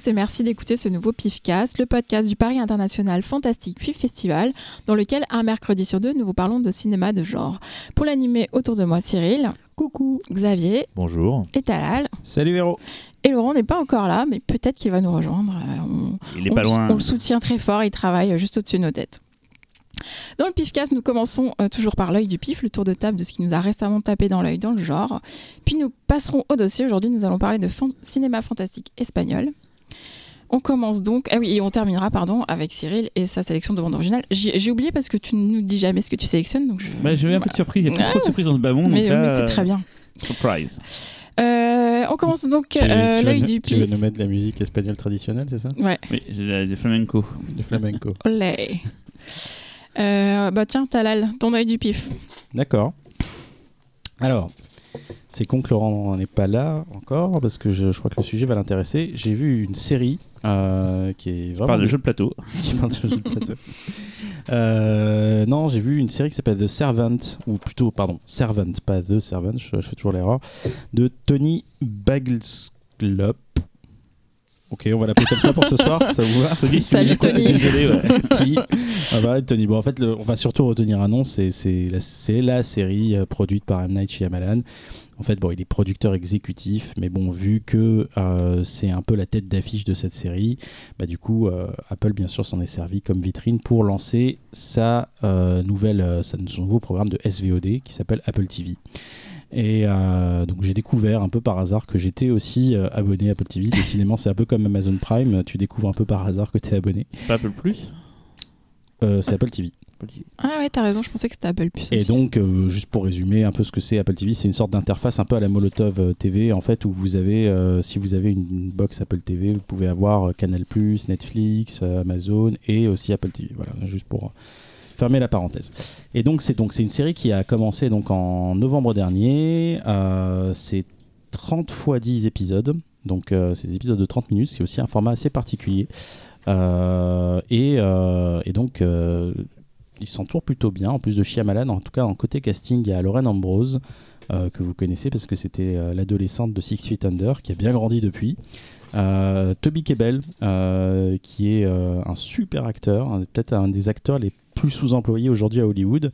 Tous et merci d'écouter ce nouveau PIFcast, le podcast du Paris International Fantastic PIF Festival, dans lequel un mercredi sur deux, nous vous parlons de cinéma de genre. Pour l'animer autour de moi, Cyril. Coucou. Xavier. Bonjour. Et Talal. Salut Véro. Et Laurent n'est pas encore là, mais peut-être qu'il va nous rejoindre. Euh, on, il est pas loin. On le soutient très fort, il travaille juste au-dessus de nos têtes. Dans le PIFcast, nous commençons euh, toujours par l'œil du pif, le tour de table de ce qui nous a récemment tapé dans l'œil dans le genre. Puis nous passerons au dossier. Aujourd'hui, nous allons parler de cinéma fantastique espagnol. On commence donc, ah oui, et on terminera, pardon, avec Cyril et sa sélection de bande originale. J'ai oublié parce que tu ne nous dis jamais ce que tu sélectionnes. Donc je... Bah, J'ai eu un peu de surprise, il y a trop de surprises dans ce bas Mais, mais c'est très bien. Surprise. Euh, on commence donc euh, l'œil du pif. Tu veux nous mettre de la musique espagnole traditionnelle, c'est ça? Ouais. Oui, du flamenco. Du flamenco. Olé. Euh, bah tiens, Talal, ton œil du pif. D'accord. Alors, c'est con que Laurent n'est pas là encore parce que je, crois que le sujet va l'intéresser. J'ai vu une série euh, qui est vraiment. Parle de jeu de plateau. qui parle de jeu de plateau. Euh, non, j'ai vu une série qui s'appelle The Servant, ou plutôt, pardon, Servant, pas The Servant, je, fais toujours l'erreur, de Tony Baglesclop. Ok, on va l'appeler comme ça pour ce soir, ça vous va Tony, Salut Tony. Désolé, Tony. Ah bah, Tony. Bon, en fait, on va surtout retenir un nom, c'est la, la, série euh, produite par M. Night Shyamalan. En fait, bon, il est producteur exécutif, mais bon, vu que euh, c'est un peu la tête d'affiche de cette série, bah, du coup, euh, Apple, bien sûr, s'en est servi comme vitrine pour lancer sa, nouvelle, son nouveau programme de SVOD qui s'appelle Apple TV. Et euh, donc j'ai découvert un peu par hasard que j'étais aussi euh, abonné à Apple TV. Décidément, c'est un peu comme Amazon Prime. Tu découvres un peu par hasard que tu es abonné. C'est pas Apple Plus? Euh, C'est Apple TV. Ah ouais, t'as raison, je pensais que c'était Apple Plus. Et donc, juste pour résumer un peu ce que c'est Apple TV, c'est une sorte d'interface un peu à la Molotov TV, en fait, où vous avez, si vous avez une box Apple TV, vous pouvez avoir Canal Netflix, Amazon et aussi Apple TV. Voilà, juste pour Fermez la parenthèse. Et donc c'est donc c'est une série qui a commencé donc en novembre dernier. Euh, c'est 30 fois 10 épisodes. Donc euh, c'est des épisodes de 30 minutes, c'est aussi un format assez particulier. Euh, et, et, donc il s'entoure plutôt bien. En plus de Shyamalan, en tout cas en côté casting, il y a Lauren Ambrose. que vous connaissez parce que c'était l'adolescente de Six Feet Under qui a bien grandi depuis. Toby Kebbell, qui est un super acteur, peut-être un des acteurs les plus sous-employé aujourd'hui à Hollywood.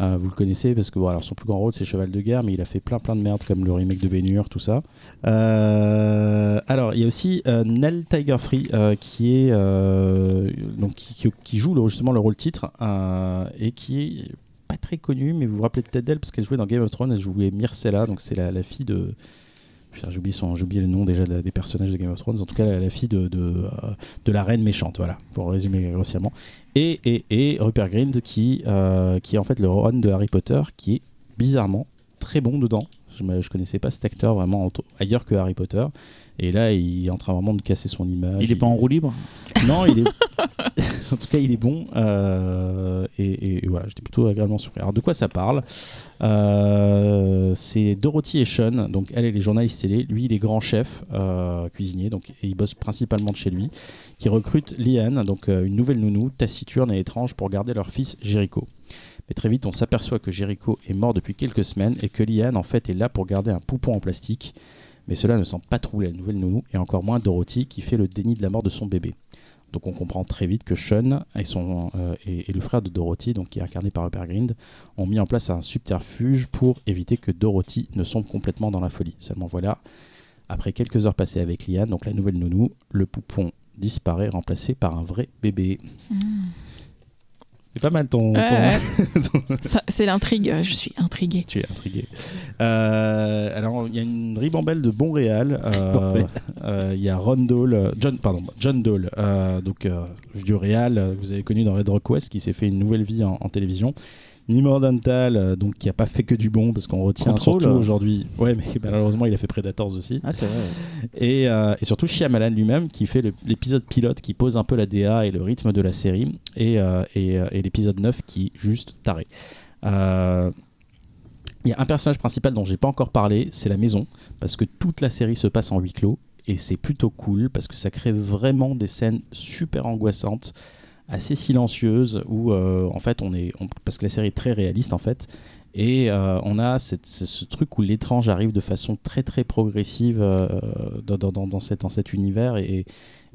Euh, vous le connaissez parce que son plus grand rôle c'est Cheval de guerre, mais il a fait plein plein de merde comme le remake de Ben tout ça. Euh, alors il y a aussi euh, Nell Tiger Free qui est donc qui, joue justement le rôle titre et qui est pas très connu, mais vous vous rappelez peut-être d'elle parce qu'elle jouait dans Game of Thrones, elle jouait Myrcella, donc c'est la, fille de j'ai oublié, le nom déjà des personnages de Game of Thrones. En tout cas, la, fille de, de, la reine méchante, voilà, pour résumer grossièrement et, Rupert Grint qui, euh, qui est en fait le Ron de Harry Potter qui est bizarrement très bon dedans. Je ne connaissais pas cet acteur vraiment ailleurs que Harry Potter. Et là, il est en train vraiment de casser son image. Il n'est pas en roue libre? Non, il est. en tout cas, il est bon. Euh, et, voilà, j'étais plutôt agréablement surpris. Alors, de quoi ça parle? Euh, C'est Dorothy et Sean. Donc, elle, est les journalistes télé. Lui, il est grand chef cuisinier. Donc, et il bosse principalement de chez lui qui recrutent Liane, donc euh, une nouvelle nounou, taciturne et étrange, pour garder leur fils Jericho. Mais très vite, on s'aperçoit que Jericho est mort depuis quelques semaines et que Liane, en fait, est là pour garder un poupon en plastique. Mais cela ne sent pas trouver la nouvelle nounou, et encore moins Dorothy, qui fait le déni de la mort de son bébé. Donc on comprend très vite que Sean et, son, euh, et, le frère de Dorothy, donc qui est incarné par Rupert Grind, ont mis en place un subterfuge pour éviter que Dorothy ne sombre complètement dans la folie. Seulement voilà, après quelques heures passées avec Liane, donc la nouvelle nounou, le poupon disparaît, remplacé par un vrai bébé. Hmm. C'est pas mal ton. c'est l'intrigue, je suis intrigué. Tu es intrigué. Euh, alors, il y a une ribambelle de bon réal. Euh, euh, il y a Ron Dole, John, pardon, John Dole, donc du réal, vous avez connu dans Red Rock West, qui s'est fait une nouvelle vie en télévision. Nimor Dental, euh, donc qui a pas fait que du bon parce qu'on retient surtout euh. aujourd'hui. Ouais, mais malheureusement il a fait Predators aussi. Ah c'est vrai. Et, euh, et, surtout Shyamalan lui-même qui fait l'épisode pilote qui pose un peu la DA et le rythme de la série et, et, et l'épisode 9 qui juste taré. Il y a un personnage principal dont j'ai pas encore parlé, c'est la maison, parce que toute la série se passe en huis clos et c'est plutôt cool parce que ça crée vraiment des scènes super angoissantes assez silencieuse où euh, en fait on est parce que la série est très réaliste en fait Et euh, on a ce, truc où l'étrange arrive de façon très très progressive euh, dans, dans- dans- cet, dans cet univers et,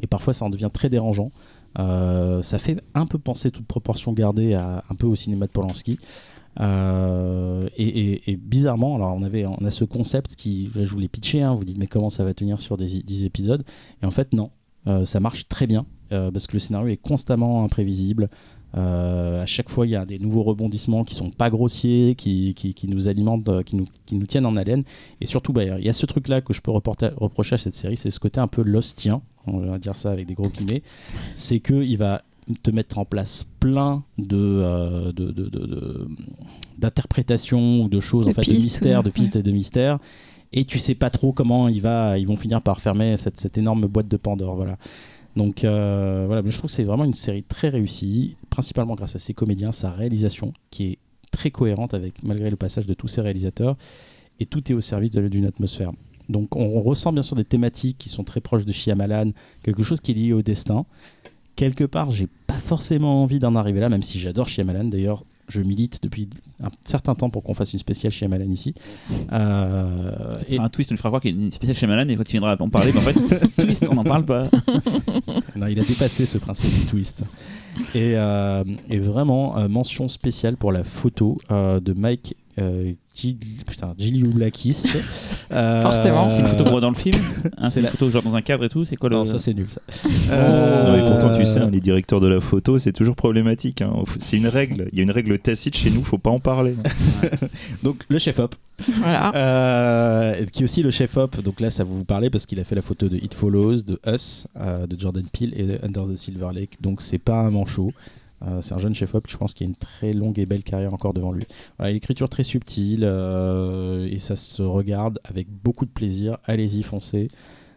et parfois ça en devient très dérangeant. Ça fait un peu penser toute proportion gardée un peu au cinéma de Polanski. Et, bizarrement, alors on, avait, on a ce concept qui, là je vous l'ai pitché, hein, vous dites mais comment ça va tenir sur des 10 épisodes? Et en fait non, ça marche très bien parce que le scénario est constamment imprévisible. Euh, à chaque fois, il y a des nouveaux rebondissements qui sont pas grossiers, qui, qui, qui nous alimentent, euh, qui nous, qui nous tiennent en haleine. Et surtout, bah, il y a ce truc-là que je peux reprocher à cette série, c'est ce côté un peu lostien, on va dire ça avec des gros guillemets, c'est qu'il va te mettre en place plein de, euh, de- de- de- de- d'interprétations ou de choses, De en fait, de pistes, mystères, ouais. de pistes et de mystères. Et tu sais pas trop comment il va, ils vont finir par fermer cette, cette énorme boîte de Pandore. Voilà. Donc euh, voilà, je trouve que c'est vraiment une série très réussie, principalement grâce à ses comédiens, sa réalisation qui est très cohérente avec malgré le passage de tous ces réalisateurs, et tout est au service d'une atmosphère. Donc on, on ressent bien sûr des thématiques qui sont très proches de Shyamalan, quelque chose qui est lié au destin. Quelque part, j'ai pas forcément envie d'en arriver là, même si j'adore Shyamalan. D'ailleurs, je milite depuis un certain temps pour qu'on fasse une spéciale Shyamalan ici. Euh, C'est et- un twist, on lui fera croire qu'il y a une spéciale chez Malan et quand il viendra en parler, mais en fait, twist, on n'en parle pas. Non, il a dépassé ce principe du twist. Et, euh, et vraiment, euh, mention spéciale pour la photo euh, de Mike euh, putain, Gilioulakis. Euh, Forcément. C'est une photo qu'on voit dans le film hein, c'est une la- photo genre dans un cadre et tout C'est quoi le. Non, ça c'est nul. Ça. Non, mais pourtant, tu sais, Euh, hein, les directeurs de la photo, c'est toujours problématique. hein. C'est une règle. Il y a une règle tacite chez nous, faut pas en parler. donc le chef op, Voilà. euh, qui est aussi le chef op. Donc là, ça va vous parler parce qu'il a fait la photo de It Follows, de Us, euh, de Jordan Peele et de Under the Silver Lake. Donc c'est pas un manchot. Euh, c'est un jeune chef-op, je pense qu'il a une très longue et belle carrière encore devant lui. Voilà, très subtile euh, et ça se regarde avec beaucoup de plaisir. Allez-y, foncez.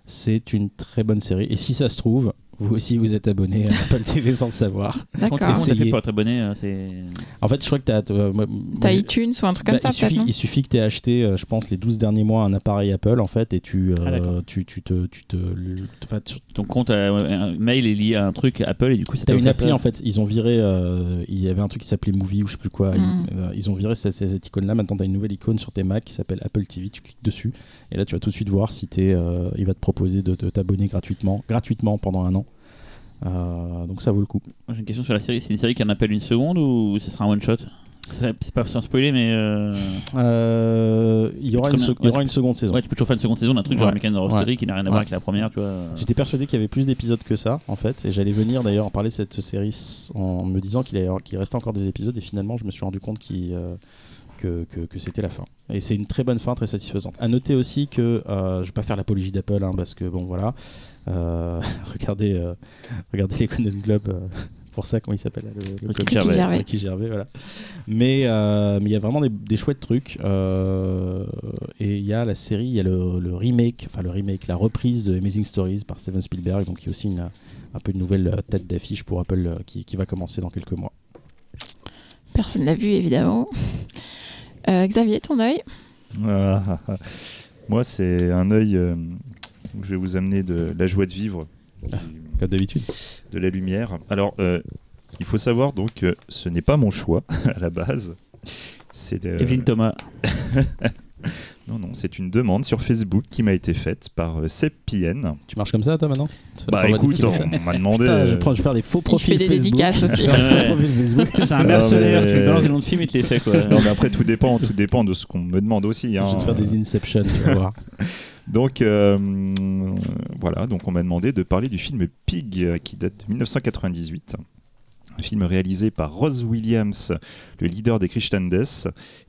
C'est une très bonne série. Et si ça se trouve, vous aussi vous êtes abonné à Apple TV sans le savoir. Comment D'accord. t'as fait Essayez. pour être abonné euh, C'est. En fait, je crois que t'as. euh, moi- moi, T'as iTunes ou un truc comme bah, ça, il, suffit, il suffit que tu aies acheté, euh, je pense, les 12 derniers mois un appareil Apple, en fait, et tu, euh, Ah, d'accord. tu, tu te. Tu te enfin, tu- Ton compte, euh, un mail est lié à un truc Apple et du coup, ça T'as t'a une appli ça. en fait, ils ont viré, euh, il y avait un truc qui s'appelait Movie ou je sais plus quoi, Mm. ils, euh, ils ont viré cette, cette icône là, maintenant t'as une nouvelle icône sur tes Mac qui s'appelle Apple TV, tu cliques dessus et là tu vas tout de suite voir si t'es, euh, il va te proposer de, de t'abonner gratuitement, gratuitement pendant un an. Euh, donc ça vaut le coup. J'ai une question sur la série. C'est une série qui en appelle une seconde ou ce sera un one shot? C'est pas sans spoiler, mais. euh, Euh, il y aura, une, aura seconde saison. Ouais, tu peux toujours faire une seconde saison d'un truc genre. American Horror. Story qui n'a rien à voir avec la première, tu vois. J'étais persuadé qu'il y avait plus d'épisodes que ça, en fait, et j'allais venir d'ailleurs en parler de cette série en me disant qu'il restait encore des épisodes, et finalement je me suis rendu compte qu'il, que, que, que c'était la fin. Et c'est une très bonne fin, très satisfaisante. À noter aussi que euh, je vais pas faire l'apologie d'Apple, hein, parce que bon voilà, regardez, euh, regardez les Golden Globes. euh, pour ça, comment il s'appelle le, le Ricky Gervais. Gervais. Ricky Gervais, voilà. Mais euh, mais il y a vraiment des, des chouettes trucs. euh, et il y a la série, il y a le, le remake, enfin le remake, la reprise de Amazing Stories par Steven Spielberg, donc qui est aussi une, un peu une nouvelle euh, tête d'affiche pour Apple euh, qui, qui va commencer dans quelques mois. Personne l'a vu, évidemment. Euh, Xavier, ton œil? Moi, c'est un œil euh, je vais vous amener de la joie de vivre, Ah. du- Comme d'habitude. de la lumière. Alors, euh, il faut savoir donc que ce n'est pas mon choix à la base. C'est de- Evelyne Thomas. non, non, c'est une demande sur Facebook qui m'a été faite par euh, Seb PN. Tu marches comme ça, toi, maintenant Bah écoute, on m'a demandé. Putain, je, euh, prends- je vais faire des faux Il profils fait des Facebook. dédicaces aussi. Je Ouais. C'est un mercenaire, mais- tu balances des noms de films et te les fait quoi. Non, mais après, tout dépend, tout dépend de ce qu'on me demande aussi. hein. Je vais te faire des Inception, tu vas voir. Donc euh, voilà, donc on m'a demandé de parler du film Pig qui date de 1998. Un film réalisé par Rose Williams, le leader des Christian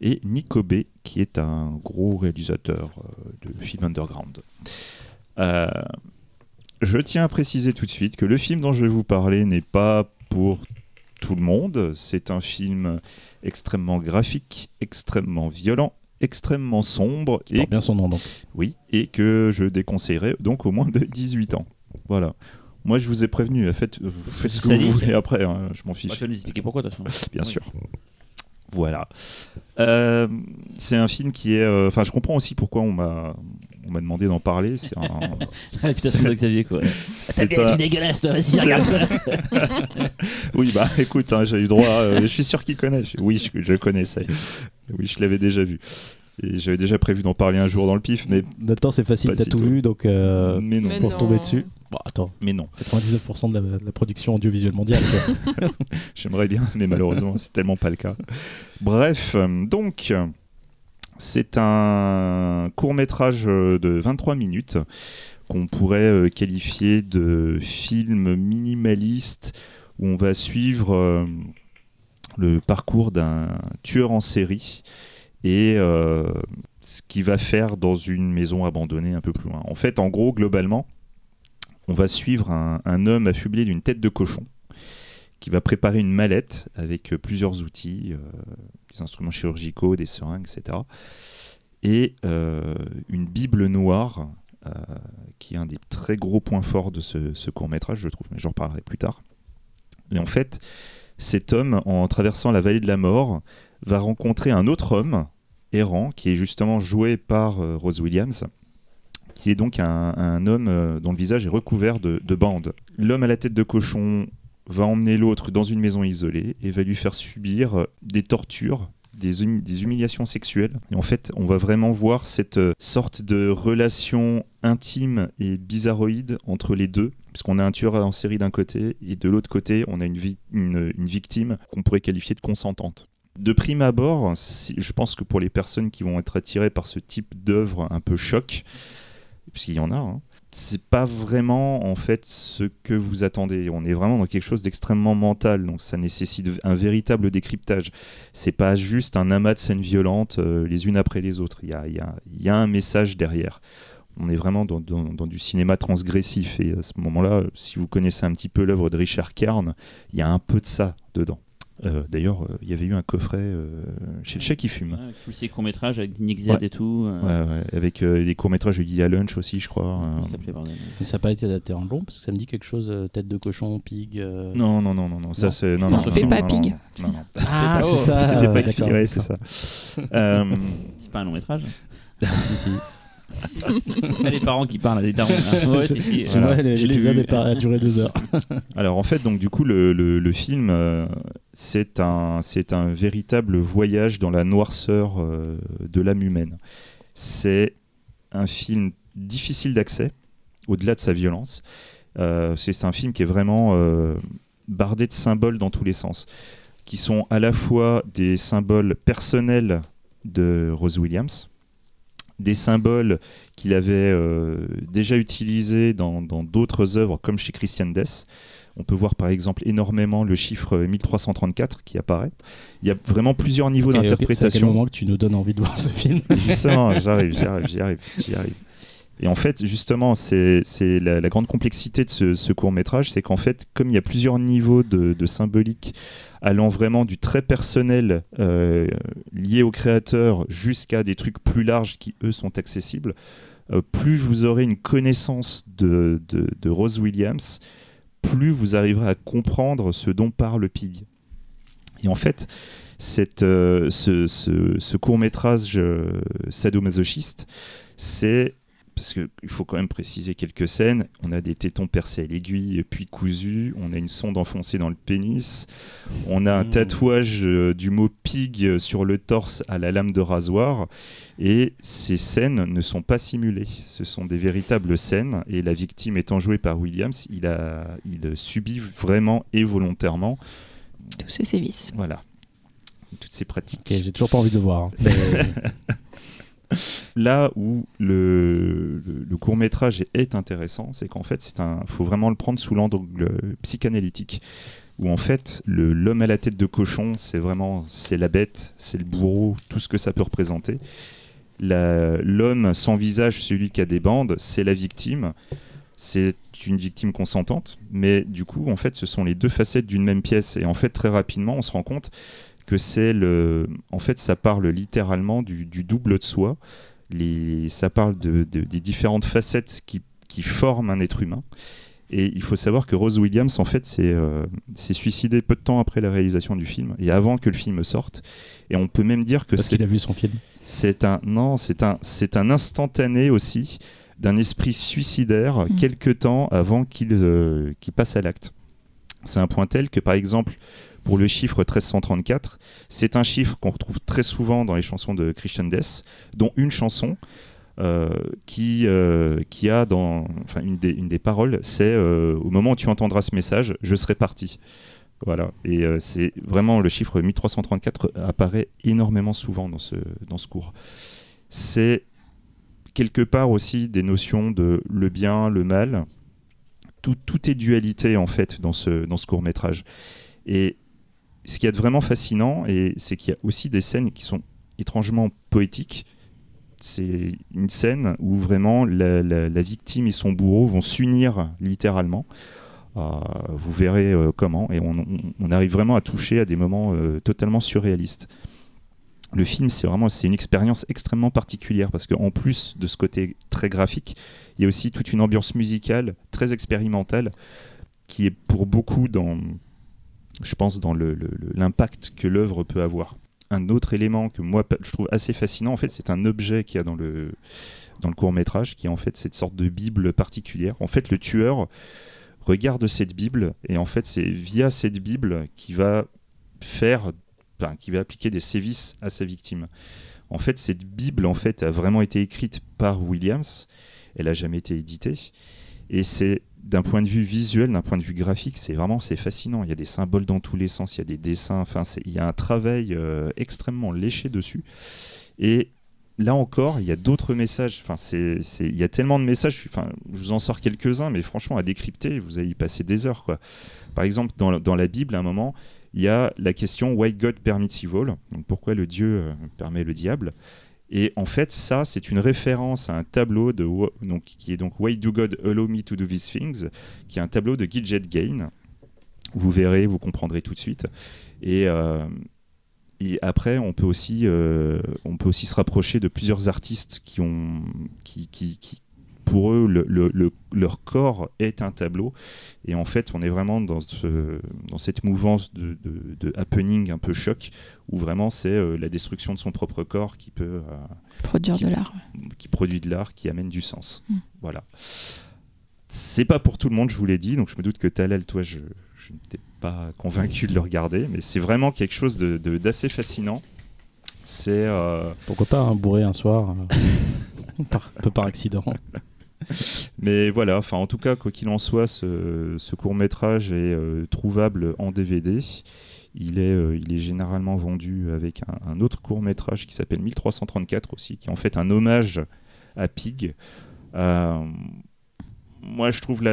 et Nico B, qui est un gros réalisateur euh, de films underground. Euh, je tiens à préciser tout de suite que le film dont je vais vous parler n'est pas pour tout le monde. C'est un film extrêmement graphique, extrêmement violent, extrêmement sombre Il et porte bien son nom, donc. oui, et que je déconseillerais donc au moins de 18 ans. Voilà. Moi, je vous ai prévenu, faites, euh, vous faites ce que vous voulez après, hein, je m'en Bah, fiche, tu vas nous expliquer pourquoi, de toute façon. bien Oui. sûr. Voilà. Euh, c'est un film qui est... euh, Enfin, je comprends aussi pourquoi on m'a on m'a demandé d'en parler. C'est un... La réputation de Xavier, quoi. c'est un- dégueulasse, toi, C'est- regarde ça. oui, bah écoute, hein, j'ai eu droit. euh, je suis sûr qu'il connaît. Je- Oui, je, je connais ça. Oui, je l'avais déjà vu. Et j'avais déjà prévu d'en parler un jour dans le pif, mais, Maintenant, c'est facile, t'as si tout tôt. vu, donc euh, mais non. Mais pour non. tomber dessus. Bon, attends, Mais non, 99% de la, de la production audiovisuelle mondiale. quoi. j'aimerais bien, mais malheureusement, c'est tellement pas le cas. Bref, euh, donc, c'est un court métrage de 23 minutes qu'on pourrait euh, qualifier de film minimaliste où on va suivre euh, le parcours d'un tueur en série et euh, ce qu'il va faire dans une maison abandonnée un peu plus loin. En fait, en gros, globalement, on va suivre un, homme affublé d'une tête de cochon qui va préparer une mallette avec euh, plusieurs outils, euh, des instruments chirurgicaux, des seringues, etc. Et une Bible noire, qui est un des très gros points forts de ce, court métrage, je trouve, mais j'en reparlerai plus tard. Et en fait, cet homme, en traversant la vallée de la mort, va rencontrer un autre homme errant, qui est justement joué par euh, Rose Williams, qui est donc un, homme euh, dont le visage est recouvert de, de bandes. L'homme à la tête de cochon va emmener l'autre dans une maison isolée et va lui faire subir euh, des tortures, des, des humiliations sexuelles. Et en fait, on va vraiment voir cette sorte de relation intime et bizarroïde entre les deux, puisqu'on a un tueur en série d'un côté et de l'autre côté, on a une, vi- une- une victime qu'on pourrait qualifier de consentante. De prime abord, je pense que pour les personnes qui vont être attirées par ce type d'œuvre un peu choc, puisqu'il y en a, hein, c'est pas vraiment en fait ce que vous attendez. On est vraiment dans quelque chose d'extrêmement mental, donc ça nécessite un véritable décryptage. C'est pas juste un amas de scènes violentes euh, les unes après les autres. Il y a un message derrière. On est vraiment dans, dans- dans du cinéma transgressif. Et à ce moment-là, si vous connaissez un petit peu l'œuvre de Richard Kern, il y a un peu de ça dedans. Euh, D'ailleurs, euh, il y avait eu un coffret euh, chez le chat qui fume. Ouais, avec tous ces courts-métrages avec Nick Z Ouais. et tout. euh, Ouais, ouais, avec euh, des courts-métrages de Guy Lunch aussi, je crois. euh. ça s'appelait, bordel Mais ça n'a pas été adapté en long, parce que ça me dit quelque chose, euh, tête de cochon, pig. euh, Non, non, non, non, non, ça c'est. Non, Non, non, Pig. Non, non. Ah, Peppa- c'est ça. C'est Peppa Pig, ouais, c'est ça. Euh, C'est pas un long métrage Ah, si, si. Pas les parents qui parlent à des darons. hein. Ouais, si, si. Chez Voilà. moi, les- l'épisode vu. est pas- a duré deux heures. alors en fait, donc du coup, le, le- le film, euh, c'est un, c'est un véritable voyage dans la noirceur euh, de l'âme humaine. C'est un film difficile d'accès, au-delà de sa violence. Euh, c'est un film qui est vraiment euh, bardé de symboles dans tous les sens, qui sont à la fois des symboles personnels de Rose Williams, des symboles qu'il avait euh, déjà utilisés dans d'autres œuvres, comme chez Christian Dess. On peut voir par exemple énormément le chiffre 1334 qui apparaît. Il y a vraiment plusieurs niveaux ok, C'est à quel d'interprétation. moment que tu nous donnes envie de voir ce film? Justement, j'arrive, j'y arrive, j'y arrive, j'y arrive. Et en fait, justement, c'est la, grande complexité de ce, court métrage, c'est qu'en fait, comme il y a plusieurs niveaux de, symbolique allant vraiment du très personnel euh, lié au créateur jusqu'à des trucs plus larges qui, eux, sont accessibles, euh, plus vous aurez une connaissance de, Rose Williams, plus vous arriverez à comprendre ce dont parle Pig. Et en fait, cette, euh, ce court métrage sadomasochiste, c'est parce qu'il faut quand même préciser quelques scènes. On a des tétons percés à l'aiguille puis cousus. On a une sonde enfoncée dans le pénis. On a un Mmh. tatouage euh, du mot pig euh, sur le torse à la lame de rasoir. Et ces scènes ne sont pas simulées. Ce sont des véritables scènes. Et la victime étant jouée par Williams, il, a, il subit vraiment et volontairement Tous ces sévices. voilà, toutes ces pratiques. Ok, j'ai toujours pas envie de le voir. hein. Là où le, court métrage est intéressant, c'est qu'en fait, un, faut vraiment le prendre sous l'angle psychanalytique, où en fait, l'homme à la tête de cochon, c'est vraiment, c'est la bête, c'est le bourreau, tout ce que ça peut représenter. L'homme sans visage, celui qui a des bandes, c'est la victime. C'est une victime consentante, mais du coup, en fait, ce sont les deux facettes d'une même pièce. Et en fait, très rapidement, on se rend compte que c'est le. En fait, ça parle littéralement du, du double de soi. Les, ça parle de, de- des différentes facettes qui, qui forment un être humain. Et il faut savoir que Rose Williams, en fait, s'est euh, s'est suicidée peu de temps après la réalisation du film et avant que le film sorte. Et on peut même dire que Parce c'est qu'il a vu son film. c'est un non, c'est un c'est un instantané aussi d'un esprit suicidaire Mm. quelque temps avant qu'il euh, qu'il passe à l'acte. C'est un point tel que par exemple pour le chiffre 1334. C'est un chiffre qu'on retrouve très souvent dans les chansons de Christian Death, dont une chanson euh, qui, euh, qui a dans. Une des, paroles, c'est euh, Au moment où tu entendras ce message, je serai parti. Voilà. Et c'est vraiment le chiffre 1334 apparaît énormément souvent dans ce, dans ce cours. C'est quelque part aussi des notions de le bien, le mal. Tout, tout est dualité en fait dans ce, dans ce court métrage. Et ce qui est vraiment fascinant, c'est qu'il y a aussi des scènes qui sont étrangement poétiques. C'est une scène où vraiment la, victime et son bourreau vont s'unir littéralement. Euh, vous verrez euh, comment, et on arrive vraiment à toucher à des moments euh, totalement surréalistes. Le film, c'est vraiment c'est une expérience extrêmement particulière parce qu'en plus de ce côté très graphique, il y a aussi toute une ambiance musicale très expérimentale qui est pour beaucoup dans, je pense, dans l'impact que l'œuvre peut avoir. Un autre élément que moi je trouve assez fascinant, en fait, c'est un objet qu'il y a dans le, dans le court métrage, qui est en fait cette sorte de bible particulière. En fait, le tueur regarde cette bible et en fait, c'est via cette bible qu'il va faire, qui va appliquer des sévices à sa victime. En fait, cette bible en fait a vraiment été écrite par Williams. Elle a jamais été éditée et c'est d'un point de vue visuel, d'un point de vue graphique, c'est vraiment c'est fascinant. Il y a des symboles dans tous les sens, il y a des dessins, enfin il y a un travail euh, extrêmement léché dessus. Et là encore, il y a d'autres messages. Enfin, il y a tellement de messages. Enfin, je vous en sors quelques-uns, mais franchement, à décrypter, vous allez y passer des heures. Par exemple, dans, la Bible, à un moment, il y a la question Why God permits evil? Pourquoi le Dieu euh, permet le diable? Et en fait, ça, c'est une référence à un tableau de, donc, qui est donc Why do God allow me to do these things qui est un tableau de Gidget Gain. Vous verrez, vous comprendrez tout de suite. Et, euh, après, on peut aussi, euh, on peut aussi se rapprocher de plusieurs artistes qui ont, qui, qui- pour eux, le- le- le- leur corps est un tableau. Et en fait, on est vraiment dans, ce, dans cette mouvance de, de- de happening un peu choc, où vraiment c'est euh, la destruction de son propre corps qui peut, euh, Produire Qui- de l'art. qui produit de l'art, qui amène du sens. Mm. Voilà. C'est pas pour tout le monde, je vous l'ai dit, donc je me doute que Talal, toi, je, je n'étais pas convaincu de le regarder, mais c'est vraiment quelque chose de- de- d'assez fascinant. C'est euh, Pourquoi pas un bourré un soir, euh, par- un peu par accident. Mais voilà, enfin en tout cas, quoi qu'il en soit, ce, court métrage est euh, trouvable en DVD. Il est, euh, il est généralement vendu avec un, autre court métrage qui s'appelle 1334 aussi, qui est en fait un hommage à Pig. Euh, moi, je trouve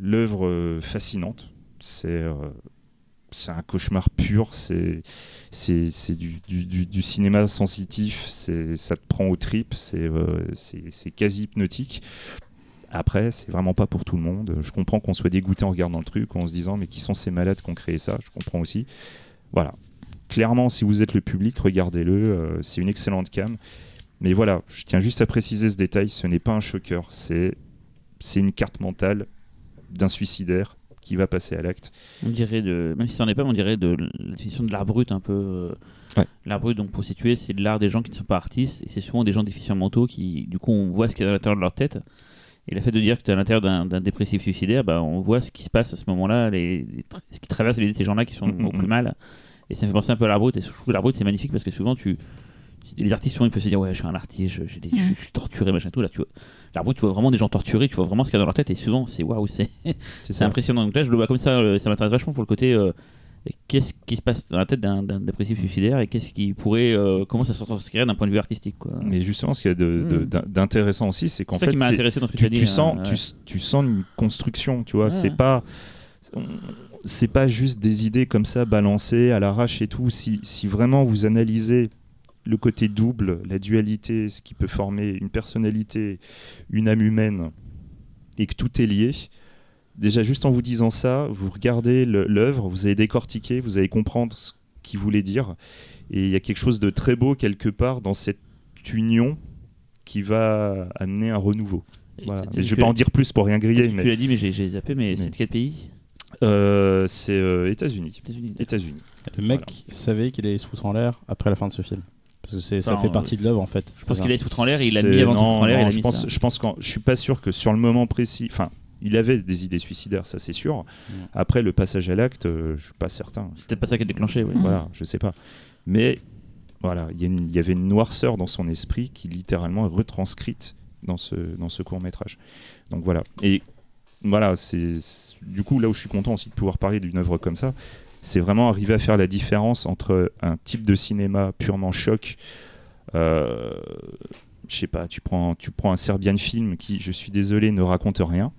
l'œuvre fascinante. C'est c'est un cauchemar pur. C'est c'est du, cinéma sensitif. Ça te prend aux tripes. C'est euh, c'est quasi hypnotique. Après, c'est vraiment pas pour tout le monde. Je comprends qu'on soit dégoûté en regardant le truc, en se disant mais qui sont ces malades qui ont créé ça? Je comprends aussi. Voilà. Clairement, si vous êtes le public, regardez-le. euh, c'est une excellente cam. Mais voilà, je tiens juste à préciser ce détail. Ce n'est pas un choqueur. C'est une carte mentale d'un suicidaire qui va passer à l'acte. On dirait de, même si ça n'en est pas, on dirait de la définition de l'art brut un peu. euh, Ouais. L'art brut, donc pour situer, c'est de l'art des gens qui ne sont pas artistes et c'est souvent des gens déficients mentaux qui, du coup, on voit ce qu'il y a à l'intérieur de leur tête. Et le fait de dire que tu es à l'intérieur d'un dépressif suicidaire, bah, on voit ce qui se passe à ce moment-là, les, les tra- ce qui traverse les ces gens-là qui sont au plus mal. Et ça me fait penser un peu à l'art brut. Et je trouve que l'art brut, c'est magnifique parce que souvent, tu, les artistes, souvent, ils peuvent se dire Ouais, je suis un artiste, je, j'ai des- je suis- je suis torturé, machin, tout. Là, tu vois, tu vois vraiment des gens torturés, tu vois vraiment ce qu'il y a dans leur tête. Et souvent, c'est waouh, c'est impressionnant. Donc là, je le vois comme ça, euh, ça m'intéresse vachement pour le côté. euh, Qu'est-ce qui se passe dans la tête d'un d'un dépressif suicidaire et qu'est-ce qui pourrait, euh, comment ça se retranscrirait d'un point de vue artistique quoi. Mais justement, ce qu'il y a de- de- Mm. d'in- d'intéressant aussi, c'est qu'en fait, qui intéressé dans ce que tu, tu, as dit. tu euh, sens, ouais. tu, tu sens une construction, tu vois. Ouais. C'est pas, c'est pas juste des idées comme ça balancées à l'arrache et tout. Si, si vraiment vous analysez le côté double, la dualité, ce qui peut former une personnalité, une âme humaine, et que tout est lié. Déjà, juste en vous disant ça, vous regardez l'œuvre, vous allez décortiquer, vous allez comprendre ce qu'il voulait dire. Et il y a quelque chose de très beau quelque part dans cette union qui va amener un renouveau. Voilà. Mais je vais tu- pas en dire plus pour rien griller, Tu l'as dit, mais j'ai zappé, mais, Mais- c'est de quel pays? Euh, c'est euh, États-Unis. États-Unis. États-Unis. Le mec savait qu'il allait se foutre en l'air après la fin de ce film. Parce que ça fait euh, partie de l'œuvre en fait. Je pense qu'il allait se foutre en l'air et il l'a mis avant non, foutre en l'air. a je mis pense, ça. je pense qu'en, je suis pas sûr que sur le moment précis. Enfin, il avait des idées suicidaires, ça c'est sûr. Après, le passage à l'acte, euh, je suis pas certain. C'est peut-être pas ça qui a déclenché. oui. Mm. Voilà, je sais pas. Mais voilà, il y, a avait une noirceur dans son esprit qui littéralement est retranscrite dans ce, dans ce court métrage. Donc voilà. Et voilà, c'est- du coup là où je suis content aussi de pouvoir parler d'une œuvre comme ça, c'est vraiment arriver à faire la différence entre un type de cinéma purement choc. Euh, je sais pas, tu prends, tu prends un Serbian film qui, je suis désolé, ne raconte rien.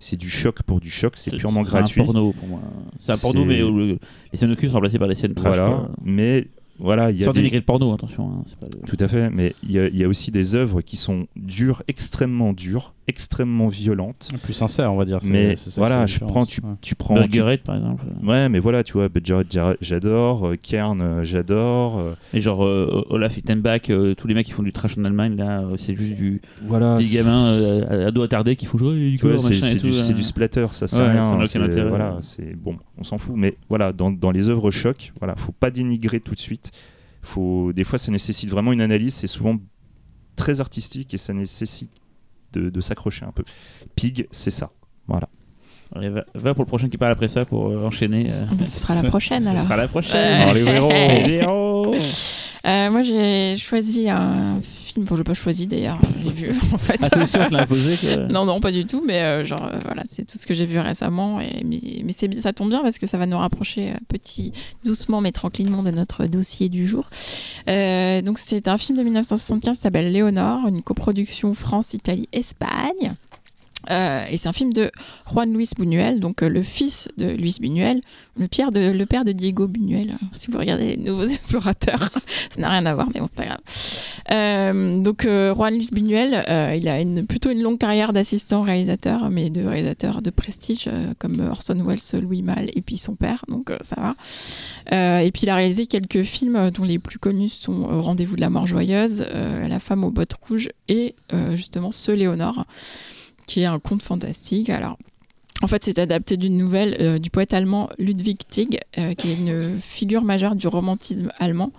C'est du choc pour du choc, c'est purement gratuit. un porno pour moi. C'est un porno, C'est- mais où le- les scènes de cul sont remplacées par des scènes trash. Voilà, quoi. mais voilà, il y a Sans des, dénigrer le porno, attention. hein, c'est pas le- Tout à fait, mais il y, a- il y a aussi des œuvres qui sont dures, extrêmement dures, extrêmement violentes. Plus sincère, on va dire. Mais ça voilà, je prends, tu, Ouais. tu prends. tu- par exemple. Ouais, mais voilà, tu vois, Budgerett, j'a- j'adore, euh, Kern, euh, j'adore. euh, Et genre euh, Olaf Ittenbach, euh, tous les mecs qui font du trash en Allemagne, là, euh, c'est juste du, voilà, des c'est- gamins euh, ados attardés qui font jouer c'est machin et c'est tout, du, euh. splatter, ça sert Ouais, ça rien. aucun c'est- intérêt. Voilà, c'est bon, on s'en fout. Mais voilà, dans, dans les œuvres choc, voilà, faut pas dénigrer tout de suite. Faut, des fois, ça nécessite vraiment une analyse. C'est souvent très artistique et ça nécessite de, de s'accrocher un peu. Pig, c'est ça. Voilà. Allez, va, va pour le prochain qui parle après ça pour euh, enchaîner. euh. Bah, ce sera la prochaine Ce alors. sera la prochaine. Ouais. Oh, les héros. Les héros. Euh, moi, j'ai choisi un film. Bon, je n'ai pas choisi d'ailleurs, j'ai vu en fait. Ah, imposé. Non, non, pas du tout, mais euh, genre, euh, voilà, c'est tout ce que j'ai vu récemment. Et, mais mais c'est bien- ça tombe bien parce que ça va nous rapprocher euh, petit, doucement mais tranquillement de notre dossier du jour. Euh, donc, c'est un film de 1975 qui s'appelle Léonore, une coproduction France-Italie-Espagne. Euh, et c'est un film de Juan Luis Buñuel, donc euh, le fils de Luis Buñuel, le, père de, Diego Buñuel. hein, Si vous regardez les nouveaux explorateurs, ça n'a rien à voir, mais bon, c'est pas grave. Euh, donc Juan Luis Buñuel, il a plutôt une longue carrière d'assistant réalisateur, mais de réalisateur de prestige comme Orson Welles, Louis Malle et puis son père, donc ça va. Et puis il a réalisé quelques films dont les plus connus sont Rendez-vous de la mort joyeuse, La femme aux bottes rouges et justement Ce Léonore, qui est un conte fantastique. En fait, c'est adapté d'une nouvelle euh, du poète allemand Ludwig Tieck, euh, qui est une figure majeure du romantisme allemand.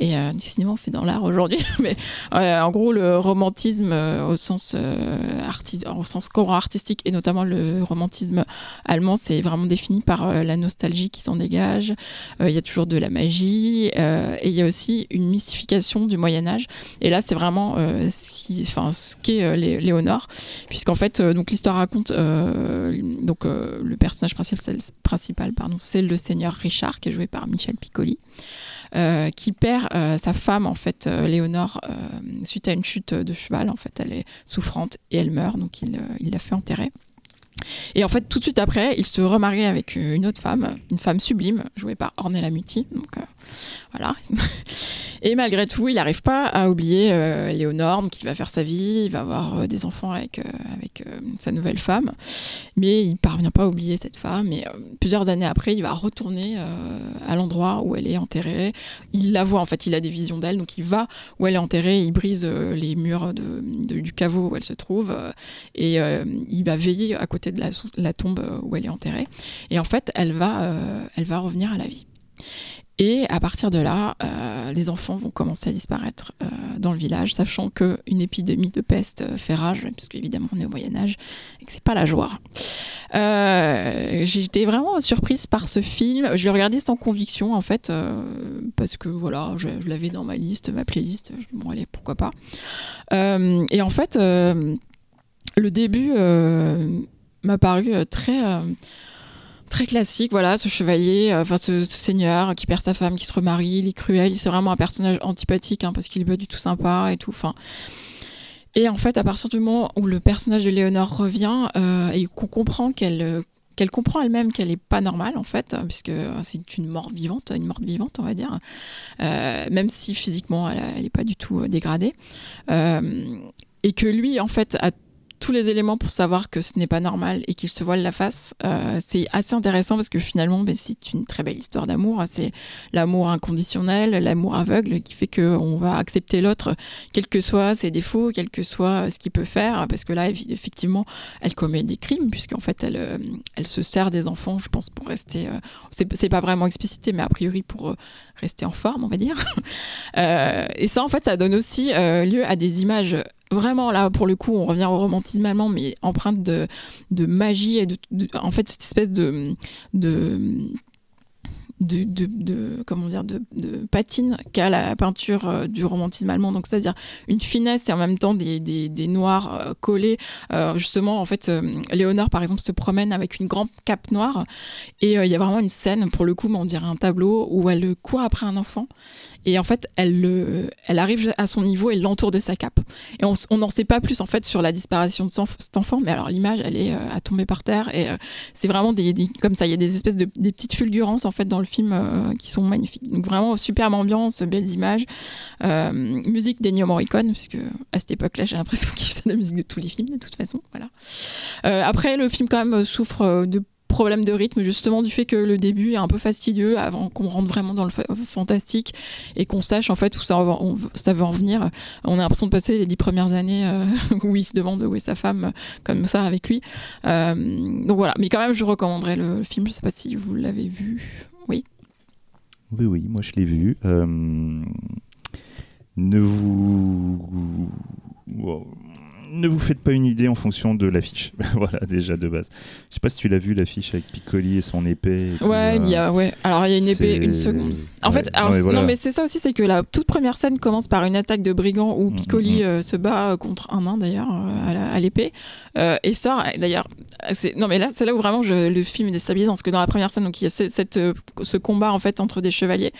Et euh, du on fait dans l'art aujourd'hui. Mais euh, en gros, le romantisme euh, au, sens, euh, arti- au sens courant artistique, et notamment le romantisme allemand, c'est vraiment défini par la nostalgie qui s'en dégage. Il y a toujours de la magie. et il y a aussi une mystification du Moyen-Âge. Et là, c'est vraiment ce qui- enfin, ce qu'est Lé- Léonore. Puisqu'en fait, donc l'histoire raconte donc le personnage principal, principal pardon, c'est le seigneur Richard qui est joué par Michel Piccoli, qui perd euh, sa femme en fait, euh, Léonore, euh, suite à une chute de cheval. En fait, elle est souffrante et elle meurt, donc il il la fait enterrer. Et en fait, tout de suite après, il se remarie avec euh, une autre femme, une femme sublime, jouée par Ornella Muti. Donc euh, voilà. Et malgré tout, il n'arrive pas à oublier euh, Léonore, qui va faire sa vie, il va avoir euh, des enfants avec, avec sa nouvelle femme. Mais il parvient pas à oublier cette femme. Et plusieurs années après, il va retourner à l'endroit où elle est enterrée. Il la voit, en fait, il a des visions d'elle. Donc il va où elle est enterrée, il brise les murs de- du caveau où elle se trouve. et il va veiller à côté de la, tombe euh, où elle est enterrée. Et en fait, elle va, euh, elle va revenir à la vie. Et à partir de là, euh, les enfants vont commencer à disparaître dans le village, sachant qu'une épidémie de peste fait rage, puisque évidemment on est au Moyen Âge et que c'est pas la joie. Été vraiment surprise par ce film. Je l'ai regardé sans conviction en fait, parce que voilà, je, je l'avais dans ma liste, ma playlist. Bon allez, pourquoi pas. Et en fait, le début m'a paru euh, très euh, très classique, voilà, ce chevalier, euh, enfin ce, seigneur qui perd sa femme, qui se remarie, il est cruel, c'est vraiment un personnage antipathique hein, parce qu'il est pas du tout sympa et tout. Enfin, et en fait, à partir du moment où le personnage de Léonore revient et qu'on comprend qu'elle qu'elle comprend elle-même qu'elle est pas normale en fait, puisque euh, c'est une mort vivante, une morte vivante, on va dire, même si physiquement elle, a- elle est pas du tout dégradée, et que lui en fait a tous les éléments pour savoir que ce n'est pas normal et qu'il se voile la face. Euh, c'est assez intéressant parce que finalement, ben, c'est une très belle histoire d'amour. C'est l'amour inconditionnel, l'amour aveugle qui fait qu'on va accepter l'autre, quels que soient ses défauts, quel que soit ce qu'il peut faire. Parce que là, effectivement, elle commet des crimes puisqu'en fait, elle, euh, elle se sert des enfants, je pense, pour rester. euh, c'est pas vraiment explicité, mais a priori pour euh, rester en forme, on va dire. Euh, et ça, en fait, ça donne aussi euh, lieu à des images vraiment là pour le coup on revient au romantisme allemand mais empreinte de, de magie et de, en fait cette espèce de de de, de, comment dire de, de patine qu'a la peinture euh, du romantisme allemand. Donc c'est à dire une finesse et en même temps des, des, des noirs euh, collés. Euh, justement en fait Léonore par exemple se promène avec une grande cape noire. Et il y a vraiment une scène pour le coup mais on dirait un tableau où elle court après un enfant et en fait elle le elle arrive à son niveau et l'entoure de sa cape. Et on n'en sait pas plus en fait sur la disparition de cet enfant mais alors l'image elle est euh, à tomber par terre et euh, c'est vraiment des, comme ça il y a des espèces de des petites fulgurances en fait dans le film euh, qui sont magnifiques. Donc vraiment superbe ambiance belles images musique d'Ennio Morricone puisque à cette époque là j'ai l'impression qu'il faisait la musique de tous les films de toute façon voilà. Après le film quand même souffre de problèmes de rythme justement du fait que le début est un peu fastidieux avant qu'on rentre vraiment dans le fa- fantastique et qu'on sache en fait où ça, on- veut en venir. On a l'impression de passer les dix premières années euh, où il se demande où est sa femme comme ça avec lui. Euh, donc voilà. Mais quand même je recommanderais le film. Je sais pas si vous l'avez vu. Oui. Oui, oui, moi je l'ai vu. Euh, ne vous. Ne vous faites pas une idée en fonction de l'affiche. voilà, déjà de base. Je sais pas si tu l'as vu l'affiche avec Piccoli et son épée. et ouais il y a ouais alors il y a une épée une seconde En Ouais, fait, alors, ouais, voilà. non, mais c'est ça aussi, c'est que la toute première scène commence par une attaque de brigands où Mm, Piccoli mm, mm. euh, se bat euh, contre un nain d'ailleurs euh, à l'épée euh, et sort. D'ailleurs, c'est non mais là, c'est là où vraiment je- le film est déstabilisant parce que dans la première scène, donc il y a ce, cette, ce combat en fait entre des chevaliers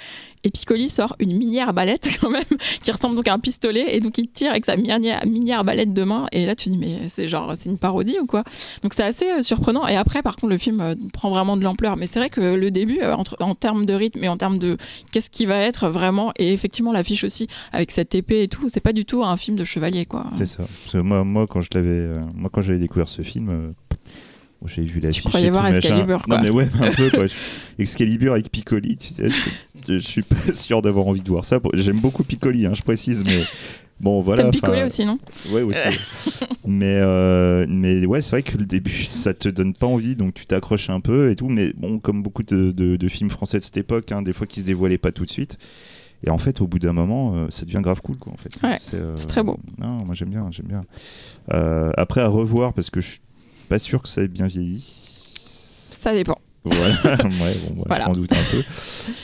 et Piccoli sort une mini arbalète quand même qui ressemble donc à un pistolet et donc il tire avec sa mini, mini arbalète de main et là tu dis mais c'est genre c'est une parodie ou quoi? Donc c'est assez euh, surprenant et après par contre le film euh, prend vraiment de l'ampleur. Mais c'est vrai que le début euh, entre, en termes de rythme et en termes de qu'est-ce qui va être vraiment et effectivement l'affiche aussi avec cette épée et tout c'est pas du tout un film de chevalier quoi. C'est ça. Moi, quand je l'avais, moi, quand j'avais découvert ce film, j'avais vu l'affiche. croyais et voir. Excalibur, quoi. Non, mais ouais, un peu quoi. Excalibur avec Piccoli. Tu sais, je, je suis pas sûr d'avoir envie de voir ça. J'aime beaucoup Piccoli, hein, je précise, mais bon, voilà. t'aimes picoler aussi non Ouais, aussi. mais, euh, mais ouais, c'est vrai que le début, ça te donne pas envie, donc tu t'accroches un peu et tout. Mais bon, comme beaucoup de, de- de films français de cette époque, hein, des fois qui se dévoilaient pas tout de suite. Et en fait, au bout d'un moment, euh, ça devient grave cool, quoi. En fait, Ouais, euh, c'est très beau. Non, moi j'aime bien, j'aime bien. Après, à revoir, parce que je suis pas sûr que ça ait bien vieilli. ça dépend Voilà, ouais, bon, ouais, Voilà. je m'en doute un peu.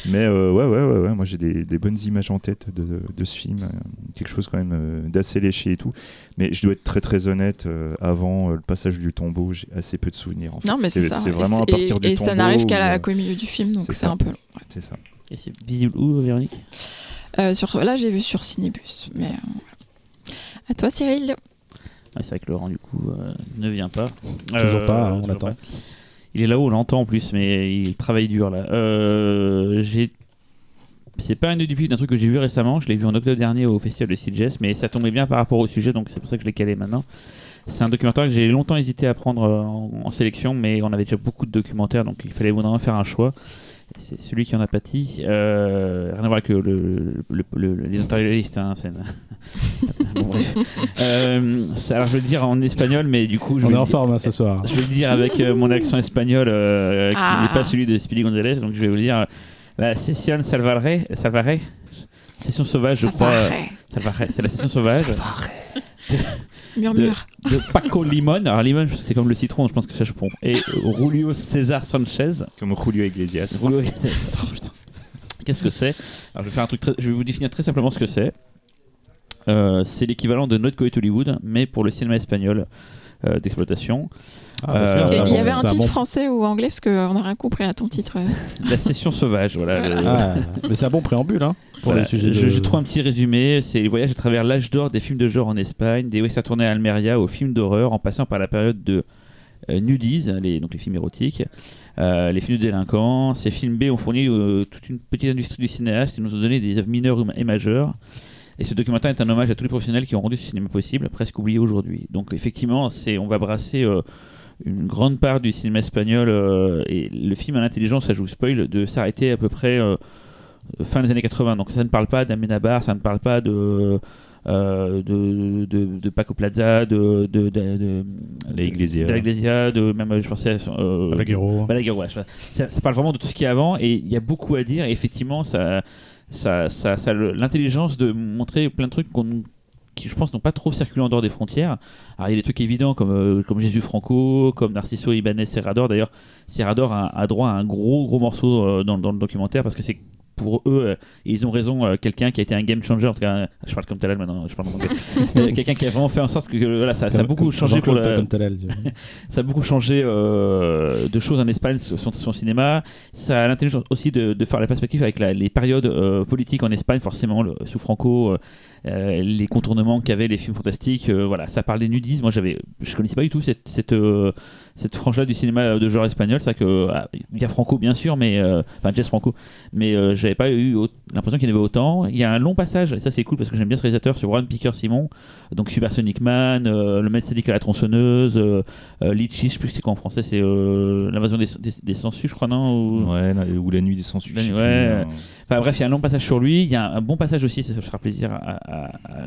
Mais euh, ouais, ouais, ouais, ouais, moi j'ai des, des bonnes images en tête de, de ce film. euh, quelque chose quand même euh, d'assez léché et tout. Mais je dois être très très honnête, euh, avant euh, le passage du tombeau, j'ai assez peu de souvenirs. En fait. non mais c'est ça C'est Et vraiment à partir et, du et tombeau. ça n'arrive qu'à où, la qu'au milieu du film donc c'est un peu long ouais. C'est ça. Et c'est visible où, Véronique? Euh, sur là j'ai vu sur Cinébus mais euh, voilà. à toi Cyril Ouais, C'est vrai que Laurent, du coup, euh, ne vient pas. Toujours pas, hein, on l'attend. Il est là-haut, on l'entend en plus, mais il travaille dur là. Euh, j'ai. C'est pas un œil du pif d'un truc que j'ai vu récemment. Je l'ai vu en octobre dernier au festival de CGS, mais ça tombait bien par rapport au sujet, donc c'est pour ça que je l'ai calé maintenant. C'est un documentaire que j'ai longtemps hésité à prendre euh, en, en sélection, mais on avait déjà beaucoup de documentaires, donc il fallait vraiment faire un choix. C'est celui qui en a pâti. Euh, rien à voir avec le, le, le, le- l'éditorialiste, hein, Bon. Euh, ça- alors je vais le dire en espagnol, mais du coup je On vais, est en le- forme hein, ce soir. je vais le dire avec euh, mon accent espagnol euh, qui Ah. n'est pas celui de Speedy Gonzalez, donc je vais vous dire la session Salvare, Salvare, session sauvage, je crois. Salvare, c'est la session sauvage murmure de Paco Limon. Alors Limon, c'est comme le citron, je pense que ça je prends. Et Julio César Sanchez. Comme Julio Iglesias. Julio- Oh, putain. Qu'est-ce que c'est? Alors je vais faire un truc très- je vais vous définir très simplement ce que c'est. Euh, c'est l'équivalent de Not Coed Hollywood, mais pour le cinéma espagnol euh, d'exploitation. Ah, bah, Euh, Et il y avait un titre bon- français ou anglais parce qu'on n'a rien compris à ton titre. La session sauvage, voilà. le- Ah, mais c'est un bon préambule hein, pour Voilà, le sujet. je, de- je trouve un petit résumé. C'est le voyage à travers l'âge d'or des films de genre en Espagne, des westerns tournés à Almeria aux films d'horreur, en passant par la période de euh, nudies, les, donc les films érotiques, euh, les films de délinquants. Ces films B ont fourni euh, toute une petite industrie du cinéaste. Ils nous ont donné des œuvres mineures et majeures. Et ce documentaire est un hommage à tous les professionnels qui ont rendu ce cinéma possible, presque oublié aujourd'hui. Donc effectivement, c'est, on va brasser euh, une grande part du cinéma espagnol euh, et le film à l'intelligence, ça joue spoil, de s'arrêter à peu près euh, fin des années 80. Donc ça ne parle pas d'Amenabar, ça ne parle pas de, euh, de, de, de Paco Plaza, de, de, de, de, La Iglesia. de la Iglesia, de même je pensais à euh, Balaguerro. Balaguerro, ouais, ça, ça parle vraiment de tout ce qu'il y a avant et il y a beaucoup à dire et effectivement ça, ça, ça, ça l'intelligence de montrer plein de trucs qu'on qui, je pense, n'ont pas trop circulé en dehors des frontières. Alors, il y a des trucs évidents comme, euh, comme Jésus Franco, comme Narciso Ibanez Serrador. D'ailleurs, Serrador a, droit à un gros, gros morceau euh, dans le documentaire parce que c'est pour eux, euh, ils ont raison, euh, quelqu'un qui a été un game changer, en tout cas, je parle comme Talal maintenant, je parle. Euh, quelqu'un qui a vraiment fait en sorte que, voilà, ça, ça a beaucoup changé pour Talal, vois. ça a beaucoup changé euh, de choses en Espagne, son, son cinéma. Ça a l'intelligence aussi de, de faire la perspective avec la- les périodes euh, politiques en Espagne, forcément, le, sous Franco, euh, les contournements qu'avaient les films fantastiques. euh, voilà, ça parle des nudismes. Moi, j'avais, je connaissais pas du tout cette, cette, euh, cette frange-là du cinéma de genre espagnol. C'est vrai que il y a Franco, bien sûr, mais enfin Jess Franco, mais j'avais pas eu l'impression qu'il y en avait autant. Il y a un long passage, et ça c'est cool parce que j'aime bien ce réalisateur sur Ron Picker Simon, donc Supersonic Man, euh, Le Maître Sadique à la tronçonneuse, euh, euh, Litchi, je sais plus c'est quoi en français, c'est l'invasion des, des, des sangsues, je crois, non ou... Ouais, la- ou la nuit des sangsues. Plus, ouais. euh, Enfin bref, il y a un long passage sur lui, il y a un, un bon passage aussi, ça, ça fera plaisir à, à-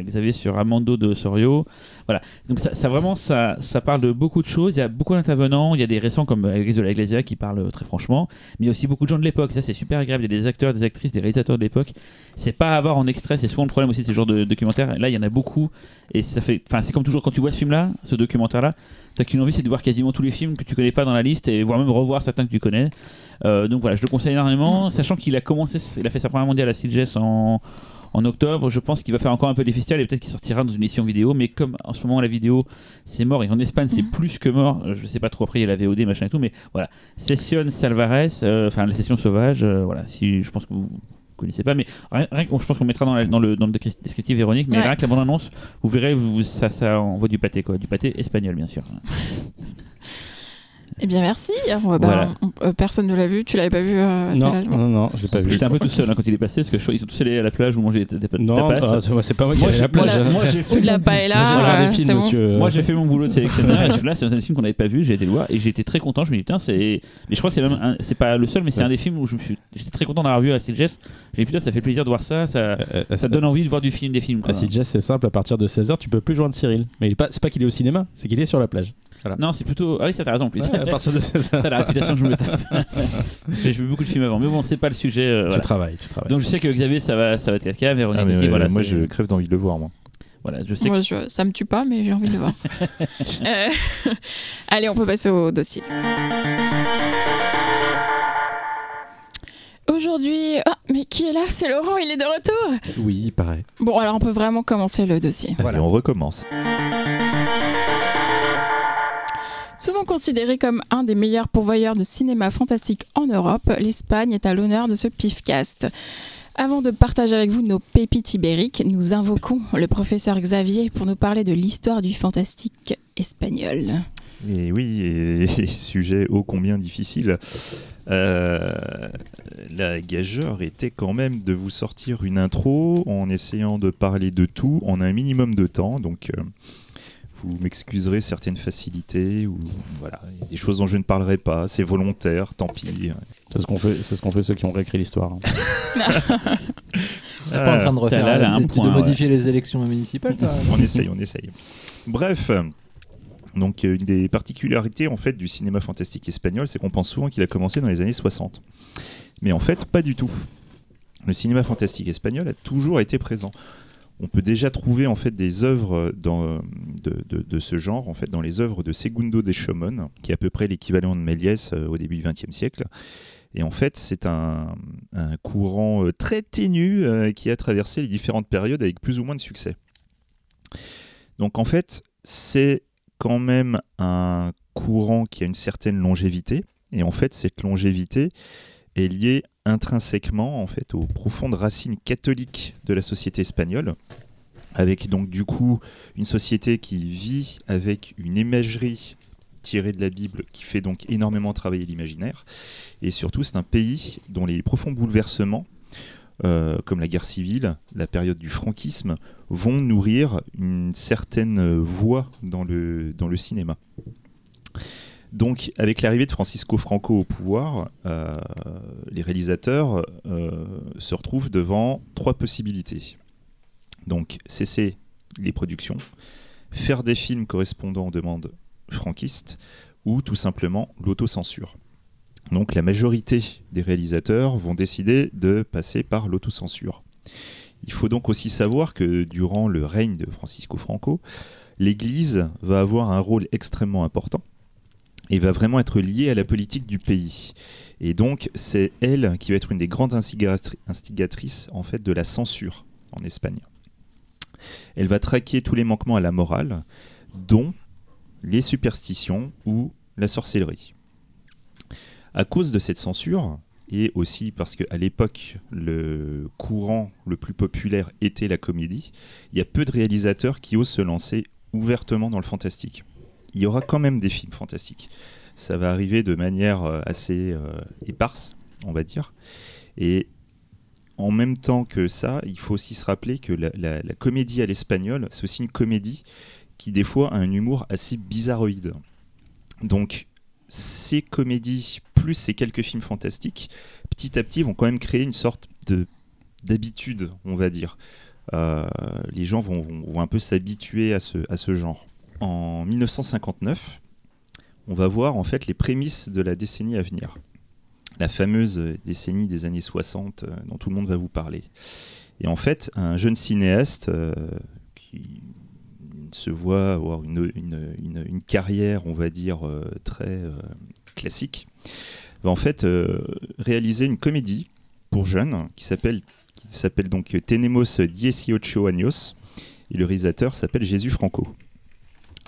Xavier sur Amando de Sorio. Voilà, donc ça, vraiment, ça, parle de beaucoup de choses, il y a beaucoup d'intervenants, il y a des récents comme Alex de la Iglesia qui parle très franchement, mais il y a aussi beaucoup de gens de l'époque, ça c'est super agréable, il y a des acteurs, des actrices, des réalisateurs de l'époque. C'est pas à avoir en extrait, c'est souvent le problème aussi de ce genre de documentaire. Là, il y en a beaucoup, et ça fait, enfin c'est comme toujours quand tu vois ce film-là, ce documentaire-là, t'as qu'une envie, c'est de voir quasiment tous les films que tu connais pas dans la liste, et voire même revoir certains que tu connais. Euh, donc voilà, je le conseille énormément, sachant qu'il a commencé, il a fait sa première mondiale à Sitges en, en octobre. Je pense qu'il va faire encore un peu des festivals et peut-être qu'il sortira dans une édition vidéo. Mais comme en ce moment la vidéo c'est mort et en Espagne c'est Mhm. plus que mort, euh, je sais pas trop après il y a la VOD machin et tout, mais voilà, Session Salvarez, euh, enfin la session sauvage, euh, voilà, si je pense que vous connaissez pas, mais rien, rien que- je pense qu'on mettra dans, la- dans le dans le descri- descriptif Véronique, mais Ouais. rien que la bande annonce, vous verrez, vous, ça ça envoie du pâté quoi, du pâté espagnol bien sûr. Eh bien, merci. Alors, bah, Voilà. on- euh, personne ne l'a vu. Tu l'avais pas vu euh, Non, Talal non, non, je l'ai pas vu. J'étais un peu tout seul hein, quand il est passé parce que je- ils sont tous allés à la plage où manger des, des, des Non, tapas. ah, c'est pas moi qui allais à la plage. moi, moi, j'ai Ou fait de la mon- paella. Moi, j'ai bon. monsieur. Moi fait mon boulot de sélectionneur et celui-là c'est un des films qu'on n'avait pas vu, j'ai été le voir et j'ai été très content, je me dis putain c'est mais je crois que c'est même un- c'est pas le seul mais c'est Ouais. un des films où je me suis j'étais très content d'avoir vu à Sitges. J'ai dit putain ça fait plaisir de voir ça, ça Euh, ça donne envie de voir du film des films. À c'est simple, à partir de 16h, tu peux plus joindre Cyril. Mais c'est pas qu'il est au cinéma, c'est qu'il est sur la plage. Non, c'est plutôt ah oui, ça t'as raison en plus. Ouais, à partir de 16h. Ça la réputation que je me tape. Parce que j'ai vu beaucoup de films avant mais bon, c'est pas le sujet euh, Tu voilà. travailles, tu travailles. Donc je sais que Xavier ça va ça va être le cas, Véronique ah, mais, aussi, voilà, moi, je crève d'envie de le voir, moi. voilà, je sais que Moi, je- ça me tue pas, mais j'ai envie de le voir. Euh, Allez, on peut passer au dossier. Aujourd'hui, ah, mais qui est là? C'est Laurent, il est de retour. Oui, il paraît. Bon, alors on peut vraiment commencer le dossier. Voilà. Et on recommence. Souvent considéré comme un des meilleurs pourvoyeurs de cinéma fantastique en Europe, l'Espagne est à l'honneur de ce pifcast. Avant de partager avec vous nos pépites ibériques, nous invoquons le professeur Xavier pour nous parler de l'histoire du fantastique espagnol. Et oui, et, et sujet ô combien difficile. Euh, la gageure était quand même de vous sortir une intro en essayant de parler de tout en un minimum de temps. Donc, euh, vous m'excuserez certaines facilités ou voilà, il y a des choses dont je ne parlerai pas. C'est volontaire, tant pis. C'est ce qu'on fait, c'est ce qu'on fait ceux qui ont réécrit l'histoire. hein. Tu serais pas en train de refaire, Talal a un de- modifier les élections municipales, toi on essaye, on essaye. Bref, donc euh, une des particularités en fait du cinéma fantastique espagnol, c'est qu'on pense souvent qu'il a commencé dans les années 60. Mais en fait, pas du tout. Le cinéma fantastique espagnol a toujours été présent. On peut déjà trouver en fait des œuvres dans, de, de- ce genre en fait dans les œuvres de Segundo de Chomon, qui est à peu près l'équivalent de Méliès euh, au début du XXe siècle. Et en fait, c'est un, un courant euh, très ténu euh, qui a traversé les différentes périodes avec plus ou moins de succès. Donc en fait, c'est quand même un courant qui a une certaine longévité. Et en fait, cette longévité est liée intrinsèquement en fait aux profondes racines catholiques de la société espagnole, avec donc du coup une société qui vit avec une imagerie tirée de la Bible qui fait donc énormément travailler l'imaginaire. Et surtout, c'est un pays dont les profonds bouleversements, euh, comme la guerre civile, la période du franquisme, vont nourrir une certaine voie dans le, dans le cinéma. Donc, avec l'arrivée de Francisco Franco au pouvoir, euh, les réalisateurs euh, se retrouvent devant trois possibilités. Donc, cesser les productions, faire des films correspondant aux demandes franquistes, ou tout simplement l'autocensure. Donc, la majorité des réalisateurs vont décider de passer par l'autocensure. Il faut donc aussi savoir que durant le règne de Francisco Franco, l'Église va avoir un rôle extrêmement important et va vraiment être liée à la politique du pays. Et donc c'est elle qui va être une des grandes instigatri- instigatrices en fait de la censure en Espagne. Elle va traquer tous les manquements à la morale, dont les superstitions ou la sorcellerie. À cause de cette censure, et aussi parce qu'à l'époque, le courant le plus populaire était la comédie, il y a peu de réalisateurs qui osent se lancer ouvertement dans le fantastique. Il y aura quand même des films fantastiques. Ça va arriver de manière euh, assez euh, éparse, on va dire. Et en même temps que ça, il faut aussi se rappeler que la, comédie à l'espagnol, c'est aussi une comédie qui des fois a un humour assez bizarroïde. Donc ces comédies plus ces quelques films fantastiques, petit à petit vont quand même créer une sorte de d'habitude, on va dire. Euh, les gens vont un peu s'habituer à ce, à ce genre. En 1959, on va voir en fait les prémices de la décennie à venir. La fameuse décennie des années 60 euh, dont tout le monde va vous parler. Et en fait, un jeune cinéaste euh, qui se voit avoir une, carrière, on va dire, euh, très euh, classique, va en fait euh, réaliser une comédie pour jeunes qui s'appelle donc Tenemos Dieciocho Años et le réalisateur s'appelle Jésus Franco.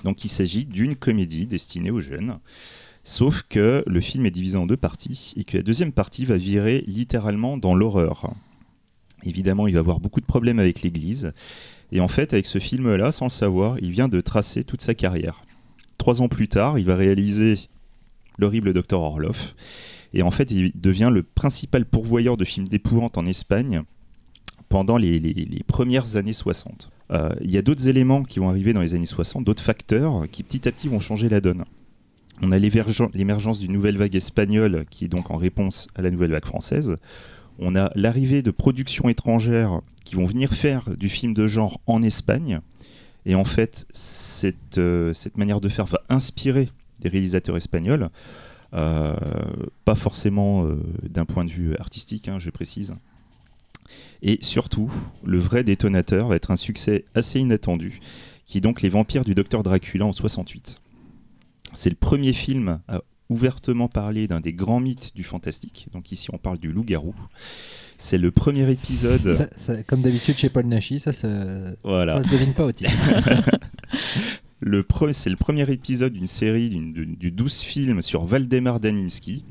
Donc il s'agit d'une comédie destinée aux jeunes, sauf que le film est divisé en deux parties et que la deuxième partie va virer littéralement dans l'horreur. Évidemment, il va avoir beaucoup de problèmes avec l'Église et en fait, avec ce film-là, sans le savoir, il vient de tracer toute sa carrière. Trois ans plus tard, il va réaliser l'horrible Docteur Orloff et en fait, il devient le principal pourvoyeur de films d'épouvante en Espagne pendant les, premières années 60. Euh, Il y a d'autres éléments qui vont arriver dans les années 60, d'autres facteurs qui petit à petit vont changer la donne. On a l'émergen- l'émergence d'une nouvelle vague espagnole qui est donc en réponse à la nouvelle vague française. On a l'arrivée de productions étrangères qui vont venir faire du film de genre en Espagne. Et en fait, cette, euh, cette manière de faire va inspirer des réalisateurs espagnols. Euh, pas forcément d'un point de vue artistique, hein, je précise. Et surtout, le vrai détonateur va être un succès assez inattendu, qui est donc Les Vampires du Docteur Dracula en 68. C'est le premier film à ouvertement parler d'un des grands mythes du fantastique. Donc ici, on parle du loup-garou. C'est le premier épisode. Ça- ça- comme d'habitude chez Paul Nachi, ça, se- Voilà. ça se devine pas au titre. Le pre- c'est le premier épisode d'une série d'une- du 12 films sur Valdemar Daninsky,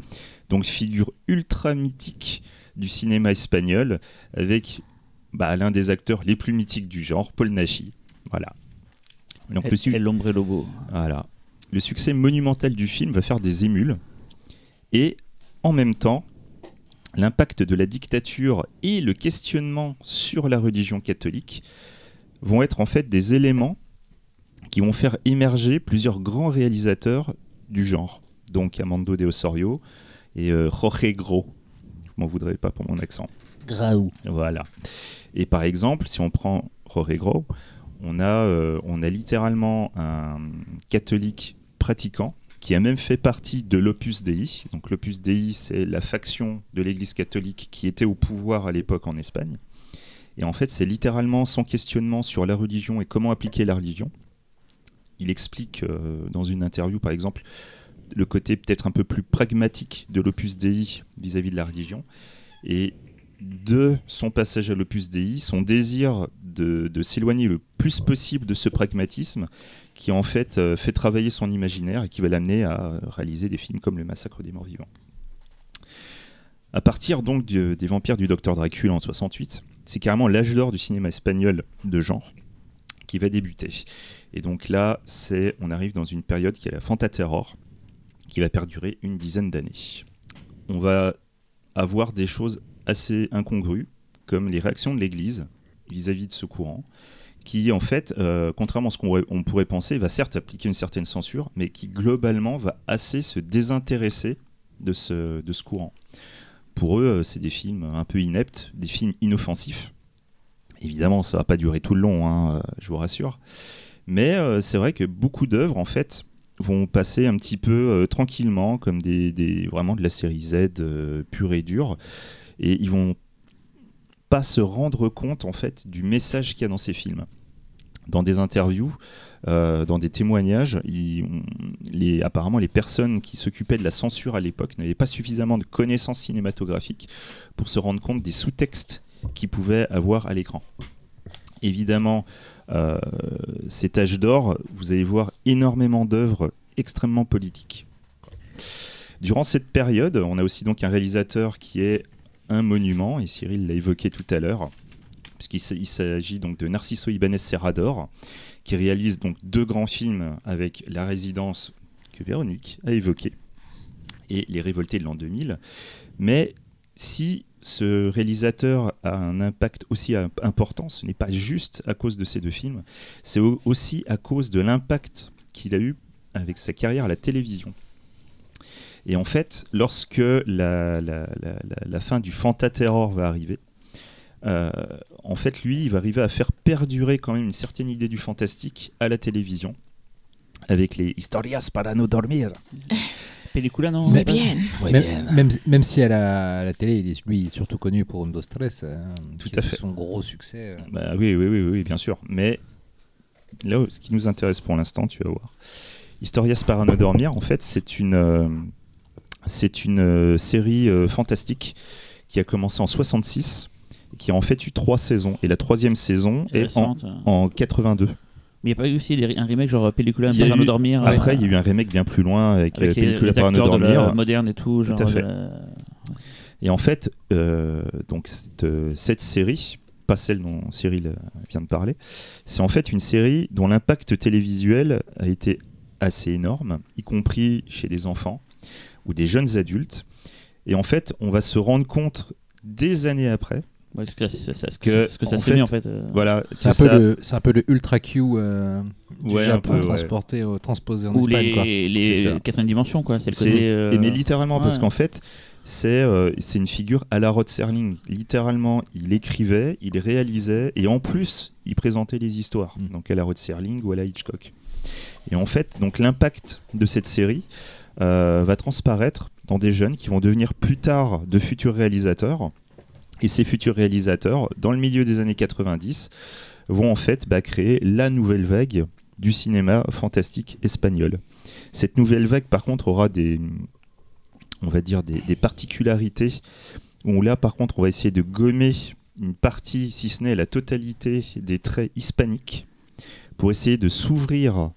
donc figure ultra mythique du cinéma espagnol, avec bah, l'un des acteurs les plus mythiques du genre, Paul Nachi. Voilà. Donc, le, su- El Hombre Lobo. voilà. le succès monumental du film va faire des émules, et en même temps, l'impact de la dictature et le questionnement sur la religion catholique vont être en fait des éléments qui vont faire émerger plusieurs grands réalisateurs du genre. Donc Amando de Osorio et euh, Jorge Gros. M'en voudrez pas pour mon accent. Graou. Voilà. Et par exemple, si on prend Jorge Gros, on a, euh, on a littéralement un catholique pratiquant qui a même fait partie de l'Opus Dei. Donc l'Opus Dei, c'est la faction de l'Église catholique qui était au pouvoir à l'époque en Espagne. Et en fait, c'est littéralement son questionnement sur la religion et comment appliquer la religion. Il explique euh, dans une interview, par exemple, le côté peut-être un peu plus pragmatique de l'Opus Dei vis-à-vis de la religion. Et de son passage à l'Opus Dei, son désir de, s'éloigner le plus possible de ce pragmatisme qui en fait euh, fait travailler son imaginaire et qui va l'amener à réaliser des films comme Le Massacre des Morts Vivants. À partir donc des vampires du Docteur Dracula en 68, c'est carrément l'âge d'or du cinéma espagnol de genre qui va débuter. Et donc là, c'est on arrive dans une période qui est la Fantaterror, qui va perdurer une dizaine d'années. On va avoir des choses assez incongrues, comme les réactions de l'Église vis-à-vis de ce courant, qui en fait, euh, contrairement à ce qu'on pourrait penser, va certes appliquer une certaine censure, mais qui globalement va assez se désintéresser de ce, courant. Pour eux, euh, c'est des films un peu ineptes, des films inoffensifs. Évidemment, ça va pas durer tout le long, hein, euh, je vous rassure. Mais c'est vrai que beaucoup d'œuvres, en fait, vont passer un petit peu euh, tranquillement, comme des, vraiment de la série Z euh, pure et dure, et ils vont pas se rendre compte en fait du message qu'il y a dans ces films. Dans des interviews, euh, dans des témoignages, les, apparemment les personnes qui s'occupaient de la censure à l'époque n'avaient pas suffisamment de connaissances cinématographiques pour se rendre compte des sous-textes qu'ils pouvaient avoir à l'écran. Évidemment, cet âge d'or, vous allez voir énormément d'œuvres extrêmement politiques. Durant cette période, on a aussi donc un réalisateur qui est un monument, et Cyril l'a évoqué tout à l'heure, puisqu'il s'agit donc de Narciso Ibanez Serrador, qui réalise donc deux grands films avec La Résidence que Véronique a évoqué et Les Révoltés de l'an 2000. Mais si ce réalisateur a un impact aussi im- important, ce n'est pas juste à cause de ces deux films, c'est au- aussi à cause de l'impact qu'il a eu avec sa carrière à la télévision. Et en fait, lorsque la fin du Fantaterror va arriver, euh, en fait, lui, il va arriver à faire perdurer quand même une certaine idée du fantastique à la télévision, avec les historias para no dormir. Pellicula, non bien. même, même, même si à la, à la télé, il est, lui, il est surtout connu pour Undo Stress, euh, Tout qui à est fait. son gros succès. euh. Bah oui, oui, oui, oui, bien sûr. Mais là, ce qui nous intéresse pour l'instant, tu vas voir. Historias para no dormir, en fait, c'est une, euh, c'est une euh, série euh, fantastique qui a commencé en 66, qui a en fait eu trois saisons. Et la troisième saison est en, euh. en 82. Mais il n'y a pas eu aussi des- un remake genre Pellicula, Il y a Para eu- dormir Après, euh, il y a eu un remake bien plus loin avec, avec euh, les, Pellicula les para no acteurs de la dormir. moderne et tout. Tout Genre à fait. de la- Et en fait, euh, donc cette, euh, cette série, pas celle dont Cyril euh, vient de parler, c'est en fait une série dont l'impact télévisuel a été assez énorme, y compris chez des enfants ou des jeunes adultes. Et en fait, on va se rendre compte des années après, Ouais, ce que ça, ça- ce Que, que, ce que ça en s'est fait, mis en fait. euh, voilà, C'est un, ça- le- c'est un peu le Ultra Q euh, du Ouais, Japon peu, ouais. transporté, transposé en Ou Espagne. les, quoi. Les quatrième dimension, quoi. C'est le C'est- côté. euh, et mais littéralement, parce qu'en fait, c'est euh, c'est une figure à la Rod Serling. Littéralement, il écrivait, il réalisait, et en plus, il présentait les histoires. Mm. Donc à la Rod Serling ou à la Hitchcock. Et en fait, donc l'impact de cette série euh, va transparaître dans des jeunes qui vont devenir plus tard de futurs réalisateurs. Et ces futurs réalisateurs, dans le milieu des années 90, vont en fait bah, créer la nouvelle vague du cinéma fantastique espagnol. Cette nouvelle vague, par contre, aura des, on va dire, des, particularités où là, par contre, on va essayer de gommer une partie, si ce n'est la totalité, des traits hispaniques pour essayer de s'ouvrir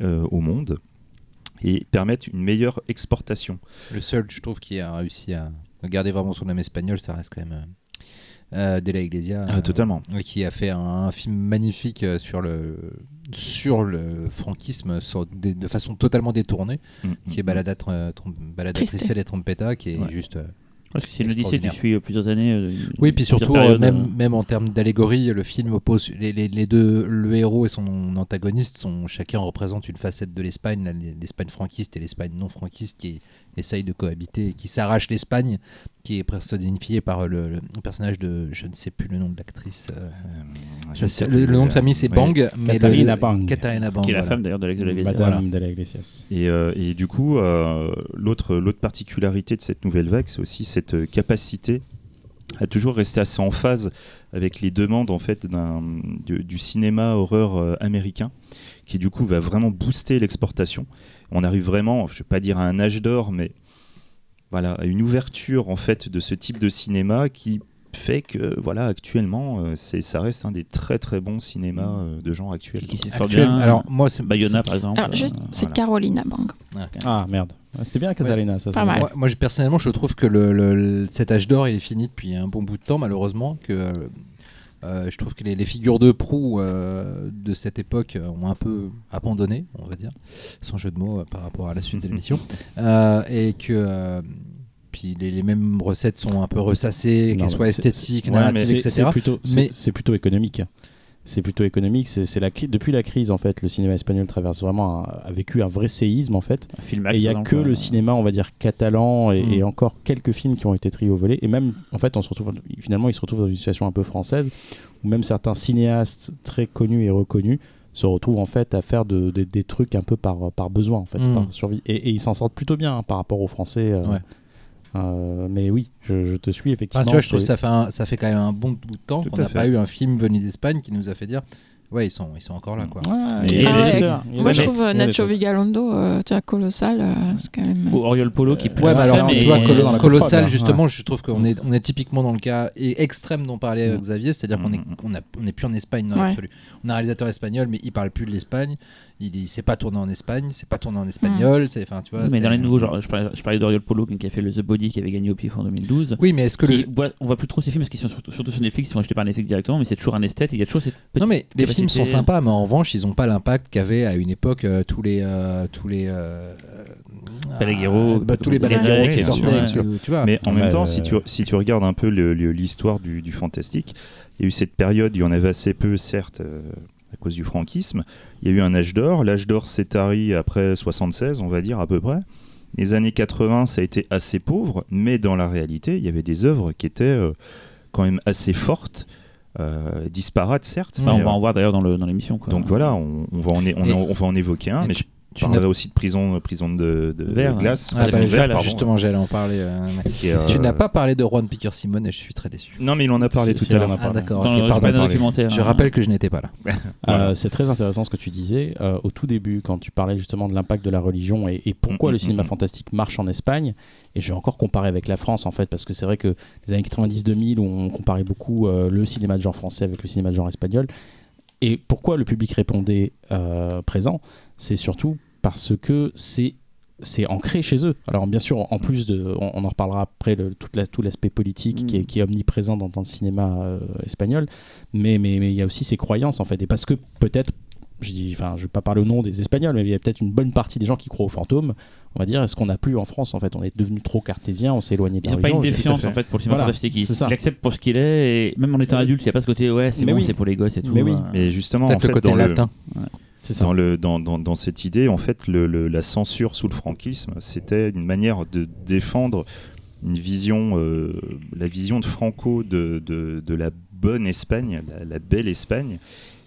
euh, au monde et permettre une meilleure exportation. Le seul, je trouve, qui a réussi à garder vraiment son âme espagnole, ça reste quand même euh, euh, De la Iglesia. Ah, euh, totalement. qui a fait un, un film magnifique euh, sur le, sur le franquisme sur de façon totalement détournée, Mm, qui est Balada, tr- trom- Balada et Trompetta, qui est Ouais. juste. euh, Parce que c'est une odyssée que tu suis euh, plusieurs années. euh, Oui, puis surtout, euh, périodes, même, euh. même en termes d'allégorie, le film oppose les, les- les deux, le héros et son antagoniste, sont, chacun représente une facette de l'Espagne, l'Espagne franquiste et l'Espagne non franquiste qui essayent de cohabiter et qui s'arrache l'Espagne, qui est personnifiée par le, le personnage de, je ne sais plus le nom de l'actrice. euh, sais le, nom de euh, famille c'est oui. Bang, mais Catalina Bang. Catalina Bang, Qui est la voilà. femme d'ailleurs de. Madame Voilà. de la Iglesias. Et, euh, et du coup, euh, l'autre l'autre particularité de cette nouvelle vague, c'est aussi cette euh, capacité à toujours rester assez en phase avec les demandes en fait du, du cinéma horreur euh, américain, qui du coup va vraiment booster l'exportation. On arrive vraiment, je vais pas dire à un âge d'or, mais voilà, à une ouverture en fait de ce type de cinéma qui fait que voilà actuellement euh, c'est ça reste un des très très bons cinémas euh, de genre actuels. Et qui Actuel- bien. alors moi c'est Bayona, par exemple. Alors, juste, euh, c'est voilà. Carolina Bang. Ah merde. Ah, C'était bien Catalina, ça. Pas c'est mal. Moi, personnellement, je trouve que le, le- cet âge d'or, il est fini depuis un bon bout de temps, malheureusement. Que euh, je trouve que les, les figures de proue euh, de cette époque euh, ont un peu abandonné, on va dire, sans jeu de mots euh, par rapport à la suite de l'émission, Euh, et que euh, puis les, les mêmes recettes sont un peu ressassées, qu'elles soient esthétiques, ouais, narratives, etc. Plutôt, c'est plutôt économique. C'est plutôt économique. C'est la depuis la crise en fait, le cinéma espagnol traverse vraiment un- a vécu un vrai séisme en fait. Et il y a que le euh, cinéma, on va dire catalan et, Mm. et encore quelques films qui ont été triés au volet. Et même en fait, on se retrouve finalement, il se retrouve dans une situation un peu française où même certains cinéastes très connus et reconnus se retrouvent en fait à faire de- de- des trucs un peu par, par besoin en fait, Mm. par survie. Et, et ils s'en sortent plutôt bien hein, par rapport aux Français. euh, Ouais. Euh, mais oui, je, je te suis Enfin, effectivement. tu vois, je trouve que ça fait, un- ça fait quand même un bon bout de temps qu'on n'a pas eu un film venu d'Espagne qui nous a fait dire ouais, ils sont, ils sont encore là. Quoi. Et- Ah ouais. Moi, je trouve euh, Nacho. Vigalondo, euh, tu vois, colossal, euh, c'est quand même. Ou Oriol Polo qui pousse Ouais, très, alors, mais- tu vois, Colo- Colossal, là. justement, je trouve qu'on est, on est typiquement dans le cas et extrême dont parlait Mm. Xavier, c'est-à-dire qu'on est, Mm. on a- on est plus en Espagne dans Ouais. l'absolu. On a un réalisateur espagnol, mais il parle plus de l'Espagne. Il, il s'est pas tourné en Espagne, c'est pas tourné en espagnol. C'est, enfin, tu vois. Mais dans les nouveaux, genre, je parlais, je parlais d'Oriol Polo qui a fait le The Body qui avait gagné au PIF en 2012. Oui, mais est-ce que le... voit- on voit plus trop ces films parce qu'ils sont surtout, surtout sur Netflix, ils sont achetés par Netflix directement, mais c'est toujours un esthète et il y a toujours cette petite Non mais les films sont sympas, mais en revanche ils n'ont pas l'impact qu'avaient à une époque euh, tous les euh, tous les euh, Balaguerro, euh, bah, tous les Balaguerro, qui sortaient, tu vois. Mais en même temps, euh, si, tu, si tu regardes un peu l'histoire du, du fantastique, il y a eu cette période, il y en avait assez peu, certes, euh, à cause du franquisme. Il y a eu un âge d'or. L'âge d'or s'est tari après 76, on va dire, à peu près. Les années 80, ça a été assez pauvre, mais dans la réalité, il y avait des œuvres qui étaient euh, quand même assez fortes, euh, disparates, certes. Mais, on va euh, en voir d'ailleurs dans l'émission. donc voilà, on, on va en, on, Et- en- on va en évoquer un, mais je tu parlerai n'as- aussi de prison, prison de, de- de Verre, glace. Ah, bah, justement j'allais en parler. euh, Tu euh, n'as pas parlé de Juan Piquer Simone et je suis très déçu. Non, mais il en a parlé tout à l'heure. Ah d'accord. Je hein. rappelle que je n'étais pas là. Euh, c'est très intéressant ce que tu disais euh, au tout début quand tu parlais justement de l'impact de la religion et, et pourquoi Mm, le mm, cinéma mm. fantastique marche en Espagne. Et je vais encore comparer avec la France en fait parce que c'est vrai que les années 90-2000 où on comparait beaucoup euh, le cinéma de genre français avec le cinéma de genre espagnol. Et pourquoi le public répondait euh, présent, c'est surtout parce que c'est c'est ancré chez eux. Alors bien sûr, en plus de, on, on en reparlera après, le, toute la- tout l'aspect politique qui, est, Mm. qui est omniprésent dans, dans le cinéma euh, espagnol, mais mais mais il y a aussi ces croyances en fait, et parce que peut-être, je dis, enfin, je vais pas parler au nom des Espagnols, mais il y a peut-être une bonne partie des gens qui croient aux fantômes. On va dire, est-ce qu'on n'a plus en France en fait, on est devenu trop cartésien, on s'est éloigné de Ils la n'ont pas une défiance en fait pour le cinéma Voilà, fantastique. Ils c'est ça. ils l'acceptent pour ce qu'il est et même en étant Mais- adulte, il n'y a pas ce côté ouais, c'est Mais bon, oui. c'est pour les gosses et tout. Mais oui. euh. Mais justement, en fait, le côté dans, le, latin. Dans, cette idée, en fait, la censure sous le franquisme, c'était une manière de défendre euh, la vision de Franco de, la bonne Espagne, la, belle Espagne.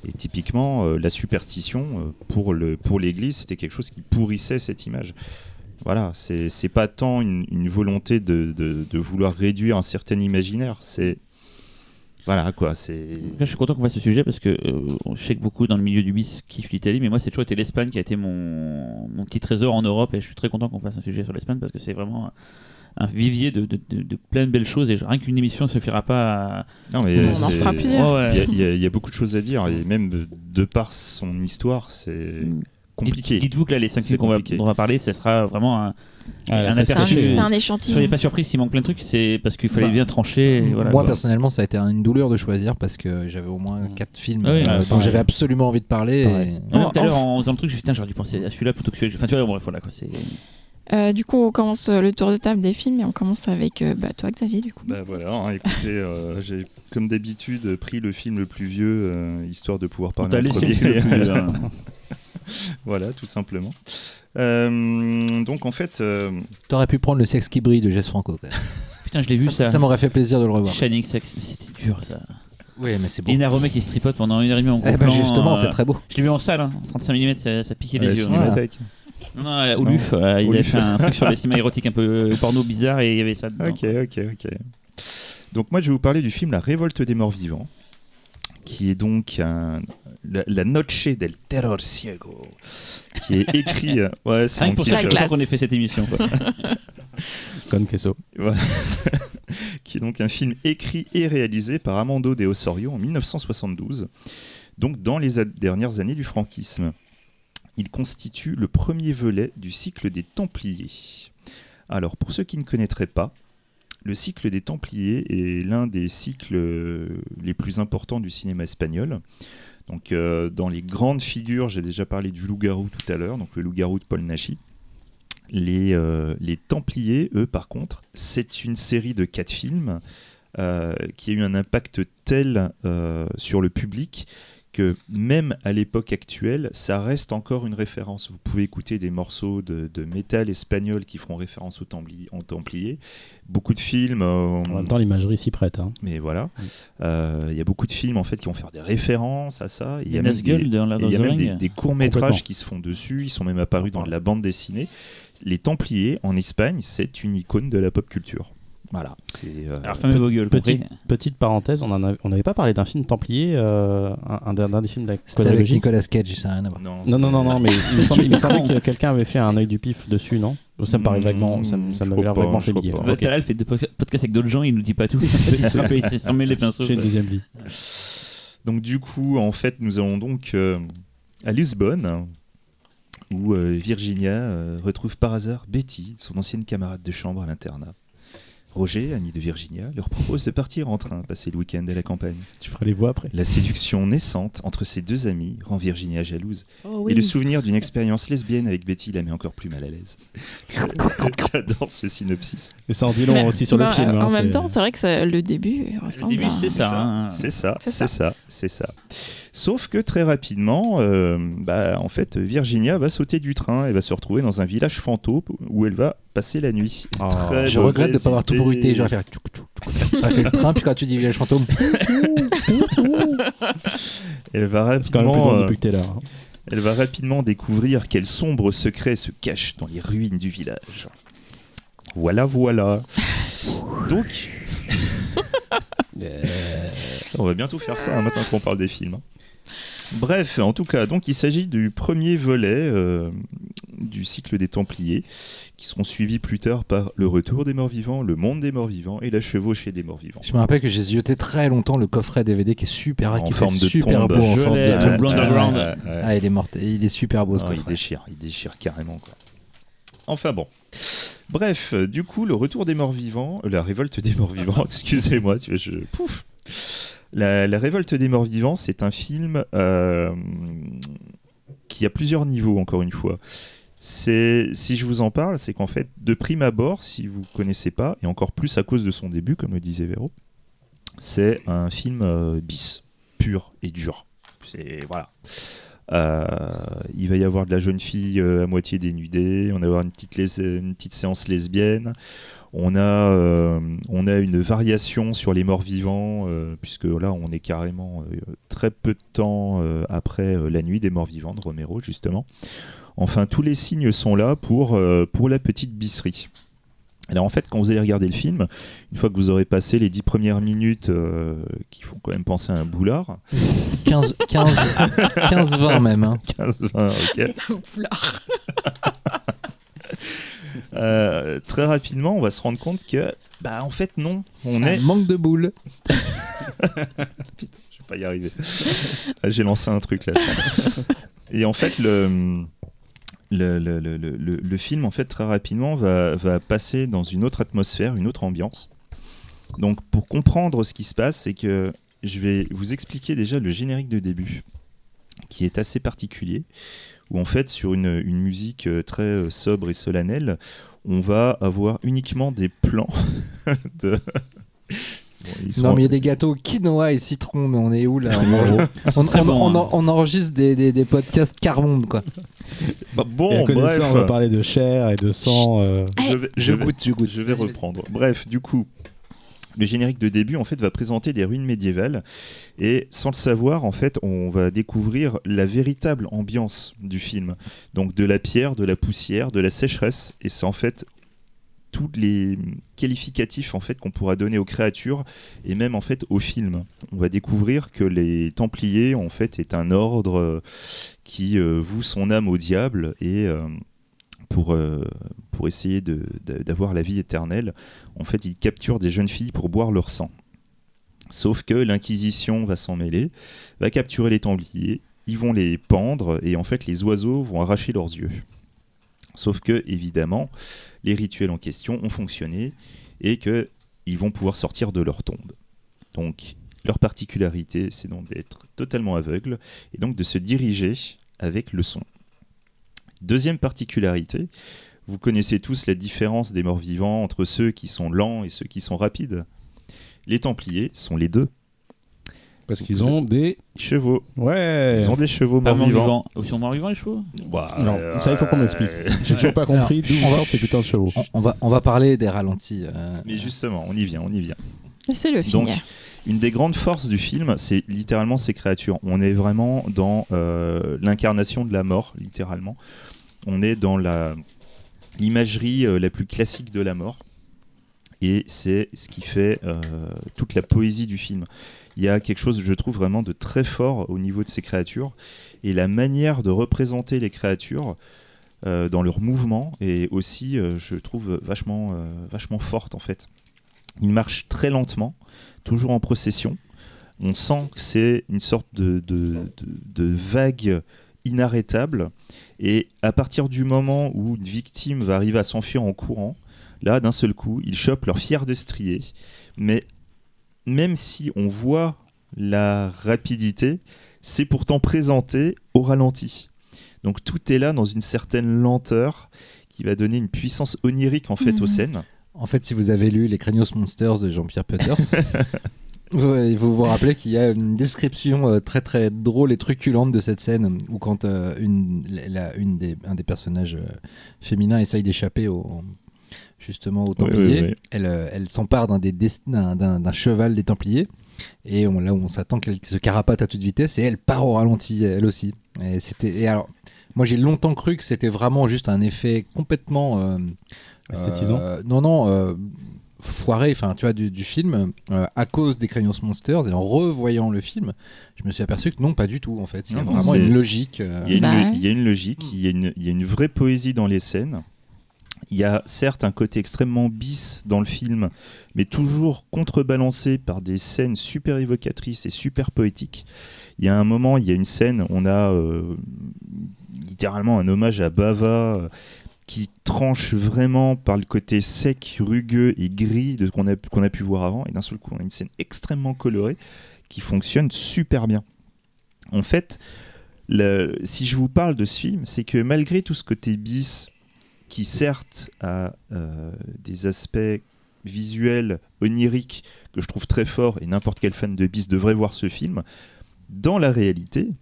Et typiquement, euh, la superstition euh, pour l'Église, c'était quelque chose qui pourrissait cette image. Voilà, c'est pas tant une, volonté de, de vouloir réduire un certain imaginaire, c'est voilà quoi, c'est je suis content qu'on fasse ce sujet parce que euh, je sais que beaucoup dans le milieu du bis kiffent l'Italie, mais moi, c'est toujours été l'Espagne qui a été mon, mon petit trésor en Europe et je suis très content qu'on fasse un sujet sur l'Espagne parce que c'est vraiment un, vivier de, de, de- de plein de belles choses et rien qu'une émission ne suffira pas à. non mais On en c'est- fera plusieurs. Ouais, Il y, ouais. a- il y a- il y a beaucoup de choses à dire et même de, de par son histoire, c'est compliqué. Dites-vous que là, les 5 C'est films qu'on va, compliqué. dont on va parler, ça sera vraiment un, Ah, un fête C'est un, aperçu. c'est un Soyez échantillon. pas surpris s'il manque plein de trucs, c'est parce qu'il fallait Bah, bien trancher. voilà, Moi quoi. personnellement, ça a été une douleur de choisir parce que j'avais au moins Mm. quatre films Ah oui, euh, ouais, dont j'avais absolument envie de parler. Et- Non, tout à l'heure, en- faisant le truc, je me suis dit, putain, j'aurais dû penser à celui-là plutôt que celui-là. Enfin, tu vois, bref, voilà, quoi. C'est... Euh, du coup, on commence euh, le tour de table des films et on commence avec euh, bah, toi, Xavier, du coup. Bah voilà, hein, écoutez, euh, j'ai comme d'habitude pris le film le plus vieux, euh, histoire de pouvoir On parler t'a en laissé le le plus, hein. voilà, tout simplement. Euh, donc en fait, euh, T'aurais pu prendre le sexe qui brille de Jess Franco. quand même. Putain, je l'ai vu ça. ça m'aurait fait plaisir de le revoir. Shining Sex, mais c'était dur ça. Oui, mais c'est Et bon. Ina Romay qui se tripote pendant une heure et demie en gros Eh ben plan, justement, euh, c'est très beau. Je l'ai vu en salle, hein, 35 mm, ça, ça piquait les yeux. cinémathèque. Non, non, à Ouluf, euh, avaient Ouluf. fait un truc sur les cinémas érotiques un peu porno bizarre et il y avait ça dedans. Ok, ok, ok. Donc moi, je vais vous parler du film La Révolte des morts vivants, qui est donc un- la, la Noche del Terror Ciego, qui est écrit. euh, ouais, c'est Rien mon que pour ça, je qu'on ait fait cette émission. quoi. Con queso. qui est donc un film écrit et réalisé par Amando de Osorio en 1972, donc dans les dernières années du franquisme. Il constitue le premier volet du cycle des Templiers. Alors, pour ceux qui ne connaîtraient pas, le cycle des Templiers est l'un des cycles euh, les plus importants du cinéma espagnol. Donc, euh, dans les grandes figures, j'ai déjà parlé du loup-garou tout à l'heure, donc le loup-garou de Paul Naschy. Les, euh, Templiers, eux, par contre, c'est une série de quatre films euh, qui a eu un impact tel sur le public que même à l'époque actuelle, ça reste encore une référence. Vous pouvez écouter des morceaux de, de métal espagnol qui feront référence aux Templiers. aux Templiers. Beaucoup de films. euh, En même temps, l'imagerie s'y prête. hein. mais voilà, Oui. Euh, il y a beaucoup de films en fait qui vont faire des références à ça. Il y a même des, dans y a même des, courts métrages qui se font dessus. Ils sont même apparus dans de la bande dessinée. Les Templiers en Espagne, c'est une icône de la pop culture. Voilà. C'est euh, Alors fermez vos gueules, Petite, petite parenthèse, on n'avait pas parlé d'un film Templier, euh, un, un d'un des films de la C'était avec. Nicolas Cage, ça n'a rien à voir. non, Non, non, non, non, mais il me semble, semblait Con. que quelqu'un avait fait un œil du pif dessus, non? Ça me paraît vaguement, ça, ça m'avait l'air pas, vaguement familier. Talal fait des po- podcasts avec d'autres gens, il nous dit pas tout. il s'en met- il s'en met les pinceaux. J'ai une deuxième vie. Donc du coup, en fait, nous allons donc euh, à Lisbonne, où euh, Virginia euh, retrouve par hasard Betty, son ancienne camarade de chambre à l'internat. Roger, ami de Virginia, leur propose de partir en train passer le week-end à la campagne. Tu feras les voix après. La séduction naissante entre ces deux amis rend Virginia jalouse. Oh Et le souvenir d'une expérience lesbienne avec Betty la met encore plus mal à l'aise. J'adore ce synopsis. Et ça en dit long Mais- aussi sur le bah, film. hein, En même c'est- temps, c'est vrai que ça- le début il Le ressemble début, à- c'est ça. hein. C'est ça, C'est c'est ça, c'est ça. Sauf que très rapidement, euh, bah, en fait, Virginia va sauter du train et va se retrouver dans un village fantôme où elle va passer la nuit. Ah. Je regrette de ne pas avoir tout bruité. J'aurais fait, tchouk, tchouk, tchouk. J'aurais fait le train, puis quand tu dis village fantôme, Elle va quand même euh, que là. hein. elle va rapidement découvrir quel sombre secret se cache dans les ruines du village. Voilà, voilà. Donc, on va bientôt faire ça hein, maintenant qu'on parle des films. Bref, en tout cas, donc il s'agit du premier volet euh, du cycle des Templiers, qui seront suivis plus tard par le retour des morts-vivants, le monde des morts-vivants et la chevauchée des morts-vivants. je me rappelle que j'ai zioté très longtemps le coffret DVD qui est super, En qui forme de super tombe. beau en Je forme l'ai, de Tomb tombe. Underground. Ouais, ouais, ouais. Ah, il est mort, il est super beau ce Ah, il coffret. déchire, il déchire carrément quoi. Enfin bon. Bref, euh, du coup, le retour des morts-vivants, euh, la révolte des morts-vivants, excusez-moi, tu vois, je pouf. La, révolte des morts-vivants, c'est un film euh, qui a plusieurs niveaux, encore une fois. Si je vous en parle, c'est qu'en fait, de prime abord, si vous connaissez pas, et encore plus à cause de son début, comme le disait Véro, c'est un film euh, bis, pur et dur. Voilà. Euh, il va y avoir de la jeune fille à moitié dénudée, on va avoir une petite séance lesbienne, on a, euh, on a une variation sur les morts vivants, euh, puisque là on est carrément euh, très peu de temps euh, après euh, la nuit des morts vivants de Romero, justement. Enfin, tous les signes sont là pour, euh, pour la petite bisserie. Alors en fait, quand vous allez regarder le film, une fois que vous aurez passé les dix premières minutes euh, qui font quand même penser à un boulard, 15, 15, 15 20 même. hein. 15-20, ok. Foulard. Euh, très rapidement, on va se rendre compte que, bah, en fait, non. On est. manque de boules. Je vais pas y arriver. Ah, J'ai lancé un truc là. Et en fait, le- le- le- le- le film, en fait, très rapidement, va, va passer dans une autre atmosphère, une autre ambiance. Donc, pour comprendre ce qui se passe, c'est que je vais vous expliquer déjà le générique de début, qui est assez particulier, où en fait, sur une, une musique euh, très euh, sobre et solennelle, on va avoir uniquement des plans de. Bon, Non, mais il y a des gâteaux quinoa et citron, mais on est où là on, Bon, on- Très on- bon, on- hein. on enregistre des, des- des podcasts Carmonde, quoi. Bah, bon, bref. ça, on va parler de chair et de sang. euh, Je vais, Je je vais- goûte, je goûte. je vais reprendre. Bref, du coup, le générique de début en fait va présenter des ruines médiévales et sans le savoir en fait, on va découvrir la véritable ambiance du film. Donc de la pierre, de la poussière, de la sécheresse et c'est en fait tous les qualificatifs en fait qu'on pourra donner aux créatures et même en fait au film. On va découvrir que les Templiers en fait est un ordre euh, qui euh, voue son âme au diable et euh, pour, euh, pour essayer d'avoir la vie éternelle, en fait, ils capturent des jeunes filles pour boire leur sang. Sauf que l'Inquisition va s'en mêler, va capturer les Templiers, ils vont les pendre et en fait, les oiseaux vont arracher leurs yeux. Sauf que, évidemment, les rituels en question ont fonctionné et que ils vont pouvoir sortir de leur tombe. Donc, leur particularité, c'est donc d'être totalement aveugle et donc de se diriger avec le son. Deuxième particularité, vous connaissez tous la différence des morts vivants entre ceux qui sont lents et ceux qui sont rapides. Les Templiers sont les deux. Parce qu'ils ont des. Chevaux. Ouais. Ils ont des chevaux Pas morts vivants. mort-vivant. Ils sont morts-vivants les chevaux? Bah, Non, euh, ça il faut qu'on m'explique. J'ai toujours pas compris d'où on va- sortent ces putains de chevaux. On, on va, on va parler des ralentis. euh, Mais justement, on y vient, on y vient. Laissez-le Donc, finir. Une des grandes forces du film, c'est littéralement ces créatures. On est vraiment dans euh, l'incarnation de la mort, littéralement. On est dans la l'imagerie euh, la plus classique de la mort. Et c'est ce qui fait euh, toute la poésie du film. Il y a quelque chose, je trouve, vraiment de très fort au niveau de ces créatures. Et la manière de représenter les créatures euh, dans leur mouvement est aussi, je trouve, vachement, forte en fait. Ils marchent très lentement, toujours en procession. On sent que c'est une sorte de vague inarrêtable. Et à partir du moment où une victime va arriver à s'enfuir en courant, là, d'un seul coup, ils chopent leur fier destrier. Mais même si on voit la rapidité, c'est pourtant présenté au ralenti. Donc tout est là dans une certaine lenteur qui va donner une puissance onirique en fait Mhm. aux scènes. En fait, si vous avez lu Les Craignos Monsters de Jean-Pierre Peters, vous vous vous rappelez qu'il y a une description euh, très très drôle et truculente de cette scène où quand euh, une, la- une des, un des personnages euh, féminins essaye d'échapper au justement aux Templiers, oui, oui. elle, elle s'empare d'un des d'un- d'un d'un cheval des Templiers et on, là où on s'attend qu'elle se carapate à toute vitesse et elle part au ralenti elle aussi. Et c'était et alors moi j'ai longtemps cru que c'était vraiment juste un effet complètement euh, euh, non, non, euh, foiré, enfin, tu vois, du, du film, euh, à cause des Craignos Monsters, et en revoyant le film, je me suis aperçu que non, pas du tout, en fait. Il y a vraiment une logique. euh, Il y, a une, Bah ouais. il y a une logique, il y a une, il y a une vraie poésie dans les scènes. Il y a certes un côté extrêmement bis dans le film, mais toujours contrebalancé par des scènes super évocatrices et super poétiques. Il y a un moment, il y a une scène, on a euh, littéralement un hommage à Bava euh, qui tranche vraiment par le côté sec, rugueux et gris de ce qu'on a, pu voir avant. Et d'un seul coup, on a une scène extrêmement colorée qui fonctionne super bien. En fait, si je vous parle de ce film, c'est que malgré tout ce côté bis, qui certes a euh, des aspects visuels, oniriques, que je trouve très forts, et n'importe quel fan de bis devrait voir ce film, dans la réalité,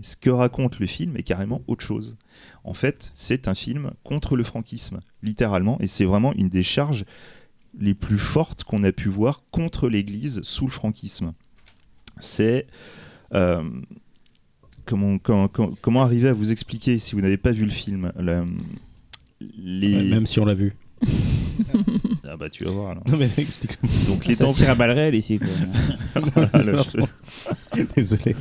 ce que raconte le film est carrément autre chose. En fait, c'est un film contre le franquisme, littéralement, et c'est vraiment une des charges les plus fortes qu'on a pu voir contre l'Église sous le franquisme. C'est euh, comment, comment, comment- comment arriver à vous expliquer si vous n'avez pas vu le film le- les... Ouais, même si on l'a vu. Ah bah tu vas voir alors. Non mais explique-moi. Donc les Ça temps tire à balles réelles ici. Quoi. Voilà, je- Désolé.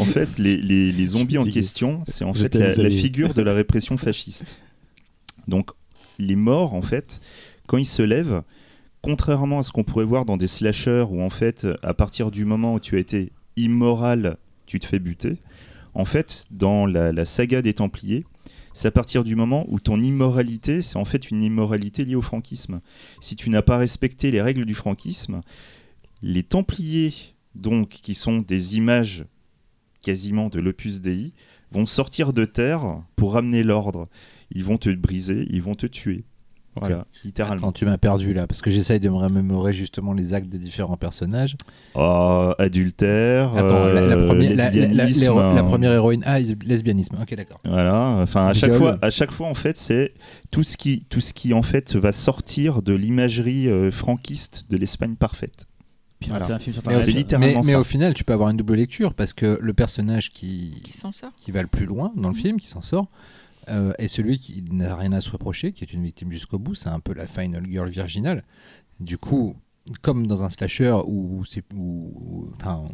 En fait, les, les- les zombies en question, c'est en Je fait la, la figure de la répression fasciste. Donc, les morts, en fait, quand ils se lèvent, contrairement à ce qu'on pourrait voir dans des slashers où, en fait, à partir du moment où tu as été immoral, tu te fais buter, en fait, dans la, la saga des Templiers, c'est à partir du moment où ton immoralité, c'est en fait une immoralité liée au franquisme. Si tu n'as pas respecté les règles du franquisme, les Templiers, donc, qui sont des images quasiment de l'opus Dei, vont sortir de terre pour ramener l'ordre. Ils vont te briser, ils vont te tuer. Voilà, littéralement. Attends, tu m'as perdu là, parce que j'essaye de me remémorer justement les actes des différents personnages. Oh, adultère, Attends, la, la première, la, la- héroïne. Ah, is- lesbianisme. Ok, d'accord. Voilà, enfin à chaque Viol. fois, à chaque fois en fait, c'est tout ce qui, tout ce qui en fait va sortir de l'imagerie euh, franquiste de l'Espagne parfaite. Puis Voilà. Mais, c'est littéralement mais- mais ça. au final, tu peux avoir une double lecture parce que le personnage qui, Qui s'en sort qui va le plus loin dans le film, qui s'en sort, euh, est celui qui n'a rien à se reprocher, qui est une victime jusqu'au bout. C'est un peu la final girl virginale. Du coup, comme dans un slasher où c'est où- où- enfin,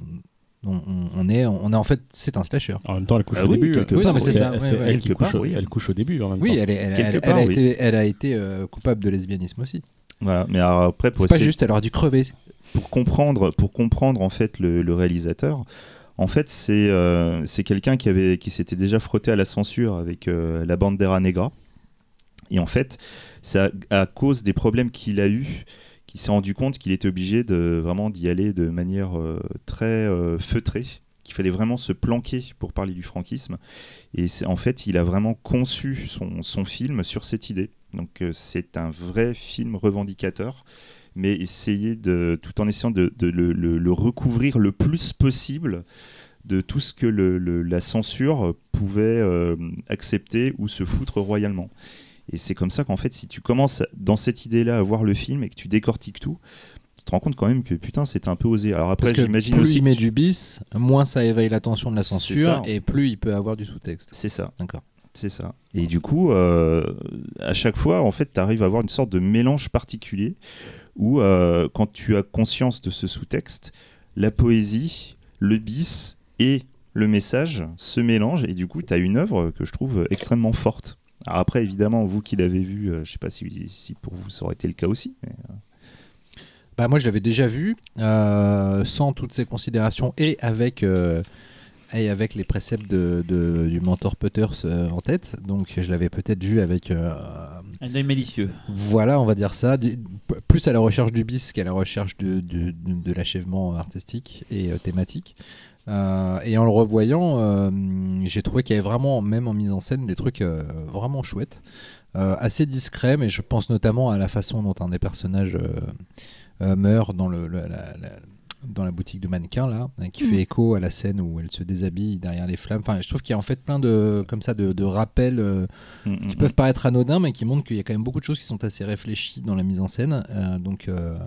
on, on- est on est en fait c'est un slasher. En même temps, elle couche Ah au oui, début. quelque Oui, part. non, mais c'est ça, C'est ouais, ouais. elle qui couche. part, au- oui. Elle couche au début en même Oui, temps. elle, elle, elle- part, elle a oui. été elle a été euh, coupable de lesbianisme aussi. Voilà, mais après pour C'est pas essayer- juste, elle aurait dû crever. pour comprendre, pour comprendre en fait le, le réalisateur, en fait c'est euh, quelqu'un qui s'était déjà frotté à la censure avec euh, la Bandera Negra. Et en fait, c'est à, cause des problèmes qu'il a eu qu'il s'est rendu compte qu'il était obligé de vraiment d'y aller de manière euh, très euh, feutrée, qu'il fallait vraiment se planquer pour parler du franquisme. Et en fait, il a vraiment conçu son, film sur cette idée. Donc c'est un vrai film revendicateur mais essayer de, tout en essayant de, de le, le- le recouvrir le plus possible de tout ce que le- la censure pouvait euh, accepter ou se foutre royalement. Et c'est comme ça qu'en fait, si tu commences dans cette idée-là à voir le film et que tu décortiques tout, tu te rends compte quand même que putain, c'était un peu osé. Alors après, j'imagine plus aussi. il met du bis, moins ça éveille l'attention de la censure ça. et plus il peut avoir du sous-texte. C'est ça. D'accord. C'est ça. Et du coup, euh, à chaque fois, en fait, tu arrives à avoir une sorte de mélange particulier où, euh, quand tu as conscience de ce sous-texte, la poésie, le bis et le message se mélangent. Et du coup, tu as une œuvre que je trouve extrêmement forte. Alors après, évidemment, vous qui l'avez vu, euh, je sais pas si, pour vous ça aurait été le cas aussi. Bah moi je l'avais déjà vu sans toutes ces considérations et avec et avec les préceptes de, de- du mentor Putters euh, en tête. Donc je l'avais peut-être vu avec euh, Un œil malicieux. voilà on va dire ça plus à la recherche du bis qu'à la recherche de, de, de- de l'achèvement artistique et euh, thématique. Euh, et en le revoyant, euh, j'ai trouvé qu'il y avait vraiment, même en mise en scène, des trucs euh, vraiment chouettes, assez discrets, mais je pense notamment à la façon dont un des personnages meurt dans, le, le- la, la- dans la boutique de mannequins, là, hein, qui fait écho à la scène où elle se déshabille derrière les flammes. Enfin, je trouve qu'il y a en fait plein de, comme ça, de, de rappels euh, mm, qui mm, peuvent paraître anodins, mais qui montrent qu'il y a quand même beaucoup de choses qui sont assez réfléchies dans la mise en scène. Euh, donc, euh,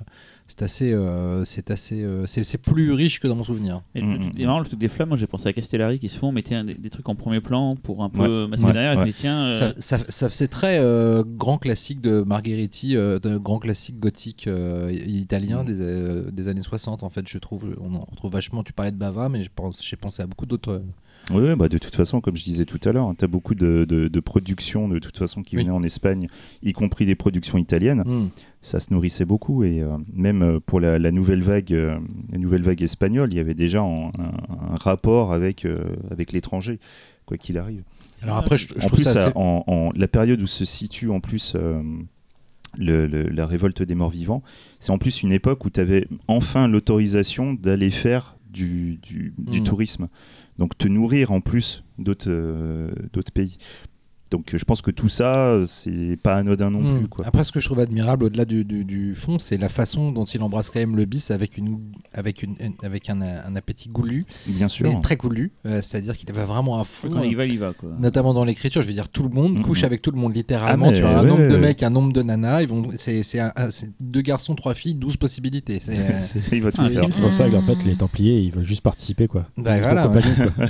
c'est assez, euh, c'est assez, euh, c'est c'est plus riche que dans mon souvenir. Et le, Mm, truc- mm, et marrant, le truc des flammes, moi j'ai pensé à Castellari qui souvent mettait un- des, des trucs en premier plan pour un peu Ouais, masquer ouais, derrière. ouais. Et tiens, euh, Ça, ça, ça faisait très euh, grand classique de Margheriti, euh, de grand classique gothique euh, italien Mm. des, euh, des années 60 en fait je trouve on en retrouve vachement tu parlais de Bava mais je pense- j'ai pensé à beaucoup d'autres Oui, bah de toute façon, comme je disais tout à l'heure, tu as beaucoup de, de- de productions de toute façon qui Oui. venaient en Espagne, y compris des productions italiennes. Ça se nourrissait beaucoup et euh, même euh, pour la, la nouvelle vague, euh, la nouvelle vague espagnole, il y avait déjà en- un, un rapport avec euh, avec l'étranger, quoi qu'il arrive. alors après je, je en trouve plus, ça ça- assez- en, en- la période où se situe en plus le- le- la révolte des morts vivants, c'est en plus une époque où tu avais enfin l'autorisation d'aller faire du, du- du Mm. tourisme. Donc te nourrir en plus d'autres euh, d'autres pays. Donc je pense que tout ça, c'est pas anodin non Hmm. plus. Quoi. Après, ce que je trouve admirable au-delà du, du- du fond, c'est la façon dont il embrasse quand même le bis avec, une, avec, une, avec un, un appétit goulu, Bien sûr. mais très goulu. Euh, C'est-à-dire qu'il va vraiment à fond. quand euh, il va, il va. Quoi. Notamment dans l'écriture, je veux dire, tout le monde Mhm. couche avec tout le monde littéralement. Ah, mais tu as un ouais, nombre de mecs, un nombre de nanas. Ils vont, c'est, deux garçons, trois filles, douze possibilités. C'est, euh, il c'est pour ça qu'en fait, les Templiers, ils veulent juste participer, quoi. Bah voilà.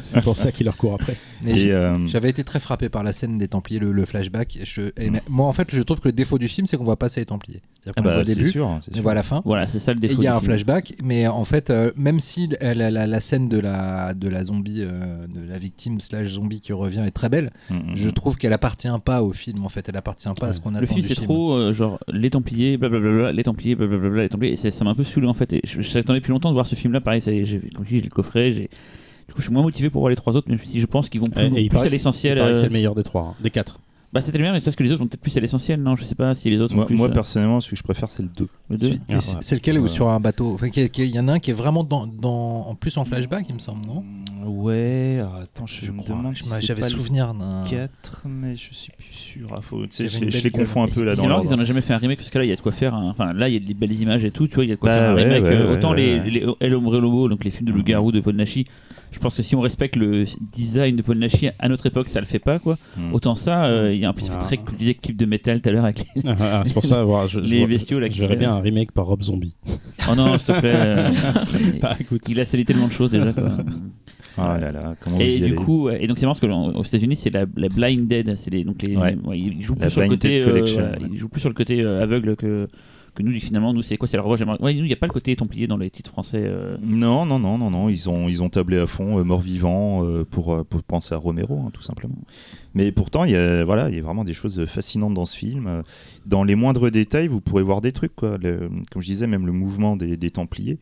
C'est pour ça qu'ils leur courent après. Et, euh, J'avais été très frappé par la scène des Templiers, le, le flashback. Je, et Mm. moi, en fait, je trouve que le défaut du film, c'est qu'on voit passer les Templiers. C'est-à-dire ah qu'on bah, voit au début, sûr. on sûr. voit à la fin. Voilà, c'est ça le Et défaut. il y a un film. flashback, mais en fait, euh, même si la, la- la- la scène de la, de la zombie, euh, de la victime slash zombie qui revient est très belle, Mm, mm, je trouve qu'elle appartient pas au film. En fait, elle appartient pas à ce qu'on attend Le film, c'est trop euh, genre les Templiers, blablabla, les Templiers, blablabla, les Templiers. Et ça m'a un peu saoulé en fait. Et j'attendais depuis longtemps de voir ce film-là. Pareil, ça j'ai comme je dis, je l'ai coffré. J'ai du coup, je suis moins motivé pour voir les trois autres, même si je pense qu'ils vont plus, Et- et plus à l'essentiel. Euh, c'est le meilleur des trois, hein, des quatre. Bah, c'était le meilleur, mais parce que les autres vont peut-être plus à l'essentiel. Non, je sais pas si les autres. sont Moi, plus, moi, euh, personnellement, celui que je préfère, c'est le 2. le deux. Et Ah, c'est ouais. c'est lequel où sur un bateau? Enfin, Il y en a un qui est vraiment dans, dans- en plus en flashback, il me semble, non? Ouais, attends, je, Je me crois. demande si J'avais souvenir d'un. 4, mais je suis plus sûr. Ah, faut- je, je les confonds un peu là C'est marrant qu'ils l'ordre. en ont jamais fait un remake parce que là il y a de quoi faire. Enfin là il y a des belles images et tout, tu vois, il y a de quoi Bah faire un ouais, remake. ouais, euh, ouais, autant ouais, les, les El Hombre Lobo, donc les films de Mhm. loup-garou de Paul Nashi, je pense que si on respecte le design de Paul Nashi à notre époque, ça le fait pas quoi. Mm. Autant ça, euh, il y a un petit Ah. très clip de métal tout à l'heure avec les. Ah, ah, c'est pour ça, voir, je, je Les bestiaux, là, Je verrais se bien un remake par Rob Zombie. Oh non, s'il te plaît. euh, Bah, écoute. il a scellé tellement de choses déjà quoi. Ah là là, comment Et vous y du allez coup, et donc c'est marrant parce que aux États-Unis c'est la, la blind dead, c'est les donc les, Ouais. ouais, ils jouent La plus sur le côté, euh, voilà, ils jouent plus sur le côté euh, aveugle que que nous finalement nous c'est quoi c'est la revanche ouais il n'y a pas le côté templier dans les titres français euh, Non, non, non, non, non, ils ont, ils ont tablé à fond, euh, mort-vivant, euh, pour, euh, pour penser à Romero, hein, tout simplement. Mais pourtant, il y, a, voilà, il y a vraiment des choses fascinantes dans ce film. Dans les moindres détails, vous pourrez voir des trucs, quoi. Comme je disais, même le mouvement des, des Templiers.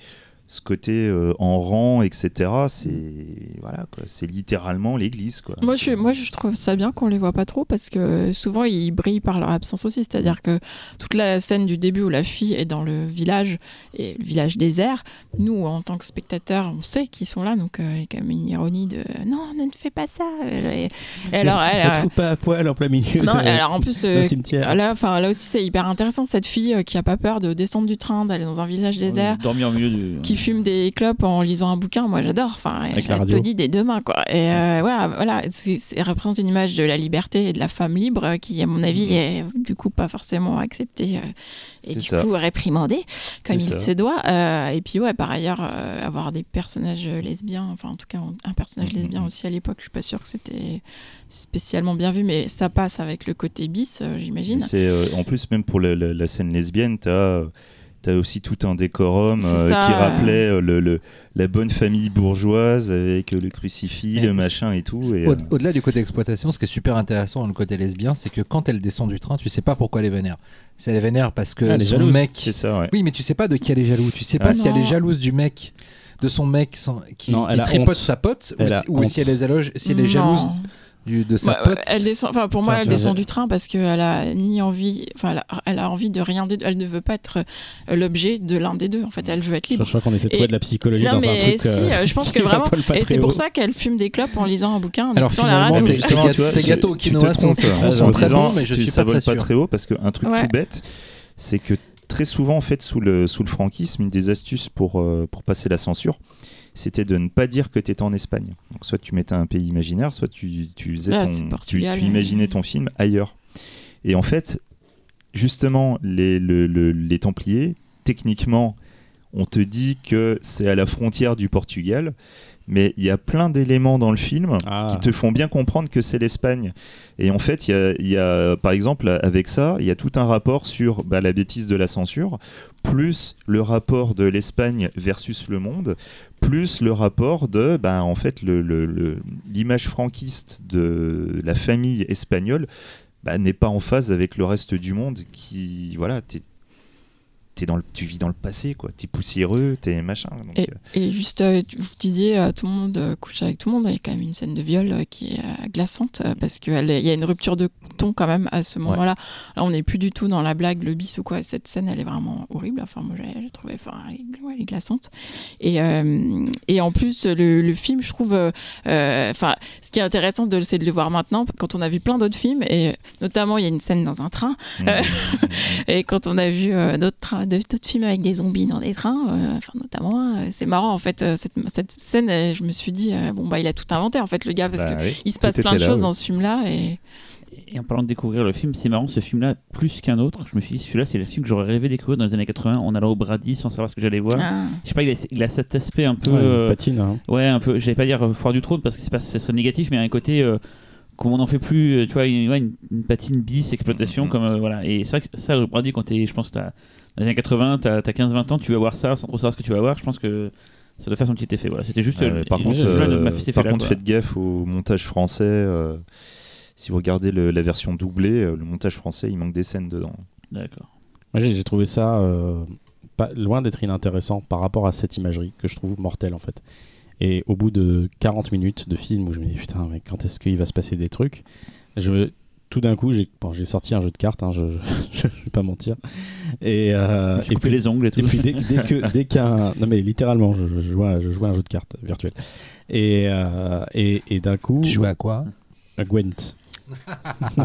Ce côté euh, en rang, etc. C'est voilà. C'est littéralement l'église, quoi. Moi je, moi, je trouve ça bien qu'on les voit pas trop parce que souvent ils brillent par leur absence aussi. C'est-à-dire que toute la scène du début où la fille est dans le village et le village désert, nous en tant que spectateurs, on sait qu'ils sont là. Donc euh, il y a quand même une ironie de non, ne fais pas ça. Et, alors, elle, Ne te euh, fous pas à poil en plein milieu non, de- alors en plus, euh, là, enfin là aussi c'est hyper intéressant cette fille euh, qui a pas peur de descendre du train, d'aller dans un village désert. Dormir au milieu du. qui fume des clopes en lisant un bouquin, moi j'adore. Enfin, dit des deux mains, quoi. Et euh, voilà, voilà, c'est- représente une image de la liberté et de la femme libre euh, qui, à mon avis, est du coup pas forcément acceptée euh, et du ça. coup réprimandée comme il ça. se doit. Euh, et puis ouais, par ailleurs, euh, avoir des personnages lesbiens, enfin en tout cas un personnage Mhm. lesbien aussi à l'époque, je suis pas sûre que c'était spécialement bien vu, mais ça passe avec le côté bis, j'imagine. C'est en plus même pour la, la- la scène lesbienne, t'as as aussi tout un décorum C'est euh, ça, qui rappelait euh, le, le- la bonne famille bourgeoise avec euh, le crucifix, le machin et tout. Au- euh, Au-delà du côté exploitation, ce qui est super intéressant dans le côté lesbien, c'est que quand elle descend du train, tu sais pas pourquoi elle est vénère. Si elle est vénère parce que Ah, son jalouse. mec. c'est ça, ouais. Oui, mais tu sais pas de qui elle est jalouse. Tu sais pas Ah. si elle est jalouse du mec, de son mec sans- qui, Non, tripote honte. sa pote, ou, si, ou elle est, jalouse, si elle est Non. jalouse du- de sa Ouais, pote. elle descend, enfin pour moi, Enfin, elle descend du train parce qu'elle a ni envie, enfin elle a, elle a envie de rien des deux. Elle ne veut pas être euh, l'objet de l'un des deux. En fait, elle veut être Je, libre. je crois qu'on essaie de trouver de la psychologie Non dans un mais truc. si, euh, euh, je pense que vraiment. Et c'est pour ça qu'elle fume des clopes en lisant un bouquin, en Alors écoutant la finalement, radio. tes, tes gâteaux au tu te quinoa sont, très bons, mais je tu- suis pas pas très haut parce qu'un truc tout bête, c'est que très souvent en fait sous le sous le franquisme, une des astuces pour euh, pour passer la censure, c'était de ne pas dire que tu étais en Espagne. Donc soit tu mettais un pays imaginaire, soit tu tu faisais Là, ton- c'est tu, Portugal, tu euh. imaginais ton film ailleurs. Et en fait, justement les le- le- les Templiers, techniquement, on te dit que c'est à la frontière du Portugal. Mais il y a plein d'éléments dans le film Ah. qui te font bien comprendre que c'est l'Espagne. Et en fait, il y a, il y a, par exemple, avec ça, il y a tout un rapport sur bah, la bêtise de la censure, plus le rapport de l'Espagne versus le monde, plus le rapport de, bah, en fait, l'image franquiste de la famille espagnole bah, n'est pas en phase avec le reste du monde qui, voilà, t'es dans le, tu vis dans le passé, quoi. T'es poussiéreux, t'es machin. donc, Et, euh, et juste, euh, vous disiez, euh, tout le monde euh, couche avec tout le monde. Il y a quand même une scène de viol qui est glaçante parce qu'il y a une rupture de ton quand même à ce moment-là. Là, on n'est plus du tout dans la blague, le bis ou quoi. Cette scène, elle est vraiment horrible. Enfin, moi, j'ai trouvé, enfin, elle est, ouais, elle est glaçante. Et, et en plus, le, le film, je trouve, enfin, ce qui est intéressant, de, c'est de le voir maintenant quand on a vu plein d'autres films et notamment, il y a une scène dans un train. Euh, Et quand on a vu d'autres tra- de- d'autres films avec des zombies dans des trains, euh, enfin notamment, euh, c'est marrant en fait euh, cette, cette scène. euh, je me suis dit euh, bon bah il a tout inventé en fait le gars parce bah que oui, il se tout passe plein de là, choses oui. dans ce film-là et Et en parlant de découvrir le film, c'est marrant, ce film-là, plus qu'un autre, je me suis dit, celui-là, c'est le film que j'aurais rêvé de découvrir dans les années 80 en allant au Brady sans savoir ce que j'allais voir. Ah. Je sais pas, il a, il a cet aspect un peu. Ouais, euh, patine. hein. Ouais, un peu. J'allais pas dire foire du trône parce que c'est pas, ça serait négatif, mais un côté. euh, comme on n'en fait plus, euh, tu vois, une, ouais, une, une patine bis, exploitation, Mhm. comme euh, voilà. Et c'est vrai que ça, le Brady, quand t'es, je pense, t'as, dans les années 80, t'as, t'as 15-20 ans, tu vas voir ça sans trop savoir ce que tu vas voir. Je pense que ça doit faire son petit effet. Voilà, c'était juste. Euh, par contre, euh, par effet-là, contre faites gaffe au montage français. euh, si vous regardez le- la version doublée, le montage français, il manque des scènes dedans. D'accord. Moi, j'ai j'ai trouvé ça euh, pas, loin d'être inintéressant par rapport à cette imagerie que je trouve mortelle en fait. Et au bout de 40 minutes de film où je me dis putain, mais quand est-ce qu'il va se passer des trucs je, Tout d'un coup, j'ai bon, j'ai sorti un jeu de cartes, hein, je, je, je vais pas mentir. Et, euh, et coupé puis, les ongles et tout. et puis dès, dès que dès qu'un non mais littéralement, je, je jouais, à- je jouais un jeu de cartes virtuel. Et, euh, et, et d'un coup, Tu jouais à quoi? à Gwent.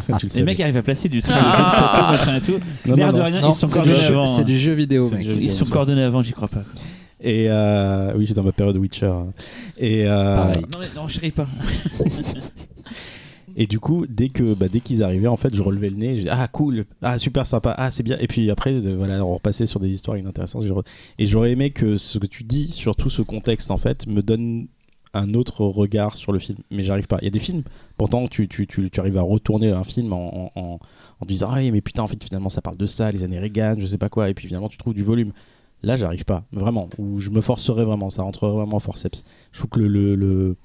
le Les mecs arrivent à placer du truc, Ah. machin et tout. Non, L'air non, de non. rien, Non, ils sont c'est du, coordonnés jeu- avant. c'est hein. du jeu vidéo, C'est mec. Ils sont coordonnés avant, j'y crois pas. Et euh, oui, j'étais dans ma période Witcher. Et, euh, Pareil. Non, mais non, chérie, pas. et du coup, dès que bah, dès qu'ils arrivaient, en fait, je relevais le nez. Je disais, ah cool, ah super sympa, ah c'est bien. Et puis après, voilà, on repassait sur des histoires inintéressantes. Je re- Et j'aurais aimé que ce que tu dis sur tout ce contexte, en fait, me donne un autre regard sur le film. Mais j'arrive pas. Il y a des films, pourtant, tu, tu, tu, tu arrives à retourner un film en, en, en, en te disant, ah oui, mais putain, en fait, finalement, ça parle de ça, les années Reagan, je sais pas quoi. Et puis finalement, tu trouves du volume. Là, j'arrive pas, vraiment. Ou je me forcerais vraiment, ça rentrerait vraiment en forceps. Je trouve que le, le, le,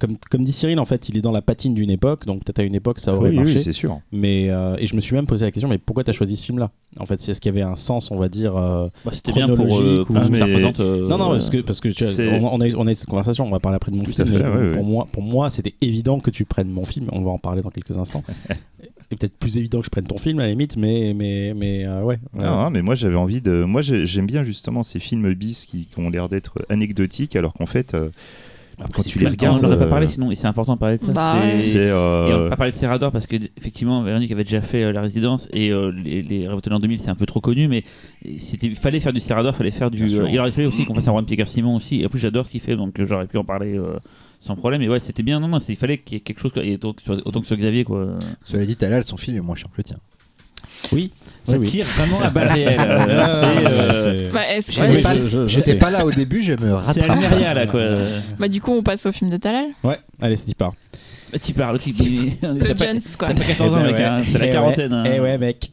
comme, comme dit Cyril, en fait, il est dans la patine d'une époque, donc peut-être à une époque ça aurait oui, marché. oui, c'est sûr. mais euh, et je me suis même posé la question, mais pourquoi t'as choisi ce film-là? En fait, c'est ce qu'il y avait un sens, on va dire. euh, Bah, C'était bien pour, euh, ou- ça représente. euh, Non, non, parce que, parce que tu vois, C'est- on, a, eu- on a eu cette conversation, on va parler après de mon Tout film. à fait, mais ouais, pour, ouais. Moi, pour moi, c'était évident que tu prennes mon film, on va en parler dans quelques instants. Et peut-être plus évident que je prenne ton film à la limite, mais, mais, mais euh, ouais. Non, non, mais moi j'avais envie de. Moi j'ai- j'aime bien justement ces films bis qui, qui ont l'air d'être anecdotiques alors qu'en fait, euh, Après, quand tu les Attends, on regardes. n'aurait pas euh, parlé sinon, et c'est important de parler de ça. Bah c'est-. Et on euh, va pas parler de Serrador parce que effectivement Véronique avait déjà fait euh, la résidence et euh, les, les en 2000 c'est un peu trop connu mais c'était il fallait faire du Serrador, il fallait faire du euh, il aurait fallu aussi qu'on fasse un Juan Pierre Simon aussi et en plus j'adore ce qu'il fait donc j'aurais pu en parler euh, sans problème mais ouais c'était bien non il fallait qu'il y ait quelque chose et autant que, sur- Xavier quoi Cela dit, Talal, son film est moins chiant que le tien. Oui, ça oui, oui. tire vraiment à balles réelles euh, c'est euh, c'est- Bah, ouais, n'étais c'est- pas- pas là au début, je me c'est rattrape. Almeria là quoi bah, du coup, on passe au film de Talal. Ouais, allez, c'est y part. Tu parles tu Le t'as pas, Jones, quoi. t'as pas 14 ans Eh mec hein, t'as la Eh quarantaine hein. Eh ouais, mec.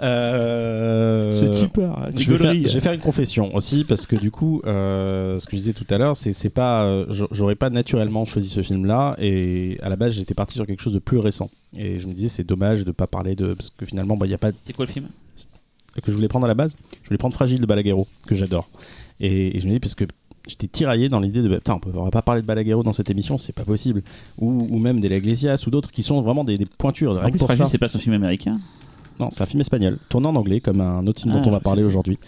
Euh, c'est super Je vais, faire, rigolerie. je vais faire une confession aussi parce que du coup, euh, ce que je disais tout à l'heure, c'est pas, euh, j'a- j'aurais pas naturellement choisi ce film-là et à la base j'étais parti sur quelque chose de plus récent et je me disais c'est dommage de pas parler de parce que finalement bah il y a pas c'était quoi le film? Que je voulais prendre à la base, je voulais prendre Fragile de Balaguerro que j'adore et, et je me dis parce que j'étais tiraillé dans l'idée de bah, putain on pourrait pas parler de Balaguerro dans cette émission c'est pas possible ou, ou même des Iglesias ou d'autres qui sont vraiment des, des pointures en plus pour Fragile c'est pas son film américain Non, c'est un film espagnol, tourné en anglais, comme un autre film Ah, dont on je va parler aujourd'hui.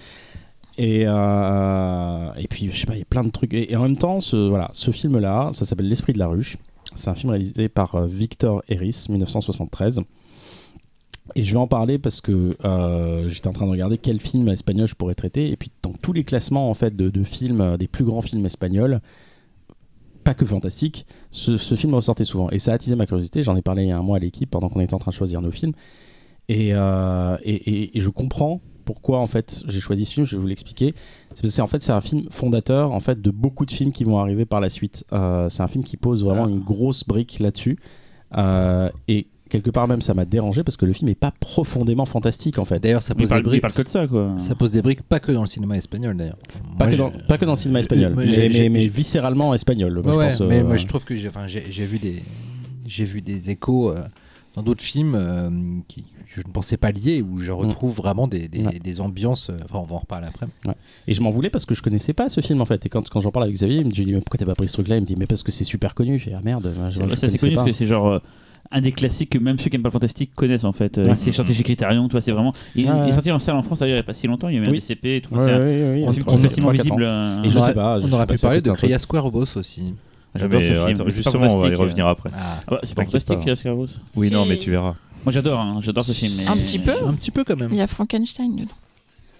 Et, euh, et puis, je sais pas, il y a plein de trucs. Et, et en même temps, ce, voilà, ce film-là, ça s'appelle L'Esprit de la Ruche. C'est un film réalisé par euh, Victor Eris, 1973. Et je vais en parler parce que euh, j'étais en train de regarder quel film espagnol je pourrais traiter. Et puis, dans tous les classements en fait, de, de films, euh, des plus grands films espagnols, pas que fantastique, ce, ce film ressortait souvent. Et ça a attisé ma curiosité. J'en ai parlé il y a un mois à l'équipe pendant qu'on était en train de choisir nos films. Et, euh, et, et- et je comprends pourquoi en fait j'ai choisi ce film. Je vais vous l'expliquer. C'est parce que c'est- en fait c'est un film fondateur en fait de beaucoup de films qui vont arriver par la suite. Euh, c'est un film qui pose vraiment une grosse brique là-dessus. Euh, et quelque part même ça m'a dérangé parce que le film est pas profondément fantastique en fait. D'ailleurs, ça pose, des briques, parle que de ça quoi ça pose des briques pas que dans le cinéma espagnol d'ailleurs. Pas, que dans, j'ai- pas que dans le cinéma espagnol, Moi, mais, j'ai- mais- j'ai- mais j'ai- viscéralement espagnol. moi, Ouais, je pense, mais euh, moi je trouve que j'ai enfin, j'ai- j'ai vu des j'ai vu des échos euh, dans d'autres films euh, qui que je ne pensais pas liés où je retrouve vraiment des, des, Mm. Ouais. des ambiances euh, enfin on va en reparler après Et je m'en voulais parce que je connaissais pas ce film en fait. Et quand, quand j'en parle avec Xavier, il me dit mais pourquoi t'as pas pris ce truc-là? Il me dit mais parce que c'est super connu. Je fais ah merde. Je, Ouais, je ça c'est connu pas. parce que c'est genre euh, un des classiques que même ceux qui aiment pas le fantastique connaissent en fait. Euh, Ouais. C'est sorti chez Criterion, toi c'est vraiment. Il, Ah ouais. il est sorti en salle en France d'ailleurs il y a pas si longtemps, il y a eu un Oui. DCP et tout. Ouais, ouais, un film qui est facilement visible. euh, Et je on sais aurait, pas, on aurait pu parler de truc. Crias Cuervos aussi J'adore ce film. attends, justement, on va y euh. revenir après. Ah, Ah bah, c'est pas fantastique, pas. Crias Cuervos. Oui, non, mais tu verras. Moi j'adore, hein, j'adore ce film. mais- Un petit peu un petit peu quand même Il y a Frankenstein dedans.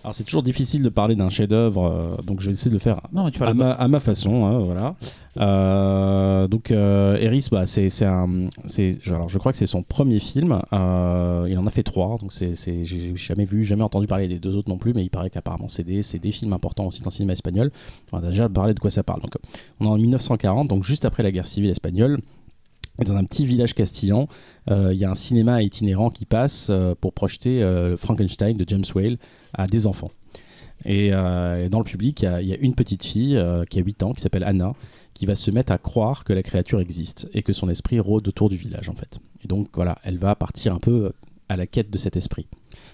Alors c'est toujours difficile de parler d'un chef-d'œuvre, euh, donc je vais essayer de le faire Non, tu à ma, à ma façon, hein, voilà. Euh, donc euh, Eris, bah, c'est c'est un, alors je crois que c'est son premier film. Il en a fait trois, donc c'est, j'ai jamais vu, jamais entendu parler des deux autres non plus, mais il paraît qu'apparemment c'est des, c'est des films importants aussi dans le cinéma espagnol. On a déjà parlé de quoi ça parle. Donc on est en 1940, donc juste après la guerre civile espagnole. Dans un petit village castillan, euh, il y a un cinéma itinérant qui passe euh, pour projeter euh, Frankenstein de James Whale à des enfants. Et euh, dans le public, il y a- une petite fille qui a 8 ans, qui s'appelle Anna, qui va se mettre à croire que la créature existe et que son esprit rôde autour du village en fait. Et donc voilà, elle va partir un peu à la quête de cet esprit.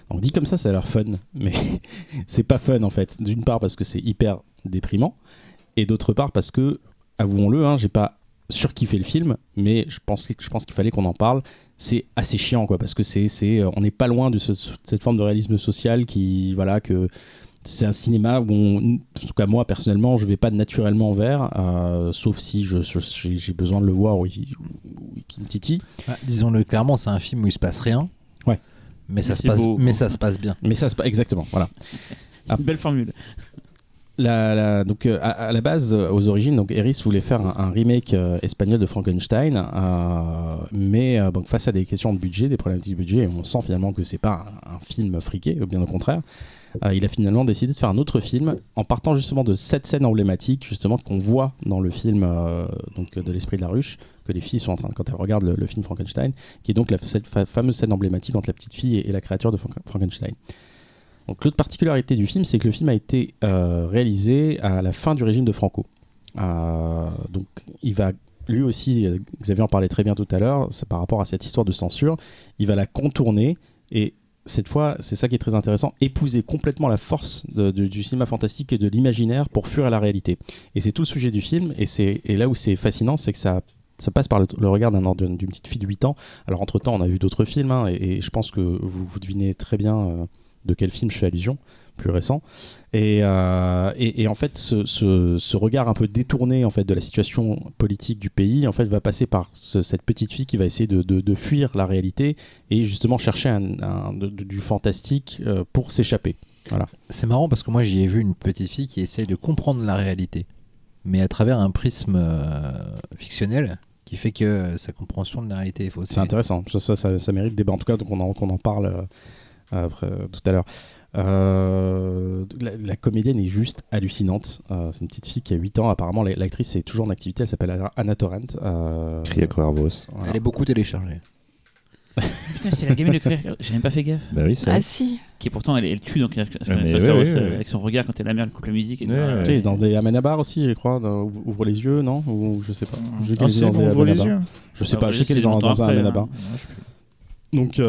Donc dit comme ça, ça a l'air fun, mais c'est pas fun en fait. D'une part parce que c'est hyper déprimant, et d'autre part parce que, avouons-le, hein, j'ai pas surkiffé le film, mais je pense, je pense qu'il fallait qu'on en parle. C'est assez chiant quoi, parce que c'est, c'est, euh, on n'est pas loin de ce- cette forme de réalisme social qui, voilà, que c'est un cinéma où, on- en tout cas moi personnellement, je vais pas naturellement vers, euh, sauf si je, je- j'ai, j'ai besoin de le voir ou il, me titille. Ah, disons-le clairement c'est un film où il se passe rien Ouais. mais ça se passe beau. mais ça se passe bien Mais ça se passe exactement, voilà. C'est une belle formule. La, la- donc euh, à, la base, euh, aux origines, donc Eris voulait faire un, remake euh, espagnol de Frankenstein, mais face à des questions de budget, des problématiques de budget, et on sent finalement que c'est pas un, film friqué, bien au contraire. il a finalement décidé de faire un autre film en partant justement de cette scène emblématique justement qu'on voit dans le film donc de l'esprit de la ruche que les filles sont en train quand elles regardent le, film Frankenstein qui est donc la, cette fa- fameuse scène emblématique entre la petite fille et, la créature de Frank- Frankenstein. Donc l'autre particularité du film, c'est que le film a été euh, réalisé à la fin du régime de Franco. Euh, donc il va lui aussi, euh, Xavier en parlait très bien tout à l'heure, par rapport à cette histoire de censure, il va la contourner et cette fois, c'est ça qui est très intéressant, épouser complètement la force du cinéma fantastique et de l'imaginaire pour fuir à la réalité. Et c'est tout le sujet du film, et, et là où c'est fascinant, c'est que ça, passe par le, le regard d'un, d'une petite fille de 8 ans. Alors entre-temps, on a vu d'autres films, hein, et, je pense que vous, vous devinez très bien de quel film je fais allusion, plus récent. Et, euh, et, et en fait, ce, ce- ce regard un peu détourné en fait de la situation politique du pays, en fait, va passer par ce- cette petite fille qui va essayer de, de- de fuir la réalité et justement chercher un, un- de- de- du fantastique euh, pour s'échapper. C'est marrant parce que moi j'y ai vu une petite fille qui essaye de comprendre la réalité, mais à travers un prisme euh, fictionnel qui fait que sa compréhension de la réalité est fausse. C'est intéressant. Ça, ça, ça- ça mérite débat. En tout cas, donc on en, qu'on en parle euh, après, euh, tout à l'heure. Euh, la, la comédienne est juste hallucinante. Euh, c'est une petite fille qui a 8 ans. Apparemment, la- l'actrice est toujours en activité. Elle s'appelle Anna Torrent. Euh, Cria voilà. Elle est beaucoup téléchargée. Putain, c'est la gamine de Claire. J'ai même pas fait gaffe. Bah oui, c'est Ah si. Qui pourtant, elle, elle tue Ah, ouais, ouais, ouais. avec son regard quand elle la merde, elle coupe la musique. Et Ah, dans des Amenabar aussi, je crois. dans Ouvre les yeux, non? Ou je sais pas. Ah, dans ouvre les yeux. Je sais Ah, pas. ouais, Je sais qu'elle est dans, un Amenabar. hein. Donc,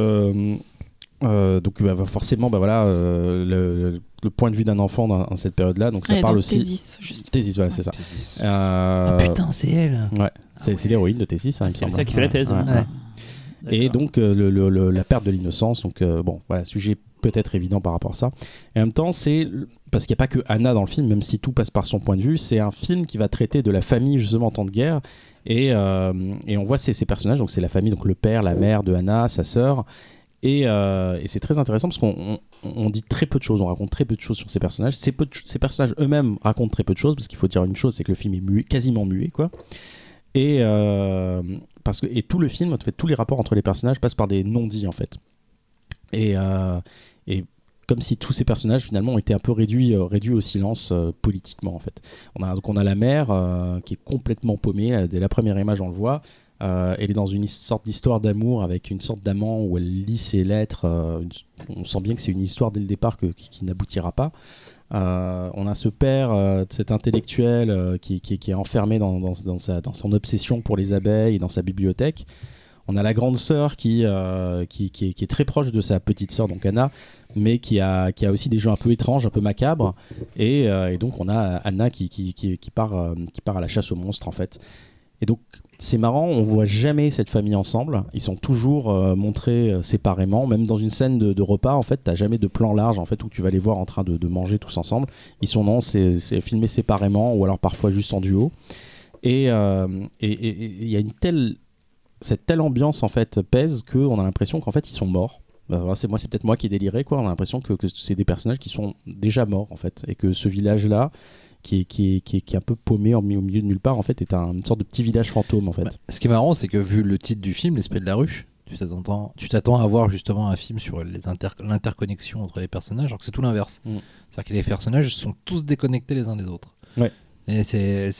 euh, donc bah, forcément, bah, voilà, euh, le, le point de vue d'un enfant dans, dans cette période-là. Donc ça parle aussi. Thésis, juste. Thésis, voilà, c'est ça. Thésis. Euh, Ah putain, c'est elle Ouais, c'est l'héroïne de Tessis, hein, me C'est ça qui fait la thèse. Ouais, hein. ouais. Ouais. Et donc euh, le- le- le- la perte de l'innocence, donc euh, bon, voilà, sujet peut-être évident par rapport à ça. Et en même temps, c'est parce qu'il n'y a pas que Anna dans le film, même si tout passe par son point de vue, c'est un film qui va traiter de la famille justement en temps de guerre. Et, euh, et on voit ces, ces personnages, donc c'est la famille, donc le père, la mère de Anna, sa sœur. Et, euh, et c'est très intéressant parce qu'on on- on dit très peu de choses, on raconte très peu de choses sur ces personnages. Ces, personnages eux-mêmes racontent très peu de choses parce qu'il faut dire une chose, c'est que le film est muet, quasiment muet, quoi. Et, euh, parce que, et tout le film, en fait, tous les rapports entre les personnages passent par des non-dits en fait. Et, euh, et comme si tous ces personnages finalement ont été un peu réduits, réduits au silence politiquement en fait. On a, donc on a la mère qui est complètement paumée, dès la première image on le voit. Euh, elle est dans une sorte d'histoire d'amour avec une sorte d'amant où elle lit ses lettres. euh, on sent bien que c'est une histoire dès le départ qui, n'aboutira pas. Euh, on a ce père, cet intellectuel qui, est enfermé dans, sa- dans son obsession pour les abeilles et dans sa bibliothèque. On a la grande sœur qui, qui, est, très proche de sa petite sœur, donc Anna, mais qui a, qui a aussi des jeux un peu étranges, un peu macabres. Et, et donc on a Anna qui, qui, part, qui part à la chasse aux monstres en fait. Et donc c'est marrant, on voit jamais cette famille ensemble. Ils sont toujours euh, montrés euh, séparément. Même dans une scène de, repas, en fait, t'as jamais de plan large en fait où tu vas les voir en train de, manger tous ensemble. Ils sont non, c'est filmé séparément ou alors parfois juste en duo. Et euh, et- il y a une telle cette telle ambiance en fait pèse qu'on a l'impression qu'en fait ils sont morts. Bah, c'est moi, c'est peut-être moi qui ai déliré quoi. On a l'impression que, que c'est des personnages qui sont déjà morts en fait et que ce village là qui est, qui, est, qui, est, qui est un peu paumé au milieu de nulle part en fait est un- une sorte de petit village fantôme en fait. Bah, ce qui est marrant, c'est que vu le titre du film, L'esprit de la ruche, tu t'attends, à voir justement un film sur les inter- l'interconnexion entre les personnages, alors que c'est tout l'inverse. Mm. C'est-à-dire que les personnages sont tous déconnectés les uns des autres. Ouais. Et c'est,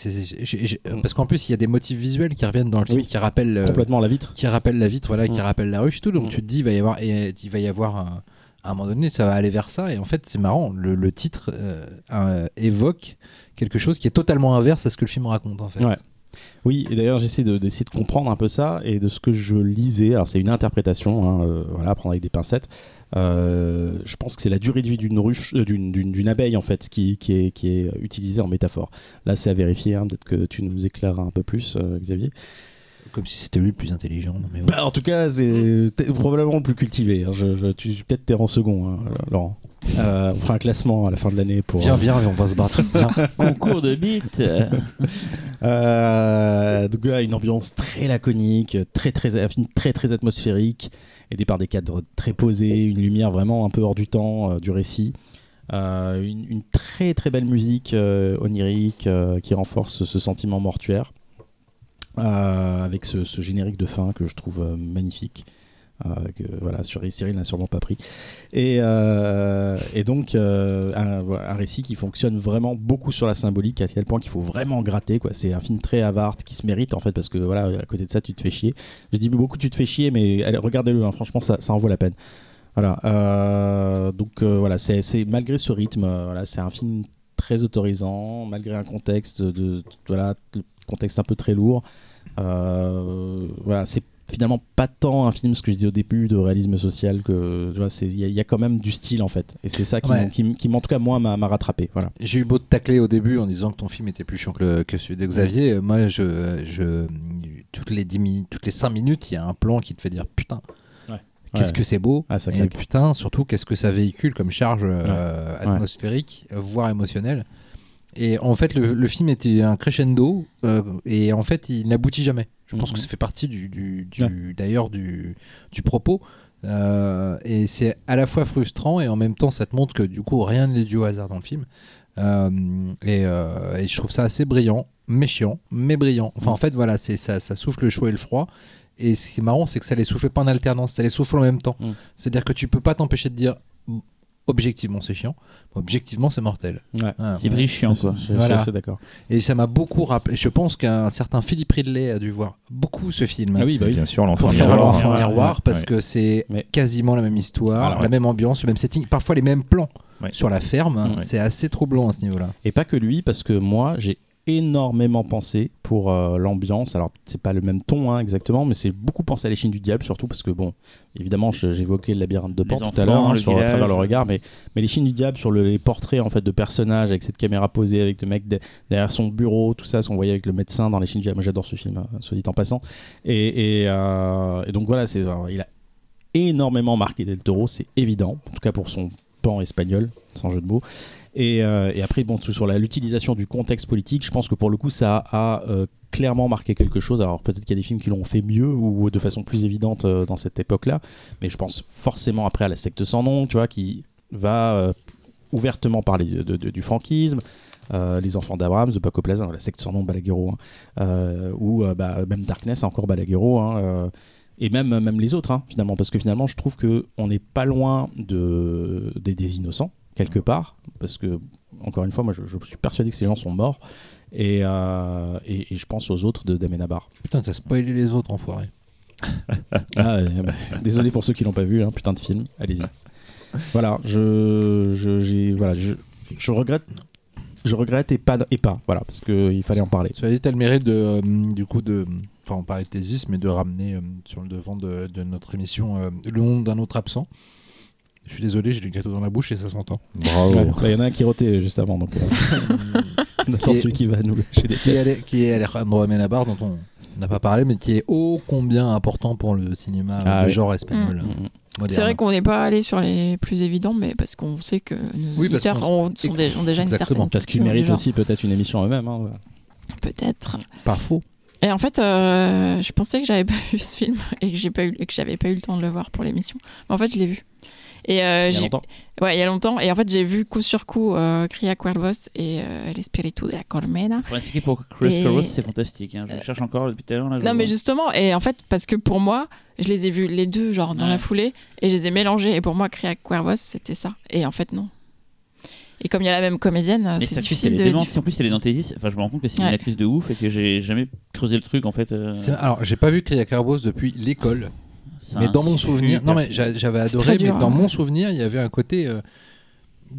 Mm. parce qu'en plus, il y a des motifs visuels qui reviennent dans le film, Oui. qui rappellent, euh, complètement la vitre. qui rappellent la vitre, voilà, qui Mm. rappellent la ruche, et tout. Donc tu te dis, il va y avoir, et, il va y avoir un, à un moment donné, ça va aller vers ça. Et en fait, c'est marrant. Le, titre euh, évoque quelque chose qui est totalement inverse à ce que le film raconte, en fait. Oui, et d'ailleurs j'essaie de, d'essayer de comprendre un peu ça et de ce que je lisais. Alors c'est une interprétation, hein, euh, voilà, à prendre avec des pincettes. Euh, je pense que c'est la durée de vie d'une ruche, d'une, abeille en fait, qui, qui, est, qui est utilisée en métaphore. Là c'est à vérifier. hein, peut-être que tu nous éclaireras un peu plus, Xavier. Comme si c'était lui le plus intelligent. Non, mais ouais. Bah, en tout cas, c'est probablement le plus cultivé. hein. Je, je- tu peut-être t'es en second, hein, Laurent. Euh, on fera un classement à la fin de l'année pour. Viens, viens, on va se battre. Viens. Concours de beat. Euh, donc, ouais, une ambiance très laconique, très très, un film très très atmosphérique, aidé par des cadres très posés, une lumière vraiment un peu hors du temps euh, du récit. Euh, une, une très très belle musique euh, onirique euh, qui renforce ce sentiment mortuaire, euh, avec ce, générique de fin que je trouve euh, magnifique. euh, que voilà, Cyril n'a sûrement pas pris. Et, euh, donc, euh, un, récit qui fonctionne vraiment beaucoup sur la symbolique, à quel point qu'il faut vraiment gratter. quoi. C'est un film très avare qui se mérite en fait, parce que voilà, à côté de ça, tu te fais chier. Je dis beaucoup, tu te fais chier, mais regardez-le, hein, franchement, ça, en vaut la peine. Voilà, euh, donc euh, voilà, c'est malgré ce rythme, euh, voilà, c'est un film très autorisant, malgré un contexte de, de- voilà, contexte un peu très lourd. Euh, voilà, c'est finalement pas tant un film, ce que je disais au début, de réalisme social que tu vois, c'est- il y, a- il y a quand même du style en fait. Et c'est ça qui, Ouais. m'en- qui, qui, m'en tout cas moi m'a rattrapé. Voilà. J'ai eu beau te tacler au début en disant que ton film était plus chiant que, le- que celui de Xavier. Moi, je, je, toutes les 10 minutes, toutes les 5 minutes, il y a un plan qui te fait dire putain. Ouais. Qu'est-ce Ouais. que c'est beau Ah, ça et putain surtout qu'est-ce que ça véhicule comme charge euh, Ouais. atmosphérique voire émotionnelle et en fait le, le film était un crescendo euh, et en fait il n'aboutit jamais. Je pense Mhm. que ça fait partie du, du- du- d'ailleurs du, du propos. Euh, et c'est à la fois frustrant et en même temps ça te montre que du coup rien n'est dû au hasard dans le film. Euh, et, et je trouve ça assez brillant mais chiant mais brillant. Enfin en fait voilà c'est ça, ça souffle le chaud et le froid. Et ce qui est marrant c'est que ça les souffle pas en alternance ça les souffle en même temps. Mm. c'est-à-dire que tu peux pas t'empêcher de dire objectivement c'est chiant objectivement c'est mortel Ouais. Voilà. C'est brillant, quoi. Je, Voilà. d'accord. et ça m'a beaucoup rappelé je pense qu'un certain Philippe Ridley a dû voir beaucoup ce film Ah oui, bah oui. Bien sûr, l'enfant pour faire miroir. l'enfant ouais, miroir ouais, parce ouais. que c'est Mais- quasiment la même histoire, Alors, la ouais. même ambiance, le même setting, parfois les mêmes plans Ouais. sur la ferme. Ouais. C'est assez troublant à ce niveau-là. Et pas que lui, parce que moi, j'ai énormément pensé pour euh, l'ambiance. Alors, c'est pas le même ton hein, exactement, mais c'est beaucoup pensé à l'échine du diable, surtout parce que, bon, évidemment, j'évoquais le labyrinthe de Pan tout à l'heure, hein, sur, à travers le regard, mais, mais l'échine du diable sur le- les portraits en fait, de personnages avec cette caméra posée, avec le mec de- derrière son bureau, tout ça, ce qu'on voyait avec le médecin dans l'échine du diable. Moi, j'adore ce film, euh, soit dit en passant. Et, et, euh, et donc, voilà, c'est, euh, il a énormément marqué Del Toro, c'est évident, en tout cas pour son pan espagnol, sans jeu de mots. Et, euh, et après, bon, sur l'utilisation du contexte politique, je pense que pour le coup, ça a euh, clairement marqué quelque chose. Alors peut-être qu'il y a des films qui l'ont fait mieux ou de façon plus évidente euh, dans cette époque-là, mais je pense forcément après à la secte sans nom, tu vois, qui va ouvertement parler du franquisme. les enfants d'Abraham, The Paco Plaza, la secte sans nom Balaguerro, hein, ou bah, même Darkness, encore Balaguerro, hein, et même, même les autres, hein, finalement, parce que finalement, je trouve que on n'est pas loin de, des, des innocents, quelque part, parce que, encore une fois, moi, je, je suis persuadé que ces gens sont morts, et, euh, et, et je pense aux autres de d'Amenabar. Putain, t'as spoilé les autres, enfoiré. Ah, ouais, bah, désolé pour ceux qui l'ont pas vu, hein, putain de film, allez-y. Voilà, je, je, voilà, je, je regrette, je regrette et pas, et pas, voilà, parce qu'il fallait en parler. As dit, t'as le mérite de, euh, du coup, de. Enfin, on parlait de Thésis, mais de ramener euh, sur le devant de, de notre émission le nom d'un autre absent. Je suis désolé, j'ai du gâteau dans la bouche et ça s'entend. Bravo. Ouais, bah, Il y en a un qui rotait juste avant, donc euh, on attend celui qui va nous lâcher des qui est, qui est Alejandro Amenabar, dont on n'a pas parlé, mais qui est ô combien important pour le cinéma Ah de oui. genre espagnol. Mm, mm. moderne. C'est vrai qu'on n'est pas allé sur les plus évidents, mais parce qu'on sait que nos Oui, parce auditeurs ont, sont des- ont déjà une Exactement, certaine Parce qu'ils méritent aussi peut-être une émission eux-mêmes. hein, voilà. Peut-être. Pas faux. Et en fait, euh, je pensais que j'avais pas vu ce film et que j'ai pas eu et que j'avais pas eu le temps de le voir pour l'émission. Mais en fait, je l'ai vu. Et euh, Il y a longtemps. ouais, il y a longtemps. Et en fait, j'ai vu coup sur coup euh, Cria Cuervos et euh, L'Espiritu de la Colmena. Pour indiquer pour Et- Carros, c'est fantastique. hein. Je le cherche encore depuis tout à l'heure. Non, mais justement, et en fait, parce que pour moi, je les ai vus les deux, genre dans Ouais. la foulée, et je les ai mélangés. Et pour moi, Cria Cuervos, c'était ça. Et en fait, non. Et comme il y a la même comédienne, Mais c'est difficile de. déments. Si en plus, elle est dans Enfin, je me rends compte que c'est une actrice de ouf et que j'ai jamais creusé le truc en fait. euh, Alors, j'ai pas vu Cria Carbos depuis l'école, mais dans mon souvenir, non mais j'avais adoré, dur, mais dans hein. mon souvenir, il y avait un côté euh,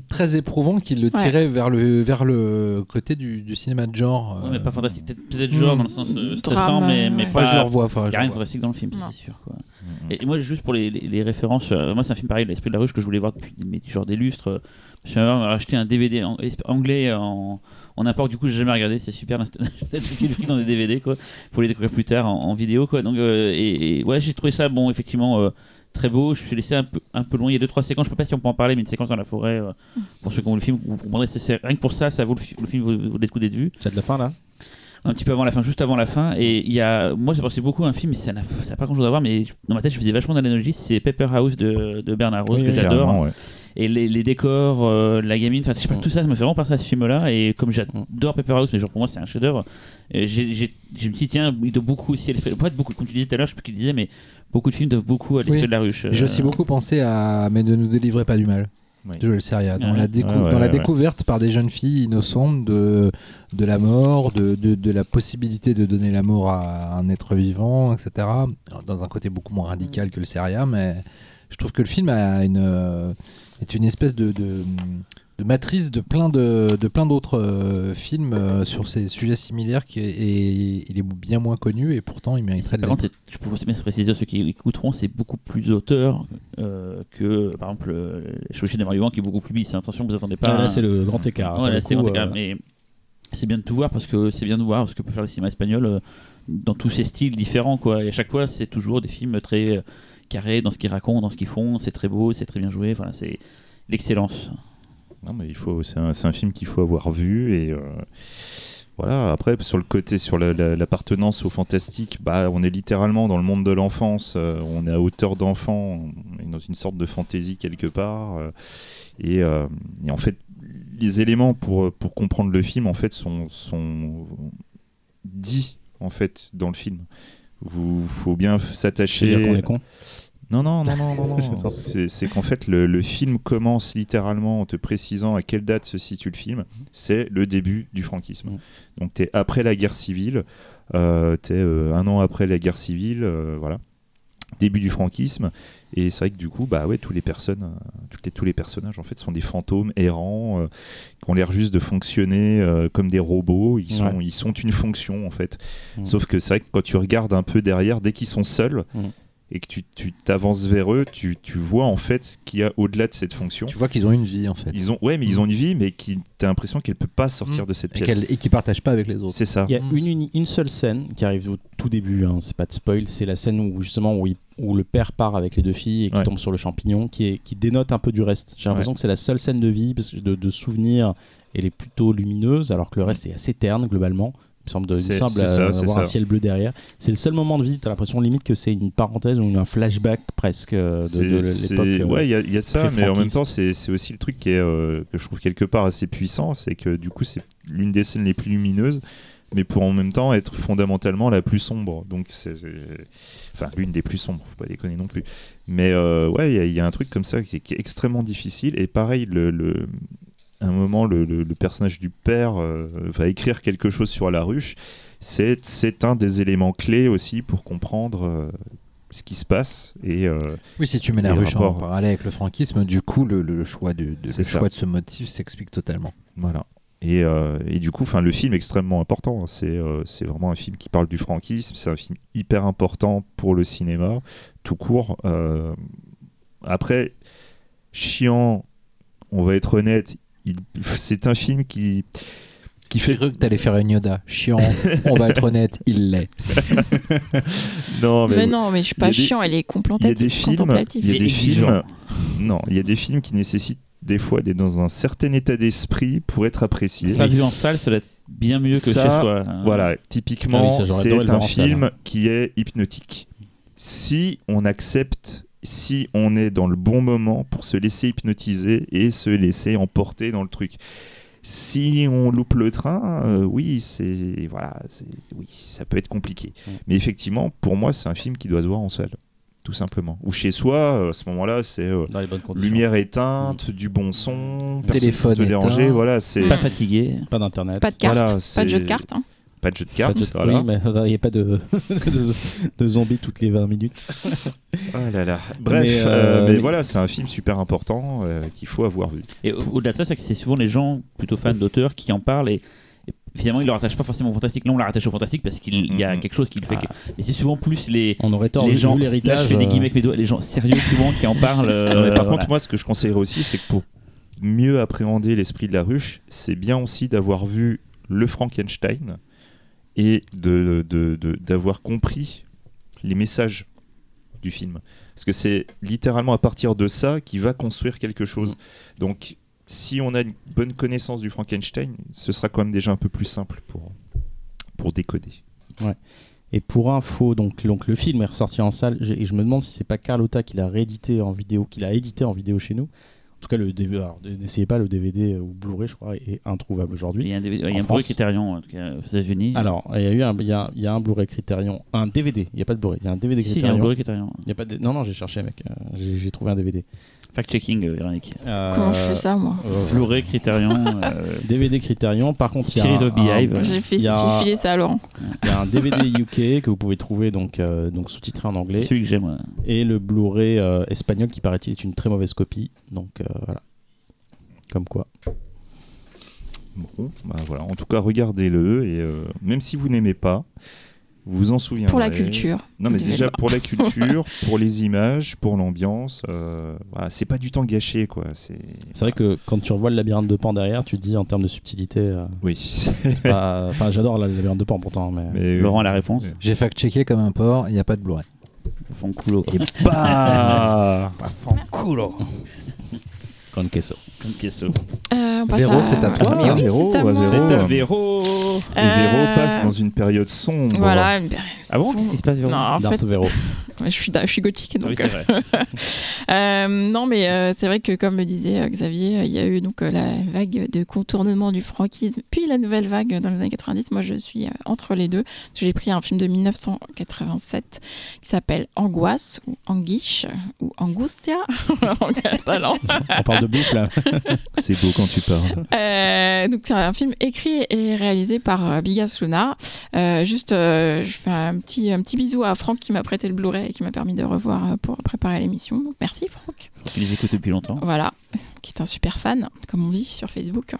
très éprouvant qui le Ouais. tirait vers le vers le côté du, du cinéma de genre. Ouais, euh, mais pas fantastique. Peut-être genre Hmm. dans le sens euh, stressant, Drame, mais, mais ouais. pas. ouais, je le revois. Enfin, Il n'y a rien de fantastique dans le film, c'est sûr. Quoi. Mm, mm. Et moi, juste pour les, les- les références, euh, moi, c'est un film pareil, L'Esprit de la Ruche, que je voulais voir depuis mais, genre des lustres. Je suis allé acheter un DVD en- anglais en, en import, du coup, j'ai jamais regardé. C'est super l'insta- j'ai acheté le prix dans des DVD, quoi, pour les découvrir plus tard en, en vidéo, quoi. Donc, euh, et, et ouais, j'ai trouvé ça, bon, effectivement. euh, Très beau, je suis laissé un peu, un peu loin. Il y a deux trois séquences, je sais pas si on peut en parler, mais une séquence dans la forêt. euh, pour ceux qui ont vu le film, vous comprendrez. c'est- rien que pour ça, ça vaut le, le film vaut, vaut le coup d'être vu C'est de la fin là? Un petit peu avant la fin, juste avant la fin. Et il y a, moi, j'ai pensé beaucoup à un film, mais ça n'a pas grand chose à voir. Mais dans ma tête, je faisais vachement d'analogie. C'est Pepper House de, de Bernard Rose, Oui, que j'adore. Ouais. Et les, les décors, euh, la gamine, enfin, je sais pas, Mm. tout ça, ça me fait vraiment penser à ce film-là. Et comme Mm. j'adore Pepper House, mais genre pour moi, c'est un chef-d'œuvre. euh, j'ai- j'ai- Je me suis dit, tiens, il doit beaucoup aussi à l'esprit. En fait, beaucoup, comme tu disais tout à l'heure, je sais plus qui le disait, mais beaucoup de films doivent beaucoup à l'esprit Oui. de la ruche. J'ai Euh, aussi beaucoup pensé à Mais ne nous délivrez pas du mal. Oui. de Joël Seria, dans, Ouais. la, décou- Ouais, ouais, dans la ouais. découverte par des jeunes filles innocentes de, de la mort, de, de, de la possibilité de donner la mort à un être vivant, etc. Dans un côté beaucoup moins radical que le Seria, mais je trouve que le film a une, euh, est une espèce de, de, de matrice de plein de, de plein d'autres euh, films euh, sur ces sujets similaires qui est, et il est bien moins connu et pourtant il mériterait de Par contre, je peux aussi préciser à ceux qui écouteront, c'est beaucoup plus auteur euh, que, par exemple, euh, Chouchi des Marivants qui est beaucoup plus bis. Attention, vous attendez pas. Ah, là, c'est le grand écart. Ouais, là, le c'est grand écart, euh, mais c'est bien de tout voir parce que c'est bien de voir ce que peut faire le cinéma espagnol euh, dans tous ces styles différents. Quoi. Et à chaque fois, c'est toujours des films très dans ce qu'ils racontent, dans ce qu'ils font. C'est très beau, c'est très bien joué. Voilà, c'est l'excellence. Non, mais il faut, c'est un, c'est un film qu'il faut avoir vu et euh, voilà. Après, sur le côté, sur la- la- l'appartenance au fantastique, bah, on est littéralement dans le monde de l'enfance. euh, on est à hauteur d'enfant, on est dans une sorte de fantaisie quelque part. euh, et, euh, et en fait, les éléments pour pour comprendre le film, en fait, sont sont dits en fait dans le film. Vous faut bien s'attacher. Non, non, non, non, non, non. C'est qu'en fait, le, le film commence littéralement en te précisant à quelle date se situe le film. C'est le début du franquisme. Donc, tu es après la guerre civile, euh, tu es un an après la guerre civile, euh, voilà. Début du franquisme. Et c'est vrai que du coup, bah ouais, tous les personnes, euh, toutes les, tous les personnages en fait sont des fantômes errants euh, qui ont l'air juste de fonctionner euh, comme des robots. Ils sont, Ouais. ils sont une fonction en fait. Sauf que c'est vrai que quand tu regardes un peu derrière, dès qu'ils sont seuls. Et que tu tu t'avances vers eux, tu, tu vois en fait ce qu'il y a au-delà de cette fonction. Tu vois qu'ils ont une vie en fait. Ils ont, ouais, mais ils ont une vie, mais qui t'as l'impression qu'elle peut pas sortir Mhm. de cette Et, pièce. qu'elle- et qui partagent pas avec les autres. C'est ça. Il y a Mm. une, uni- une seule scène qui arrive au tout début, hein, c'est pas de spoil, c'est la scène où justement où, il- où le père part avec les deux filles et qui Ouais. tombe sur le champignon, qui, est, qui dénote un peu du reste. J'ai l'impression que c'est la seule scène de vie, parce que de, de souvenirs, elle est plutôt lumineuse, alors que le reste est assez terne globalement. Il me semble, de- il me semble ça, euh, c'est avoir un ça. ciel bleu derrière. C'est le seul moment de vie, t'as l'impression limite que c'est une parenthèse ou un flashback presque euh, de, de l'époque. euh, ouais, il y, a- il y a ça, mais en même temps, c'est aussi le truc qui est, euh, que je trouve quelque part assez puissant, c'est que du coup, c'est l'une des scènes les plus lumineuses, mais pour en même temps être fondamentalement la plus sombre. Donc, c'est. Enfin, l'une des plus sombres, faut pas déconner non plus. Mais euh, ouais, il y a- il y, a un truc comme ça qui est, qui est extrêmement difficile. Et pareil, le, le- à un moment, le, le- le personnage du père euh, va écrire quelque chose sur la ruche. C'est un des éléments clés aussi pour comprendre euh, ce qui se passe. Et. euh, Oui, si tu mets la ruche en parallèle avec le franquisme, du coup, le, le choix, de, de- le choix de ce motif s'explique totalement. Voilà. Et, euh, et du coup, le film est extrêmement important. C'est euh, vraiment un film qui parle du franquisme. C'est un film hyper important pour le cinéma, tout court. Après, chiant, on va être honnête, c'est un film qui, qui J'ai fait. cru que t'allais faire une Yoda. Chiant, on va être honnête, il l'est. Non, Mais, non, mais je suis pas des- chiant, elle est il y a contemplative. des films, contemplative. il y a des films. Non, il y a des films qui nécessitent des fois d'être dans un certain état d'esprit pour être appréciés. Ça, vu en salle, ça doit être bien mieux que Ça, chez soi. hein. Voilà, typiquement, Ah oui, c'est un salle, film hein. qui est hypnotique. Si on accepte, si on est dans le bon moment pour se laisser hypnotiser et se laisser emporter dans le truc. Si on loupe le train, euh, oui, c'est voilà, oui, ça peut être compliqué. Mm. Mais effectivement, pour moi, c'est un film qui doit se voir en salle, tout simplement. Ou chez soi, euh, à ce moment-là, c'est euh, lumière éteinte, du bon son, personne Téléphone te déranger, éteint. voilà, c'est Pas fatigué. Pas d'internet. Pas de carte, Voilà, pas de jeu de cartes. hein. Pas de jeu de cartes. de- voilà. Oui, mais il n'y a pas de, de, de zombies toutes les 20 minutes. Ah là là. Bref, Mais, euh, euh, mais mais- voilà, c'est un film super important euh, qu'il faut avoir vu. Et au- au-delà de ça, c'est que c'est souvent les gens plutôt fans d'auteurs qui en parlent et, et finalement ils ne le rattachent pas forcément au fantastique. Là, on la rattache au fantastique parce qu'il y a Mhm. quelque chose qui le fait. Ah. que- Mais c'est souvent plus les, On aurait tort les gens. Là, l'héritage. je fais des guillemets avec mes doigts. Les gens sérieux souvent qui en parlent. euh, Non, mais par voilà. contre, moi, ce que je conseillerais aussi, c'est que pour mieux appréhender l'esprit de la ruche, c'est bien aussi d'avoir vu le Frankenstein et d'avoir compris les messages du film. Parce que c'est littéralement à partir de ça qu'il va construire quelque chose. Donc, si on a une bonne connaissance du Frankenstein, ce sera quand même déjà un peu plus simple pour, pour décoder. Et pour info, donc, le film est ressorti en salle. Et je me demande si c'est pas Carlotta qui l'a réédité en vidéo, qui l'a édité en vidéo chez nous. En tout cas, le DVD, n'essayez pas le DVD ou Blu-ray, je crois, est introuvable Il aujourd'hui. y a un, DVD il y a un Blu-ray. Criterion en tout cas, aux États-Unis. Alors, il y a eu un, il y a, il y a un Blu-ray Criterion, un DVD. Il n'y a pas de Blu-ray, il y a un DVD Si, il y a un. Blu-ray Criterion. Il y a pas de... Non, non, j'ai cherché, mec. Euh, j'ai trouvé un DVD. Fact-checking, euh, Véronique. Comment je fais ça, moi euh, Blu-ray Criterion. euh, DVD Criterion. Par contre, il y a Spirit un, of Beehive. un- J'ai fait- il y a- j'ai filé ça à Laurent. il y a un DVD UK que vous pouvez trouver donc, euh, donc sous-titré en c'est anglais. celui que j'aime. ouais. Et le Blu-ray euh, espagnol qui paraît-il est une très mauvaise copie. Donc euh, voilà. Comme quoi. Bon, bah voilà. En tout cas, regardez-le et euh, même si vous n'aimez pas, vous vous en souviendrez. Pour la culture. Non, mais déjà pour la culture, pour les images, pour l'ambiance, euh, voilà, c'est pas du temps gâché, quoi. C'est C'est vrai que quand tu revois le labyrinthe de Pan derrière, tu te dis en termes de subtilité. euh, oui. pas- Enfin, j'adore le labyrinthe de Pan pourtant, mais. Mais, Laurent a la réponse. J'ai fact-checké comme un porc, il n'y a pas de Blu-ray. Font coulo. Et bah Con queso. Comme question. Euh, on Véro, c'est à toi, Mais oui, Véro, c'est à moi. Véro. C'est un Véro. Et Véro Euh, passe dans une période sombre. Voilà, une période Ah bon sombre. Qu'est-ce qui se passe, Véro? Non, en Darth fait, Véro. je suis, je suis gothique, donc Oui, c'est vrai. Euh, non, mais euh, c'est vrai que comme le disait euh, Xavier, euh, il y a eu donc euh, la vague de contournement du franquisme, puis la nouvelle vague dans les années 90. Moi, je suis euh, entre les deux. J'ai pris un film de 1987 qui s'appelle Angoisse ou Anguiche ou Angustia en catalan. On parle de bouffe là. C'est beau quand tu parles. Euh, donc c'est un film écrit et réalisé par euh, Bigas Luna. Euh, juste, euh, je fais un petit, un petit bisou à Franck qui m'a prêté le Blu-ray et qui m'a permis de revoir pour préparer l'émission. Merci Franck. Je les écoute depuis longtemps. Voilà, qui est un super fan, comme on dit sur Facebook.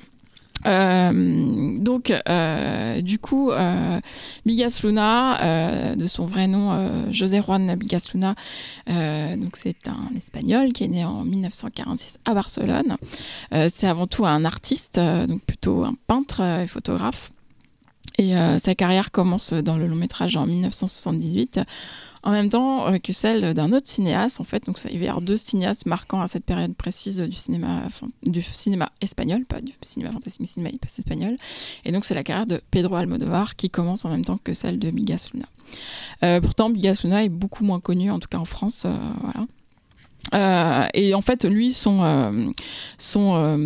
Euh, donc, euh, du coup, euh, Bigas Luna, euh, de son vrai nom José Juan Bigas Luna, donc c'est un Espagnol qui est né en 1946 à Barcelone. C'est avant tout un artiste, donc plutôt un peintre et photographe. Et sa carrière commence dans le long métrage en 1978 en même temps euh, que celle d'un autre cinéaste en fait. Donc il va y avoir deux cinéastes marquants à cette période précise du cinéma du cinéma espagnol pas du cinéma fantastique mais cinéma espagnol. Et donc c'est la carrière de Pedro Almodovar qui commence en même temps que celle de Bigas Luna Euh, pourtant Bigas Luna est beaucoup moins connu en tout cas en France euh, voilà Euh, et en fait, lui, son, euh, son, euh,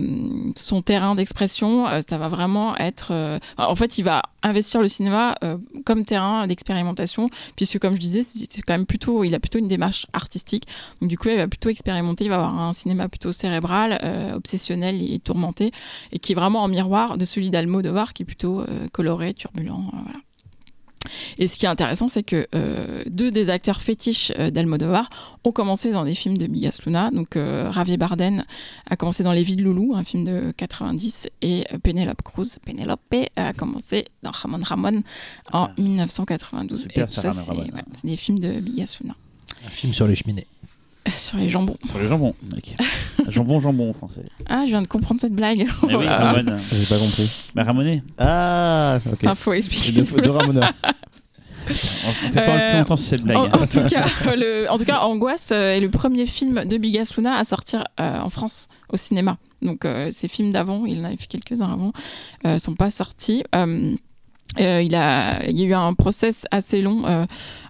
son terrain d'expression, euh, ça va vraiment être. euh, en fait, il va investir le cinéma euh, comme terrain d'expérimentation, puisque, comme je disais, c'est quand même plutôt. Il a plutôt une démarche artistique. Donc, du coup, il va plutôt expérimenter. Il va avoir un cinéma plutôt cérébral, obsessionnel et tourmenté, et qui est vraiment en miroir de celui d'Almodovar, qui est plutôt coloré, turbulent. voilà. Et ce qui est intéressant, c'est que euh, deux des acteurs fétiches euh, d'Almodovar ont commencé dans des films de Bigas Luna. Donc euh, Javier Bardem a commencé dans Les Vies de Loulou, un film de 90, et euh, Penelope Cruz, Penelope, a commencé dans Ramon Ramon en Ah. 1992. Super, et tout ça, c'est ouais, des films de Bigas Luna. Un film sur les cheminées. Sur les jambons. Sur le jambon, mec. jambon, jambon en français. Ah, je viens de comprendre cette blague. Eh oui, là. Ramon. J'ai pas compris. Bah, Ramonet. Ah, ok. Putain, faut expliquer. De, de Ramona. On on fait pas Euh, plus longtemps sur cette blague. En, en tout cas, le, en tout cas, Angoisse euh, est le premier film de Bigas Luna à sortir euh, en France au cinéma. Donc, euh, ces films d'avant, il en avait fait quelques-uns avant, euh, sont pas sortis. Euh, euh, il, a, il y a eu un process assez long. euh,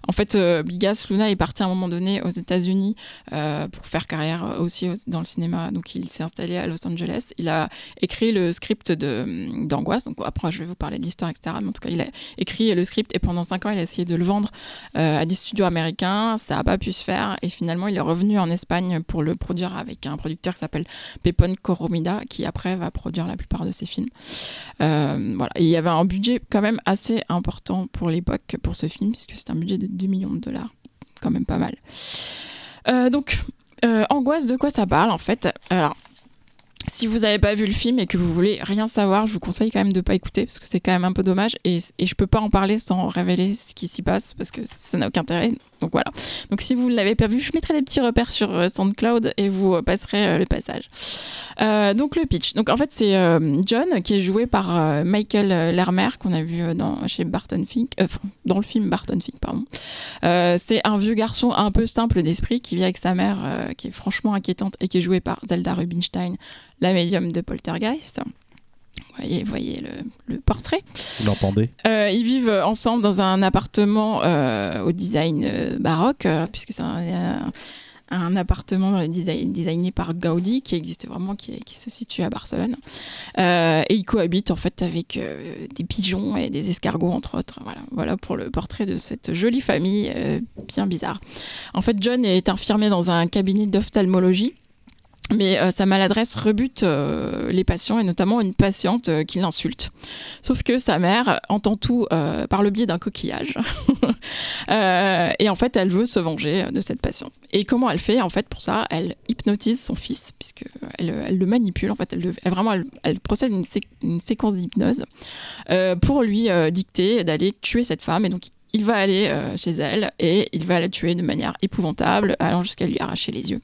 en fait, euh, Bigas Luna est parti à un moment donné aux États-Unis pour faire carrière aussi au- dans le cinéma. Donc, il s'est installé à Los Angeles. Il a écrit le script d'Angoisse. Donc, après, je vais vous parler de l'histoire, etc. Mais en tout cas, il a écrit le script et pendant cinq ans, il a essayé de le vendre à des studios américains. Ça n'a pas pu se faire. Et finalement, il est revenu en Espagne pour le produire avec un producteur qui s'appelle Pepon Coromida, qui après va produire la plupart de ses films. Voilà. Et il y avait un budget quand même assez important pour l'époque pour ce film, puisque c'est un budget de 2 millions de dollars. Quand même pas mal. Euh, donc, euh, Angoisse, de quoi ça parle en fait? Alors, si vous n'avez pas vu le film et que vous voulez rien savoir, je vous conseille quand même de pas écouter parce que c'est quand même un peu dommage et, et je peux pas en parler sans révéler ce qui s'y passe parce que ça n'a aucun intérêt. Donc voilà. Donc si vous ne l'avez pas vu, je mettrai des petits repères sur euh, SoundCloud et vous euh, passerez euh, le passage. Donc le pitch. Donc en fait c'est John qui est joué par Michael Lermer qu'on a vu dans chez Barton Fink, dans le film Barton Fink pardon. C'est un vieux garçon un peu simple d'esprit qui vit avec sa mère qui est franchement inquiétante et qui est jouée par Zelda Rubinstein, la médium de Poltergeist. Voyez, voyez le, le portrait. Vous l'entendez Euh, ils vivent ensemble dans un appartement euh, au design euh, baroque, puisque c'est un, un- appartement design- designé par Gaudi, qui existe vraiment, qui, qui se situe à Barcelone. Et ils cohabitent en fait avec des pigeons et des escargots, entre autres. Voilà, voilà pour le portrait de cette jolie famille bien bizarre. En fait, John est infirmier dans un cabinet d'ophtalmologie. Mais euh, sa maladresse rebute euh, les patients et notamment une patiente euh, qui l'insulte. Sauf que sa mère entend tout euh, par le biais d'un coquillage. Et en fait, elle veut se venger de cette patiente. Et comment elle fait En fait, pour ça, elle hypnotise son fils, puisque elle, le manipule. En fait, elle, le- elle- vraiment, elle, procède à une, sé- une séquence d'hypnose pour lui dicter d'aller tuer cette femme. Et donc, il va aller chez elle et il va la tuer de manière épouvantable, allant jusqu'à lui arracher les yeux.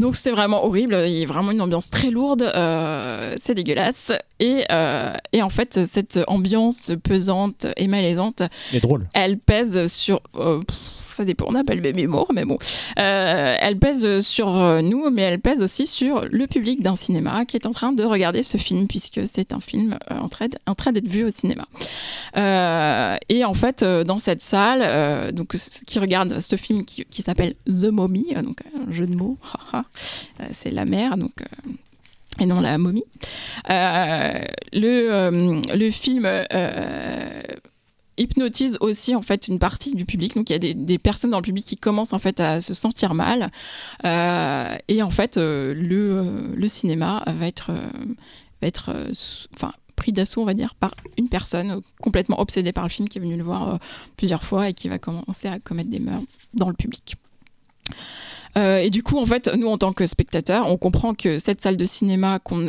Donc c'est vraiment horrible, il y a vraiment une ambiance très lourde, euh, c'est dégueulasse. Et, euh, et en fait, cette ambiance pesante et malaisante, Et drôle. elle pèse sur... euh, pff, ça dépend, on n'a pas le même humour, mais bon. Euh, elle pèse sur euh, nous, mais elle pèse aussi sur le public d'un cinéma qui est en train de regarder ce film, puisque c'est un film euh, en train, d'être vu au cinéma. Et en fait, dans cette salle, donc, qui regarde ce film qui, qui s'appelle The Mommy, donc un jeu de mots, c'est la mère, donc... et non la momie. Le, le film hypnotise aussi en fait une partie du public. Donc il y a des, personnes dans le public qui commencent en fait à se sentir mal. Euh, et en fait, euh, le, le cinéma va être, euh, va être enfin, pris d'assaut, on va dire, par une personne complètement obsédée par le film qui est venue le voir plusieurs fois et qui va commencer à commettre des meurtres dans le public. Et du coup, en fait, nous, en tant que spectateurs, on comprend que cette salle de cinéma qu'on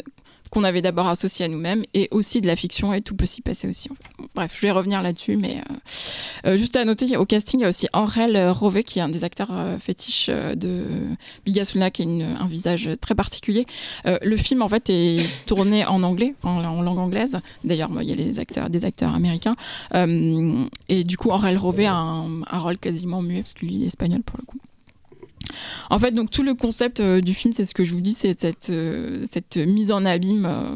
qu'on avait d'abord associée à nous-mêmes est aussi de la fiction et tout peut s'y passer aussi. bref, je vais revenir là-dessus, mais euh, euh, juste à noter, au casting, il y a aussi Aurel euh, Rové, qui est un des acteurs fétiches de Bigasuna, qui a un visage très particulier. Le film, en fait, est tourné en anglais, en, langue anglaise. D'ailleurs, il y a les acteurs, des acteurs américains. Et du coup, Aurel Rové a un, un rôle quasiment muet, parce que lui, il est espagnol pour le coup. En fait, donc tout le concept euh, du film, c'est ce que je vous dis, c'est cette, euh, mise en abîme euh,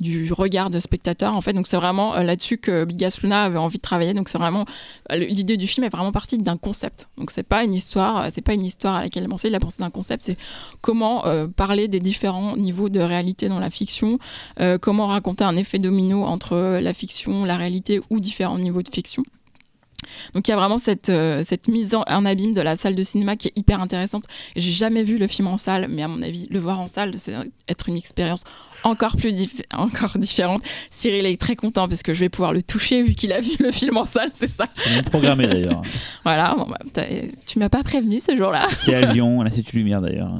du, regard de spectateur. En fait, donc c'est vraiment là-dessus que Bigas Luna avait envie de travailler. Donc c'est vraiment l'idée du film est vraiment partie d'un concept. Donc c'est pas une histoire, c'est pas une histoire à laquelle il a pensé. Il a pensé d'un concept, c'est comment parler des différents niveaux de réalité dans la fiction, comment raconter un effet domino entre la fiction, la réalité ou différents niveaux de fiction. Donc il y a vraiment cette, euh, cette mise en, en abîme de la salle de cinéma qui est hyper intéressante. J'ai jamais vu le film en salle, mais à mon avis, le voir en salle, c'est être une expérience encore plus dif- encore différente. Cyril est très content parce que je vais pouvoir le toucher vu qu'il a vu le film en salle, c'est ça. C'est programmé d'ailleurs. Voilà, bon, bah, tu m'as pas prévenu ce jour-là. Qui est à Lyon, à l'Institut Lumière d'ailleurs.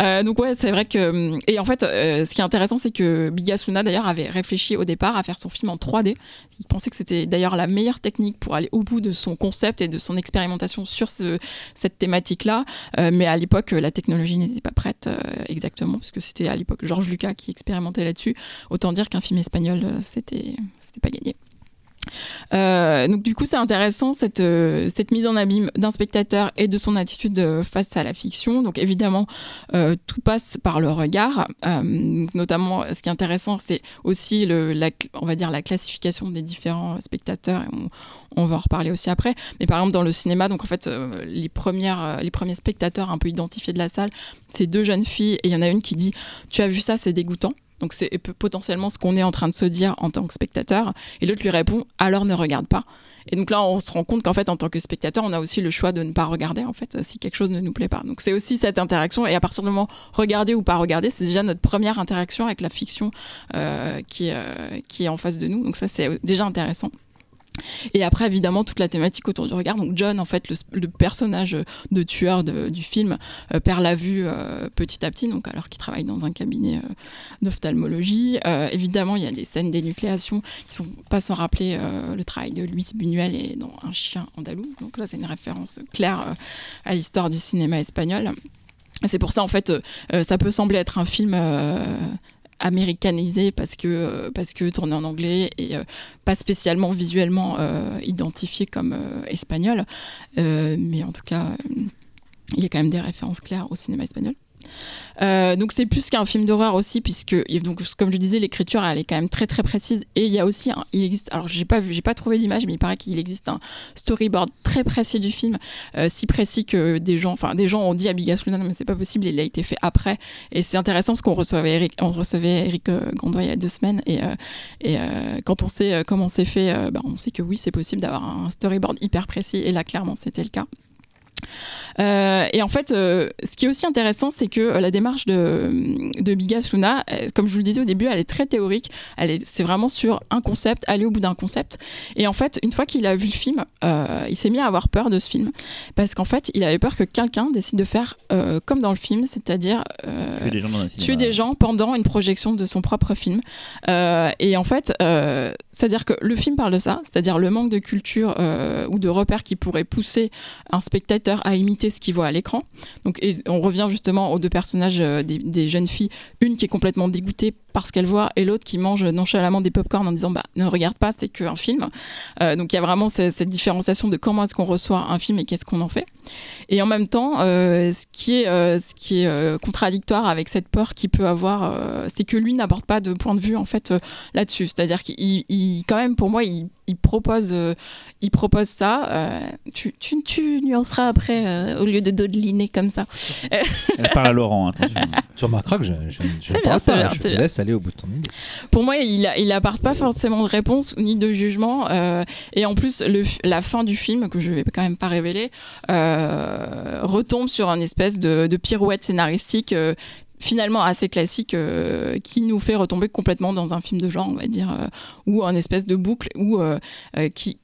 Euh, donc ouais, c'est vrai que et en fait, euh, ce qui est intéressant, c'est que Bigasuna d'ailleurs avait réfléchi au départ à faire son film en 3D. Il pensait que c'était d'ailleurs la meilleure technique pour aller au bout de son concept et de son expérimentation sur ce, cette thématique-là. Euh, mais à l'époque, la technologie n'était pas prête euh, exactement, parce que c'était à l'époque Georges Lucas qui expérimentait là-dessus. Autant dire qu'un film espagnol, euh, c'était c'était pas gagné. Euh, donc du coup c'est intéressant cette, euh, cette mise en abîme d'un spectateur et de son attitude euh, face à la fiction. Donc évidemment tout passe par le regard. Notamment ce qui est intéressant c'est aussi le, la, on va dire la classification des différents spectateurs. On, on va en reparler aussi après. Mais par exemple dans le cinéma, donc en fait les, premières, les premiers spectateurs un peu identifiés de la salle, c'est deux jeunes filles et il y en a une qui dit tu as vu ça c'est dégoûtant. Donc c'est potentiellement ce qu'on est en train de se dire en tant que spectateur. Et l'autre lui répond alors ne regarde pas. Et donc là, on se rend compte qu'en fait, en tant que spectateur, on a aussi le choix de ne pas regarder, en fait, si quelque chose ne nous plaît pas. Donc c'est aussi cette interaction. Et à partir du moment regarder ou pas regarder, c'est déjà notre première interaction avec la fiction euh, euh, qui est en face de nous. Donc ça, c'est déjà intéressant. Et après, évidemment, toute la thématique autour du regard. Donc, John, en fait, le, personnage de tueur du film, euh, perd la vue euh, petit à petit, donc alors qu'il travaille dans un cabinet euh, d'ophtalmologie. Évidemment, il y a des scènes d'énucléation qui sont pas sans rappeler le travail de Luis Buñuel et dans Un chien andalou. Donc là, c'est une référence claire à l'histoire du cinéma espagnol. C'est pour ça, en fait, ça peut sembler être un film américanisé parce que, euh, parce que tourné en anglais et euh, pas spécialement visuellement euh, identifié comme espagnol. Mais en tout cas, il y a quand même des références claires au cinéma espagnol. Euh, donc c'est plus qu'un film d'horreur aussi puisque donc comme je disais l'écriture elle est quand même très très précise. Et il y a aussi un- il existe alors j'ai pas j'ai pas trouvé d'image mais il paraît qu'il existe un storyboard très précis du film euh, si précis que des gens enfin des gens ont dit à Bigas Luna mais c'est pas possible il a été fait après. Et c'est intéressant parce qu'on recevait Eric on recevait Eric euh, Gondoy il y a deux semaines. Et quand on sait comment c'est fait bah, on sait que oui c'est possible d'avoir un storyboard hyper précis. Et là clairement c'était le cas et en fait, euh, ce qui est aussi intéressant, c'est que euh, la démarche de, de Bigas Luna, euh, comme je vous le disais au début, elle est très théorique. C'est vraiment sur un concept, aller au bout d'un concept. Et en fait, une fois qu'il a vu le film, euh, il s'est mis à avoir peur de ce film. Parce qu'en fait, il avait peur que quelqu'un décide de faire euh, comme dans le film, c'est-à-dire euh, Tuer des gens dans un tuer cinéma. des gens pendant une projection de son propre film. Euh, et en fait, euh, c'est-à-dire que le film parle de ça, c'est-à-dire le manque de culture euh, ou de repères qui pourrait pousser un spectateur à imiter ce qu'il voit à l'écran. Donc, on revient justement aux deux personnages euh, des jeunes filles, une qui est complètement dégoûtée par ce qu'elle voit et l'autre qui mange nonchalamment des pop-corn en disant bah ne regarde pas, c'est qu'un film. Euh, donc il y a vraiment ce- cette différenciation de comment est-ce qu'on reçoit un film et qu'est-ce qu'on en fait. Et en même temps, euh, ce qui est, euh, ce qui est euh, contradictoire avec cette peur qu'il peut avoir, euh, c'est que lui n'apporte pas de point de vue en fait euh, là-dessus. C'est-à-dire qu'il, il- quand même, pour moi, il, il propose, euh, il propose ça. euh, tu, tu, tu nuanceras après euh, au lieu de dodeliner comme ça. Elle parle à Laurent, attention. Tu remarqueras que je, je, je bien, parle pas, bien, je te bien. laisse aller au bout. Pour moi, il, il pas forcément de réponse ni de jugement. euh, et en plus, la fin du film, que je vais quand même pas révéler, euh, retombe sur un espèce de, pirouette scénaristique. euh, finalement assez classique qui nous fait retomber complètement dans un film de genre on va dire ou un espèce de boucle ou qui,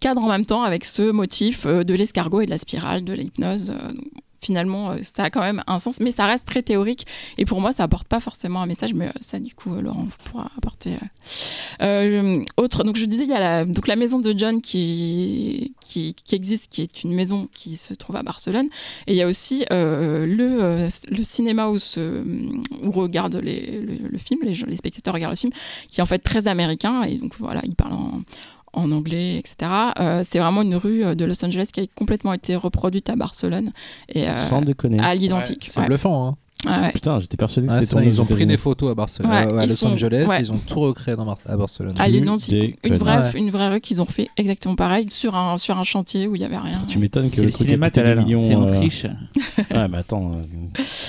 cadre en même temps avec ce motif de l'escargot et de la spirale de l'hypnose finalement euh, ça a quand même un sens mais ça reste très théorique. Et pour moi ça apporte pas forcément un message mais euh, ça du coup euh, Laurent pourra apporter autre. Donc je disais il y a la, donc la maison de John qui, qui existe qui est une maison qui se trouve à Barcelone. Et il y a aussi le, le cinéma où se où regarde le, film les, les spectateurs regardent le film qui est en fait très américain. Et donc voilà il parle en en anglais, etc. Euh, c'est vraiment une rue euh, de Los Angeles qui a complètement été reproduite à Barcelone et euh, Sans déconner. à l'identique. C'est Ouais. bluffant. Hein. Ouais, ouais. Putain, j'étais persuadé que Ouais, c'était tourné ils ont pris des photos à, Barcelone, Ouais, à Los sont- Angeles, ouais. ils ont tout recréé dans Mar- à Barcelone. À l'identique. Une vraie, Ouais. une vraie rue qu'ils ont refait exactement pareil sur un, sur un chantier où il n'y avait rien. Tu m'étonnes que C'est le le cinéma Talal, millions. c'est en triche. Ouais, mais attends.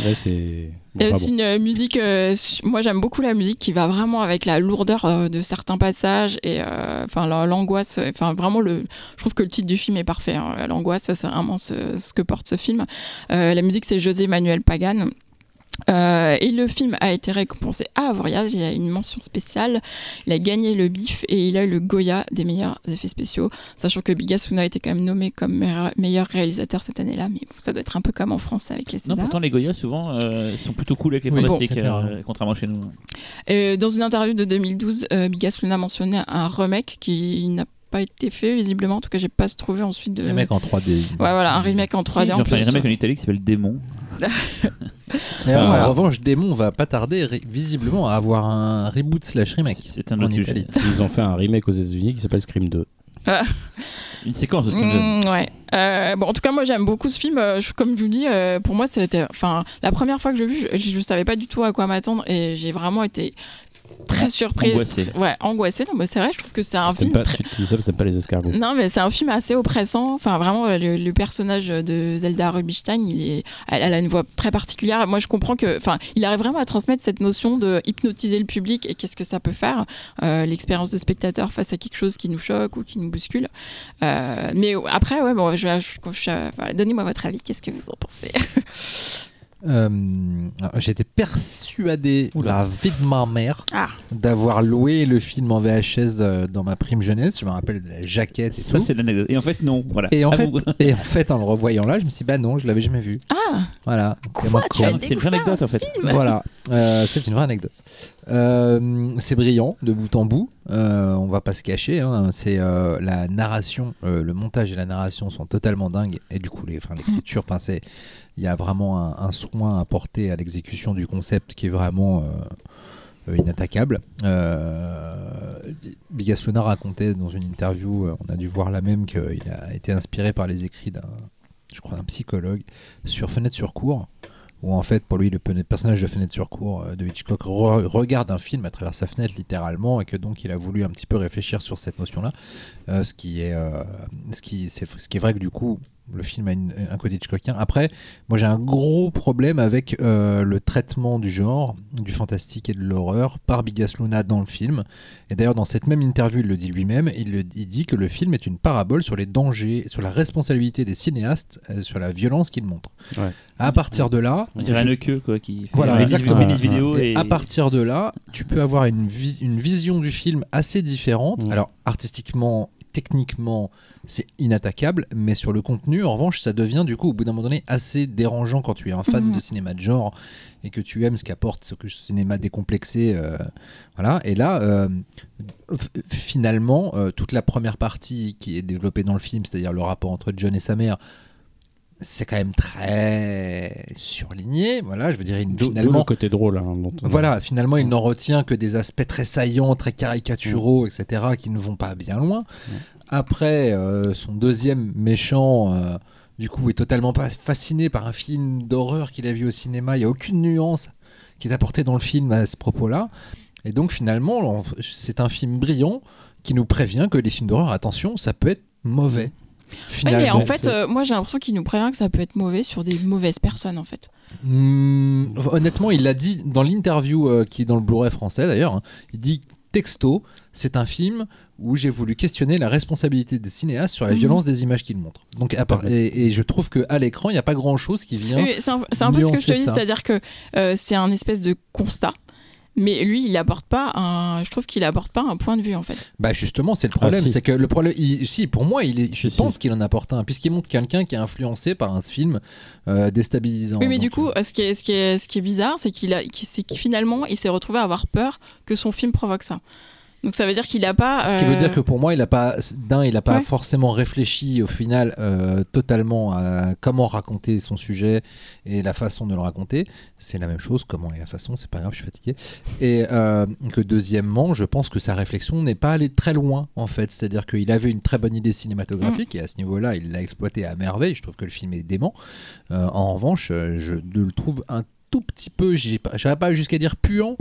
Là, c'est. Bon, aussi une euh, musique, euh, moi j'aime beaucoup la musique qui va vraiment avec la lourdeur euh, de certains passages et enfin la- l'angoisse, enfin vraiment le, je trouve que le titre du film est parfait, hein. l'angoisse c'est vraiment ce, ce que porte ce film. La musique c'est José Manuel Pagan. Euh, et le film a été récompensé à Voyage, il a une mention spéciale, il a gagné le BIF et il a eu le Goya des meilleurs effets spéciaux, sachant que Bigasuna a été quand même nommé comme meilleur, réalisateur cette année-là, mais bon, ça doit être un peu comme en France avec les Non, Césars. pourtant les Goya souvent euh, sont plutôt cool avec les Oui, fantastiques, euh, contrairement chez nous. Euh, dans une interview de 2012, euh, Bigas Luna mentionnait un remake qui n'a pas été fait visiblement. En tout cas, j'ai pas trouvé ensuite de. Mecs en 3D. Ouais, voilà, un remake en 3D Ils ont fait un remake en Italie qui s'appelle Démon. Voilà. En revanche, Démon va pas tarder visiblement à avoir un reboot slash remake. C'est un en autre sujet. Ils ont fait un remake aux États-Unis qui s'appelle Scream 2. Une séquence de Scream 2. Mm, ouais. Euh, bon, en tout cas, moi j'aime beaucoup ce film. Euh, je- comme je vous dis, euh, pour moi, c'était. Enfin, la première fois que je l'ai vu, je, je savais pas du tout à quoi m'attendre et j'ai vraiment été très surprise. Angoissée. Ouais, angoissée. Non, mais c'est vrai, je trouve que c'est un film pas, très. tu dis ça t'aimes pas les escargots. Non, mais c'est un film assez oppressant. Enfin, vraiment, le, le personnage de Zelda Rubinstein, il est, elle, elle a une voix très particulière. Moi, je comprends que, enfin, il arrive vraiment à transmettre cette notion de hypnotiser le public et qu'est-ce que ça peut faire, euh, l'expérience de spectateur face à quelque chose qui nous choque ou qui nous bouscule. Euh, mais après, ouais, bon, je, je- je- voilà, donnez-moi votre avis. Qu'est-ce que vous en pensez? Euh, J'étais persuadé, la vie de ma mère, Ah. d'avoir loué le film en VHS euh, dans ma prime jeunesse. Je me rappelle de la jaquette et Ça, c'est l'anecdote. Et en fait, non. Voilà. Et en, fait, et en fait, en le revoyant là, je me suis dit, bah non, je l'avais jamais vu. Ah, Voilà. Comment- C'est une vraie anecdote en fait. Voilà, Euh, c'est une vraie anecdote. Euh, c'est brillant de bout en bout. Euh, on va pas se cacher. hein. C'est euh, la narration, euh, le montage et la narration sont totalement dingues. Et du coup, les, enfin, l'écriture, enfin, c'est, il y a vraiment un, soin apporté à l'exécution du concept qui est vraiment euh, euh, inattaquable. Euh, Bigas Luna racontait dans une interview, euh, on a dû voir la même, qu'il a été inspiré par les écrits d'un, je crois, d'un psychologue sur Fenêtre sur cour où en fait pour lui le pe- personnage de Fenêtre sur cour de Hitchcock re- regarde un film à travers sa fenêtre littéralement et que donc il a voulu un petit peu réfléchir sur cette notion là ce qui est ce qui c'est ce qui est vrai que du coup le film a une- un côté Hitchcockien. Après, moi j'ai un gros problème avec euh, le traitement du genre, du fantastique et de l'horreur par Bigas Luna dans le film. Et d'ailleurs, dans cette même interview, il le dit lui-même, il, le- il dit que le film est une parabole sur les dangers, sur la responsabilité des cinéastes, euh, sur la violence qu'ils montrent. Ouais. À partir de là, On dirait je- un queue quoi, qui fait Voilà, une exactement. mini vidéo et et, à partir de là, tu peux avoir une, une vision du film assez différente. Mm. Alors, artistiquement, techniquement, c'est inattaquable, mais sur le contenu, en revanche, ça devient du coup, au bout d'un moment donné, assez dérangeant quand tu es un fan Mhm. de cinéma de genre et que tu aimes ce qu'apporte ce que ce cinéma décomplexé. euh, voilà. Et là, euh, finalement, euh, toute la première partie qui est développée dans le film, c'est-à-dire le rapport entre John et sa mère, c'est quand même très surligné. Voilà, je veux dire, il- finalement, le côté drôle. hein, dont on- voilà, finalement, il n'en retient que des aspects très saillants, très caricaturaux, etc., qui ne vont pas bien loin. Après, euh, son deuxième méchant, euh, du coup, est totalement pas fasciné par un film d'horreur qu'il a vu au cinéma. Il n'y a aucune nuance qui est apportée dans le film à ce propos-là. Et donc, finalement, c'est un film brillant qui nous prévient que les films d'horreur, attention, ça peut être mauvais. Finalement, mais en fait, euh, moi j'ai l'impression qu'il nous prévient que ça peut être mauvais sur des mauvaises personnes en fait. Hmm, honnêtement, il l'a dit dans l'interview euh, qui est dans le Blu-ray français d'ailleurs. hein, il dit texto, c'est un film où j'ai voulu questionner la responsabilité des cinéastes sur la Mhm. violence des images qu'ils montrent. Donc, à part- et, et je trouve que à l'écran, il n'y a pas grand-chose qui vient. Oui, c'est un, peu ce que je te dis, c'est-à-dire que euh, c'est un espèce de constat. Mais lui, il apporte pas un. Je trouve qu'il apporte pas un point de vue en fait. Bah justement, c'est le problème, Ah, si. c'est que le problème, il- si pour moi, il est, je Si, pense si. qu'il en apporte un, puisqu'il montre quelqu'un qui est influencé par un film euh, déstabilisant. Oui, mais Donc, du coup, euh, ce qui est, ce qui est, ce qui est bizarre, c'est qu'il a, qu'il- c'est que finalement, il s'est retrouvé à avoir peur que son film provoque ça. Donc ça veut dire qu'il a pas. Ce qui veut euh, dire que pour moi, il a pas d'un, il n'a pas Ouais. forcément réfléchi au final euh, totalement à comment raconter son sujet et la façon de le raconter. C'est la même chose, comment et la façon, c'est pas grave, je suis fatigué. Et euh, que deuxièmement, je pense que sa réflexion n'est pas allée très loin en fait. C'est-à-dire qu'il avait une très bonne idée cinématographique et à ce niveau-là, il l'a exploité à merveille. Je trouve que le film est dément. Euh, en revanche, euh, je le trouve un tout petit peu, j'irai pas jusqu'à dire puant,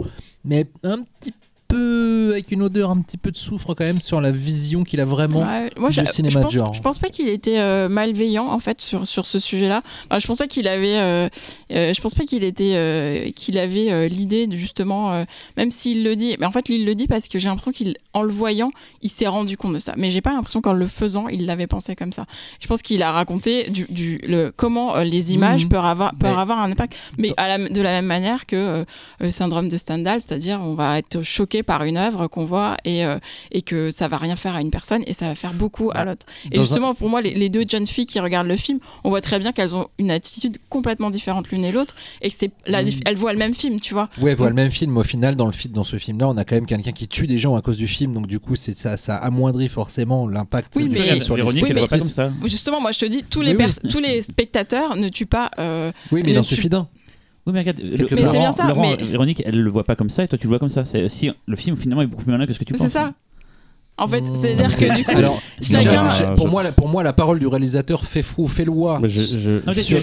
mais un petit peu avec une odeur un petit peu de soufre quand même sur la vision qu'il a vraiment. Ouais, moi, du cinéma je de pense, genre. je pense pas qu'il était euh, malveillant en fait sur, sur ce sujet-là. Enfin, je pense pas qu'il avait, euh, euh, je pense pas qu'il était, qu'il avait l'idée de justement, même s'il le dit, mais en fait il le dit parce que j'ai l'impression qu'il, en le voyant, il s'est rendu compte de ça. Mais j'ai pas l'impression qu'en le faisant, il l'avait pensé comme ça. Je pense qu'il a raconté du, du le comment les images Mhm. peuvent avoir, peuvent avoir un impact, mais à la, de la même manière que euh, syndrome de Stendhal, c'est-à-dire on va être choqué par une œuvre qu'on voit et, euh, et que ça va rien faire à une personne et ça va faire beaucoup à Bah, l'autre. Et dans un- justement, pour moi, les, les deux jeunes filles qui regardent le film, on voit très bien qu'elles ont une attitude complètement différente l'une et l'autre et que c'est la dif- elles voient le même film, tu vois. Ouais, voilà le même film. Au final, dans le film, dans ce film-là, on a quand même quelqu'un qui tue des gens à cause du film. Donc du coup, c'est ça, ça amoindrit forcément l'impact Oui, du mais- film sur les. Oui, mais- voit pas comme ça. Justement, moi je te dis, tous les, Oui, oui. pers- tous les spectateurs ne tuent pas. euh, Oui, mais il en suffit d'un. Oui, mais regarde, le- Mais ça, Laurent, mais- Véronique, elle le voit pas comme ça et toi tu le vois comme ça. Si le film finalement est beaucoup plus malin que ce que tu mais penses. c'est ça. En fait, Mmh. c'est-à-dire que du coup, Alors, chacun- j'ai- pour je- moi, la, pour moi, la parole du réalisateur fait fou, fait loi. Mais je- je- Non, j'ai je- suis- coup,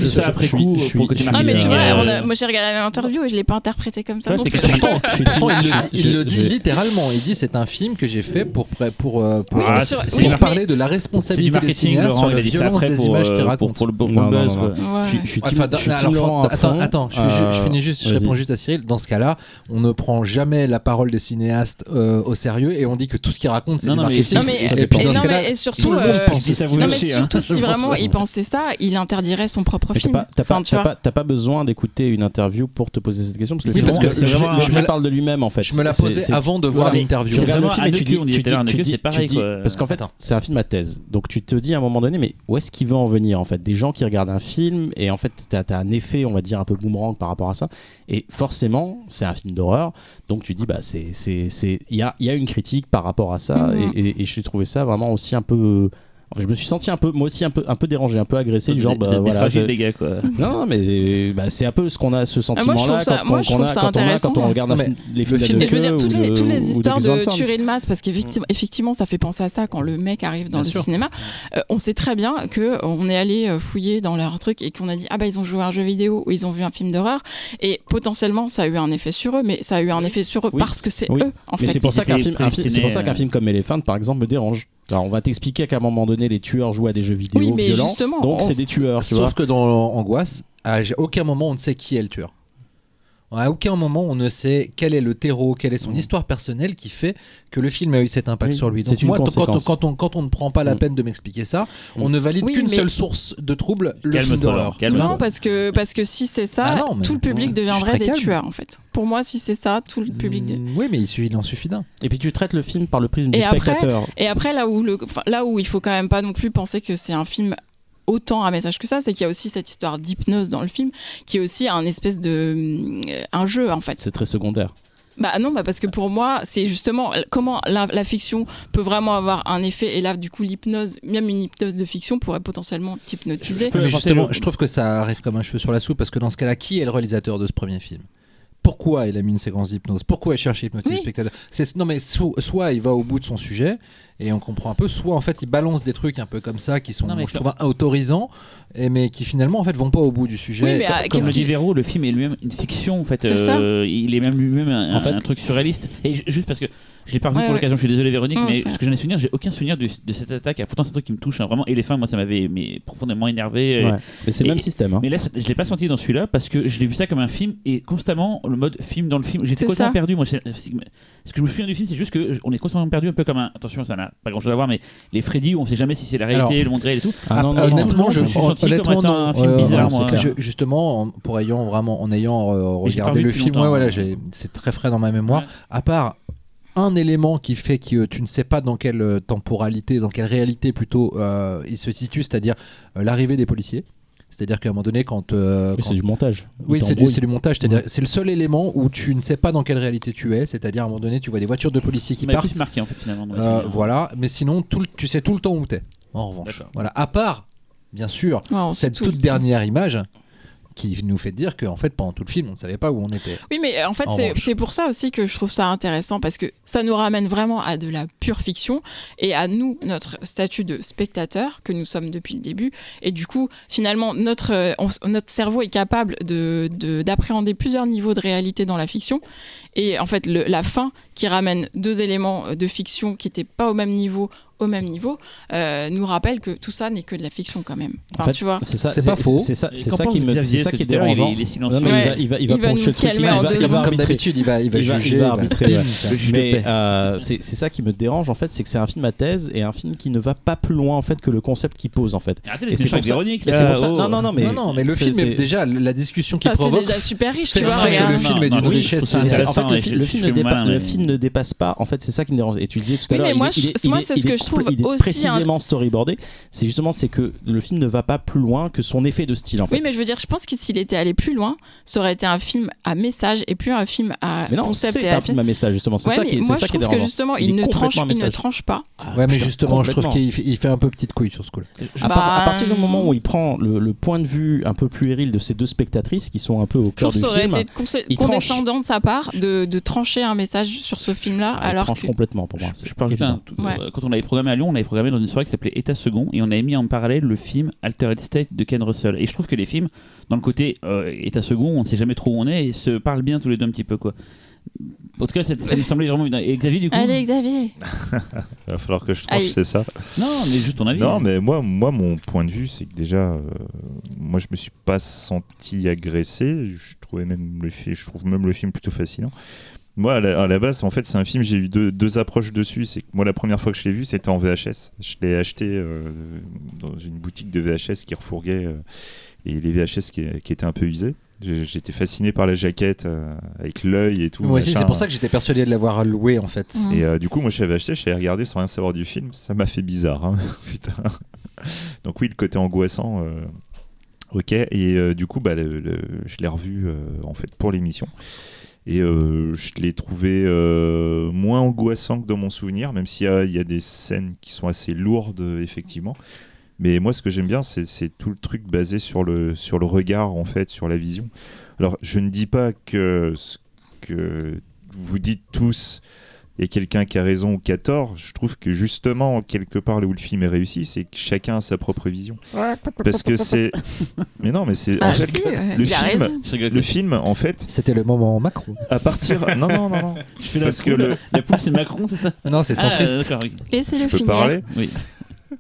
je suis- pour que tu je suis- Ah, mais tu Euh, vois, euh, on a- moi j'ai regardé la même interview et je l'ai pas interprété comme ça. Euh, Attends, attends, il, le dit, il le dit Je- littéralement. Il dit c'est un film que j'ai fait pour pour euh, pour, Oui, euh, mais sur- pour oui, mais- parler de la C'est du responsabilité des marketing, cinéastes Laurent, sur il la a dit ça violence après des pour, images euh, qu'ils pour, racontent. pour le, Non, non, buzz. non, quoi. ouais. Je suis- je suis Enfin, timide- je suis alors, Tim Laurent à attends, fond. attends, je, Euh, finis juste, je vas-y. réponds juste à Cyril. Dans ce cas-là, on ne prend jamais la parole des cinéastes euh, au sérieux et on dit que tout ce qu'ils racontent c'est Non, du mais- marketing. Non, mais- et puis dans ce cas-là, tout le monde euh, pense ça Non, mais hein. surtout si vraiment il pensait ça, il interdirait son propre film. t'as pas- besoin d'écouter une interview pour te poser cette question parce que je- parle de lui-même en fait. Je me la posais avant de voir l'interview. Tu regardes le Vraiment, film et tu Haneke, dis, c'est pareil, parce qu'en fait, c'est un film à thèse. Donc tu te dis à un moment donné, mais où est-ce qu'il veut en venir en fait? Des gens qui regardent un film et en fait, t'as as un effet, on va dire, un peu boomerang par rapport à ça. Et forcément, c'est un film d'horreur. Donc tu dis, bah, c'est, c'est, c'est, il y a, il y a une critique par rapport à ça. Et, et, et j'ai trouvé ça vraiment aussi un peu. Je me suis senti un peu, moi aussi un peu, un peu dérangé, un peu agressé, du genre, bah des voilà. fragiles, je- les gars, quoi. Non, mais bah, c'est un peu ce qu'on a, ce Ah, moi, je sentiment-là trouve ça- quand, je on trouve a, ça quand on a- intéressant. quand on regarde les films film- Mais je veux dire, toutes ou les, de- toutes ou les de histoires de Sant. tuerie de masse, parce qu'effectivement, effectivement, ça fait penser à ça quand le mec arrive dans Bien le sûr. cinéma. Euh, on sait très bien que on est allé euh, fouiller dans leur truc et qu'on a dit ah bah ils ont joué à un jeu vidéo ou ils ont vu un film d'horreur et potentiellement ça a eu un effet sur eux, mais ça a eu un effet sur eux Oui. parce que c'est Oui. eux en Mais fait. c'est pour ça qu'un euh, film comme Elephant, par exemple, me dérange. Alors, on va t'expliquer qu'à un moment donné, les tueurs jouent à des jeux vidéo Oui, mais violents. justement, donc, on- c'est des tueurs, tu vois. Sauf que dans Angoisse, à aucun moment on ne sait qui est le tueur. À aucun moment on ne sait quel est le terreau, quelle est son histoire personnelle qui fait que le film a eu cet impact Oui, sur lui. Donc moi, quand, on, quand on ne prend pas la Mm. peine de m'expliquer ça, Mm. on ne valide Oui, qu'une mais- seule source de trouble, le film Calme-toi, d'horreur. Non, parce que, parce que si c'est ça, Ah non, mais- tout le public deviendrait des calme. tueurs en fait. Pour moi, si c'est ça, tout le public. de- Mm, Oui, mais il, suffit, il en suffit d'un. Et puis, tu traites le film par le prisme Et du après- spectateur. Et après, là où, le, là où il faut quand même pas non plus penser que c'est un film autant un message que ça, c'est qu'il y a aussi cette histoire d'hypnose dans le film, qui est aussi un espèce de euh, un jeu en fait. C'est très secondaire. Bah non, bah parce que pour moi, c'est justement euh, comment la, la fiction peut vraiment avoir un effet. Et là, du coup, l'hypnose, même une hypnose de fiction, pourrait potentiellement t'hypnotiser. Justement, le- je trouve que ça arrive comme un cheveu sur la soupe parce que dans ce cas-là, qui est le réalisateur de ce premier film? Pourquoi il a mis une séquence d'hypnose? Pourquoi il cherche à hypnotiser Oui. le spectateur? Non mais so- soit il va au bout de son sujet et on comprend un peu, soit en fait il balance des trucs un peu comme ça qui sont, Non, je trouve, autorisants, et mais qui finalement en fait vont pas au bout du sujet. Oui, mais, Comme- euh, le dit Véro, le film est lui-même une fiction en fait. C'est ça. Euh, il est même lui-même un, En fait- un truc surréaliste. Et ju- juste parce que je l'ai pas revu Ouais, pour ouais. l'occasion, je suis désolé Véronique, Non, mais ce que j'en ai souvenir, j'ai aucun souvenir de, de cette attaque. Et pourtant, c'est un truc qui me touche hein, vraiment. Et les fins, moi, ça m'avait mais, profondément énervé. Ouais. Mais c'est le même système. hein. Mais là, je l'ai pas senti dans celui-là parce que je l'ai vu ça comme un film et constamment le mode film dans le film. J'étais complètement ça. perdu. Moi, ce que je me souviens du film, c'est juste que on est constamment perdu, un peu comme un. Attention, ça n'a pas grand-chose à voir, mais les Freddy, où on sait jamais si c'est la réalité, Alors- le monde réel et tout. Ah non, non, Ah, non. honnêtement, je, me suis senti comme un film Euh, bizarre, moi. je- justement, en- pour ayant vraiment, en ayant euh, regardé le film, ouais, voilà, hein. c'est très frais dans ma mémoire. Ouais. À part un élément qui fait que tu ne sais pas dans quelle euh, temporalité, dans quelle réalité plutôt euh, il se situe, c'est-à-dire l'arrivée des policiers. C'est-à-dire qu'à un moment donné, quand, euh, Oui, quand- c'est du montage. oui, c'est du, montage. C'est-à-dire, c'est le seul élément où tu ne sais pas dans quelle réalité tu es. C'est-à-dire, à un moment donné, tu vois des voitures de policiers qui partent. plus marqué en fait finalement. Euh, film. voilà, mais sinon, tout, le- tu sais tout le temps où t'es. En revanche, D'accord. voilà. À part, bien sûr, cette tout. toute dernière image qui nous fait dire qu'en fait, pendant tout le film, on ne savait pas où on était. Oui, mais euh, en fait, c'est pour ça aussi que je trouve ça intéressant parce que ça nous ramène vraiment à de la pure fiction et à nous, notre statut de spectateur que nous sommes depuis le début. Et du coup, finalement, notre, euh, on- notre cerveau est capable d'appréhender de, d'appréhender plusieurs niveaux de réalité dans la fiction. Et en fait, le- la fin qui ramène deux éléments euh, de fiction qui n'étaient pas au même niveau, au même niveau, euh, nous rappelle que tout ça n'est que de la fiction quand même. En Enfin, fait, tu vois. c'est ça, C'est pas faux. C'est ça, c'est ça qui me, c'est ça qui est l'heure, il est- dérangeant. il est silencieux. Non, mais il va, Ouais. il va, il va Il va ponctuer nous le truc. calmer il en va, deux il va secondes. Comme d'habitude, il va, il va Il va- il juger. va il va- arbitrer, ouais. Mais euh, c'est c'est ça qui me dérange en fait, c'est que c'est un film à thèse et un film qui ne va pas plus loin en fait que le concept qu'il pose en fait. Et c'est pour ça- oh. Non, non, non, mais non, mais le film, est, c'est- déjà, la discussion qu'il Ça, c'est provoque. déjà super riche, tu vois. le film est d'une richesse. en fait, le, fi- film ne dépa- malin, le mais- film ne dépasse pas. En fait, c'est ça qui me dérange. Et tu disais tout à l'heure. moi, c'est ce que je trouve compl- il est aussi précisément storyboardé. C'est justement c'est que le film ne va pas plus loin que son effet de style en fait. Oui, mais je veux dire, je pense que s'il était allé plus loin, ça aurait été un film à message et plus un film à Mais non, concept c'est un film à message justement. C'est Ouais, ça qui est, moi, je trouve que justement, Il ne tranche, il ne pas. Ah, Ouais, mais justement, je trouve qu'il fait, un peu petite couille sur ce coup-là. À, Bah, partir du moment où il prend le, point de vue un peu puéril de ces deux spectatrices qui sont un peu au Je cœur du ça aurait film, été condescendant de sa part de, de trancher un message sur ce film-là, il alors tranche que... complètement pour moi. Je, je tout- Ouais. euh, Quand on avait programmé à Lyon, on avait programmé dans une soirée qui s'appelait État second et on avait mis en parallèle le film Altered State de Ken Russell. Et je trouve que les films, dans le côté euh, État second, on ne sait jamais trop où on est et se parlent bien tous les deux un petit peu quoi. En tout cas, ça, ça me semblait vraiment évident. Et Xavier, du coup Allez, Xavier Il va falloir que je tranche, c'est ça. Non, mais juste ton avis. Non, mais moi, moi, mon point de vue, c'est que déjà, euh, moi, je me suis pas senti agressé. Je trouvais même le film, je trouve même le film plutôt fascinant. Moi, à la, à la base, en fait, c'est un film. J'ai eu deux, deux approches dessus. C'est que moi, la première fois que je l'ai vu, c'était en VHS. Je l'ai acheté euh, dans une boutique de VHS qui refourguait euh, et les VHS qui, qui étaient un peu usés. J'étais fasciné par la jaquette euh, avec l'œil et tout. Moi aussi, c'est pour ça que j'étais persuadé de l'avoir loué en fait. Et euh, du coup, moi, je l'avais acheté, je l'avais regardé sans rien savoir du film. Ça m'a fait bizarre. hein. Putain. Donc, oui, le côté angoissant. euh, Ok. Et euh, du coup, bah, le- le- je l'ai revu euh, en fait pour l'émission. Et euh, je l'ai trouvé euh, moins angoissant que dans mon souvenir, même s'il y y a des scènes qui sont assez lourdes, effectivement. Mais moi, ce que j'aime bien, c'est tout le truc basé sur le, sur le regard, en fait, sur la vision. Alors, je ne dis pas que ce que vous dites tous il y a quelqu'un qui a raison ou qui a tort. Je trouve que justement, quelque part, là où le film est réussi, c'est que chacun a sa propre vision. Parce que c'est. Mais non, mais c'est. Ah, si, le il a film- raison. Le film, en fait, C'était le moment Macron. à partir. Non, non, non, non. Je fais la Parce que poule. le- La poule, c'est Macron, c'est ça Non, c'est Ah, centriste. ok. Laissez-le Je peux finir. parler. Oui.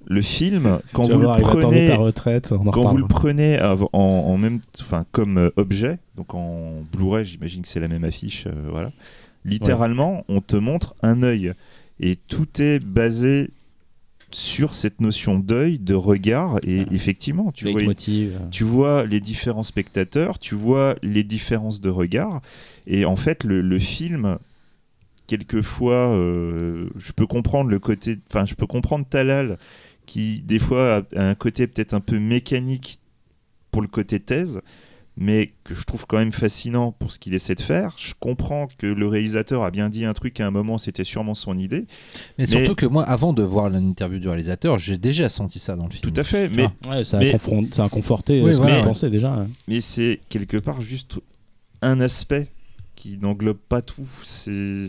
Le film, quand vous voir, le prenez. retraite, Quand vous le prenez en, en même, enfin comme euh, objet, donc en Blu-ray, j'imagine que c'est la même affiche, euh, voilà. Littéralement, on te montre un œil. Et tout est basé sur cette notion d'œil, de regard. Et effectivement, tu vois, Leitmotiv, euh, tu vois les différents spectateurs, tu vois les différences de regard. Et en fait le, le film quelquefois euh, je peux comprendre le côté enfin je peux comprendre Talal qui des fois a, un côté peut-être un peu mécanique pour le côté thèse mais que je trouve quand même fascinant pour ce qu'il essaie de faire. Je comprends que le réalisateur a bien dit un truc à un moment, c'était sûrement son idée. Mais surtout que moi, avant de voir l'interview du réalisateur, j'ai déjà senti ça dans le film. Tout à fait, Tu mais. Ouais, ça, Mais- a confron- ça a conforté Oui, ce voilà, que je pensais déjà. hein. mais c'est quelque part juste un aspect qui n'englobe pas tout. Il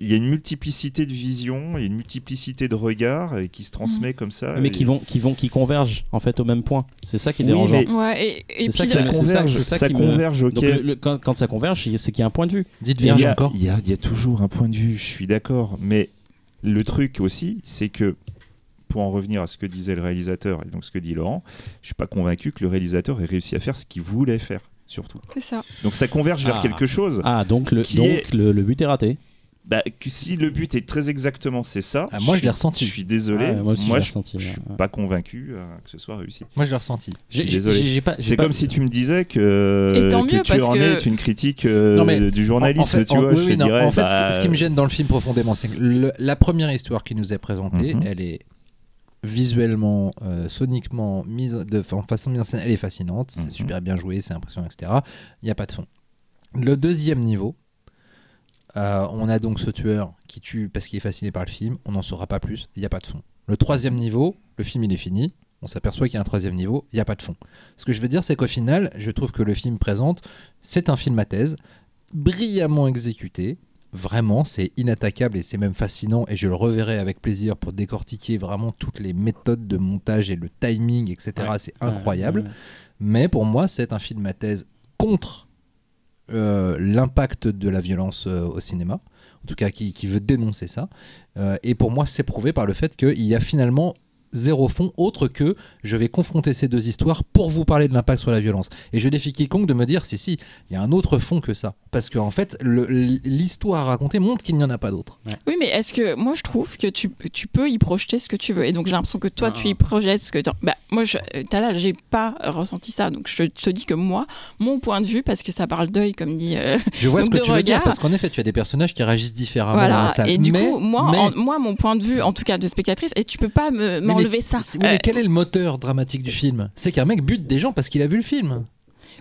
y a une multiplicité de visions, il y a une multiplicité de regards et qui se transmet comme ça. Mais et- qui vont, qui vont, qui convergent en fait au même point. C'est ça qui est Oui, dérangeant. mais- Ouais, et, et C'est ça ça converge, c'est ça ça qui me- converge, ok. Donc le- le- quand, quand ça converge, c'est qu'il y a un point de vue. Dites a, encore. il y a- il y a toujours un point de vue, je suis d'accord. Mais le truc aussi, c'est que, pour en revenir à ce que disait le réalisateur et donc ce que dit Laurent, je suis pas convaincu que le réalisateur ait réussi à faire ce qu'il voulait faire, surtout. c'est ça. Donc ça converge vers Ah. quelque chose. Ah, donc le, donc est- le, le but est raté. Bah, que si le but est très exactement c'est ça, Ah, moi, je suis- l'ai ressenti. Je suis désolé, Ah, moi aussi, je l'ai je, ressenti, je suis pas convaincu euh, que ce soit réussi. Moi, je l'ai ressenti. Désolé. j'ai- j'ai pas- j'ai C'est pas- comme si tu me disais que, Et tant que mieux, tu parce en que- es une critique euh, Non, mais du journalisme, En- en fait, tu en- vois. oui, je oui, non, dirais, en fait, ce, bah, qui, ce qui me gêne dans le film profondément, c'est que le- la première histoire qui nous est présentée, Mhm. elle est visuellement, euh, soniquement, mise de, en façon mise en scène, elle est fascinante, Mhm. c'est super bien joué, c'est impressionnant, etc. Il n'y a pas de fond. Le deuxième niveau, euh, on a donc ce tueur qui tue parce qu'il est fasciné par le film, on n'en saura pas plus, il n'y a pas de fond. Le troisième niveau, le film il est fini, on s'aperçoit qu'il y a un troisième niveau, il n'y a pas de fond. Ce que je veux dire, c'est qu'au final, je trouve que le film présente, c'est un film à thèse, brillamment exécuté. Vraiment, c'est inattaquable et c'est même fascinant et je le reverrai avec plaisir pour décortiquer vraiment toutes les méthodes de montage et le timing, etc. C'est incroyable. Ouais, ouais. Mais pour moi, c'est un film à thèse contre euh, l'impact de la violence euh, au cinéma, en tout cas qui, qui veut dénoncer ça. Euh, et pour moi, c'est prouvé par le fait qu'il y a finalement zéro fond autre que je vais confronter ces deux histoires pour vous parler de l'impact sur la violence. Et je défie quiconque de me dire si si, il y a un autre fond que ça. Parce qu'en fait, le- l'histoire racontée montre qu'il n'y en a pas d'autre. Oui, mais est-ce que moi je trouve que tu, tu peux y projeter ce que tu veux et donc j'ai l'impression que toi Ah. tu y projettes ce que tu bah moi je t'as là j'ai pas ressenti ça donc je, te- dis que moi mon point de vue parce que ça parle d'œil comme dit euh, Je vois ce que tu veux dire, regard. parce qu'en effet, tu as des personnages qui réagissent différemment dans voilà la salle. et du Mais- coup moi mais- en- moi mon point de vue en tout cas de spectatrice et tu peux pas me- Mais m'enlever les- ça. Oui, mais quel est le moteur dramatique du film? C'est qu'un mec bute des gens parce qu'il a vu le film.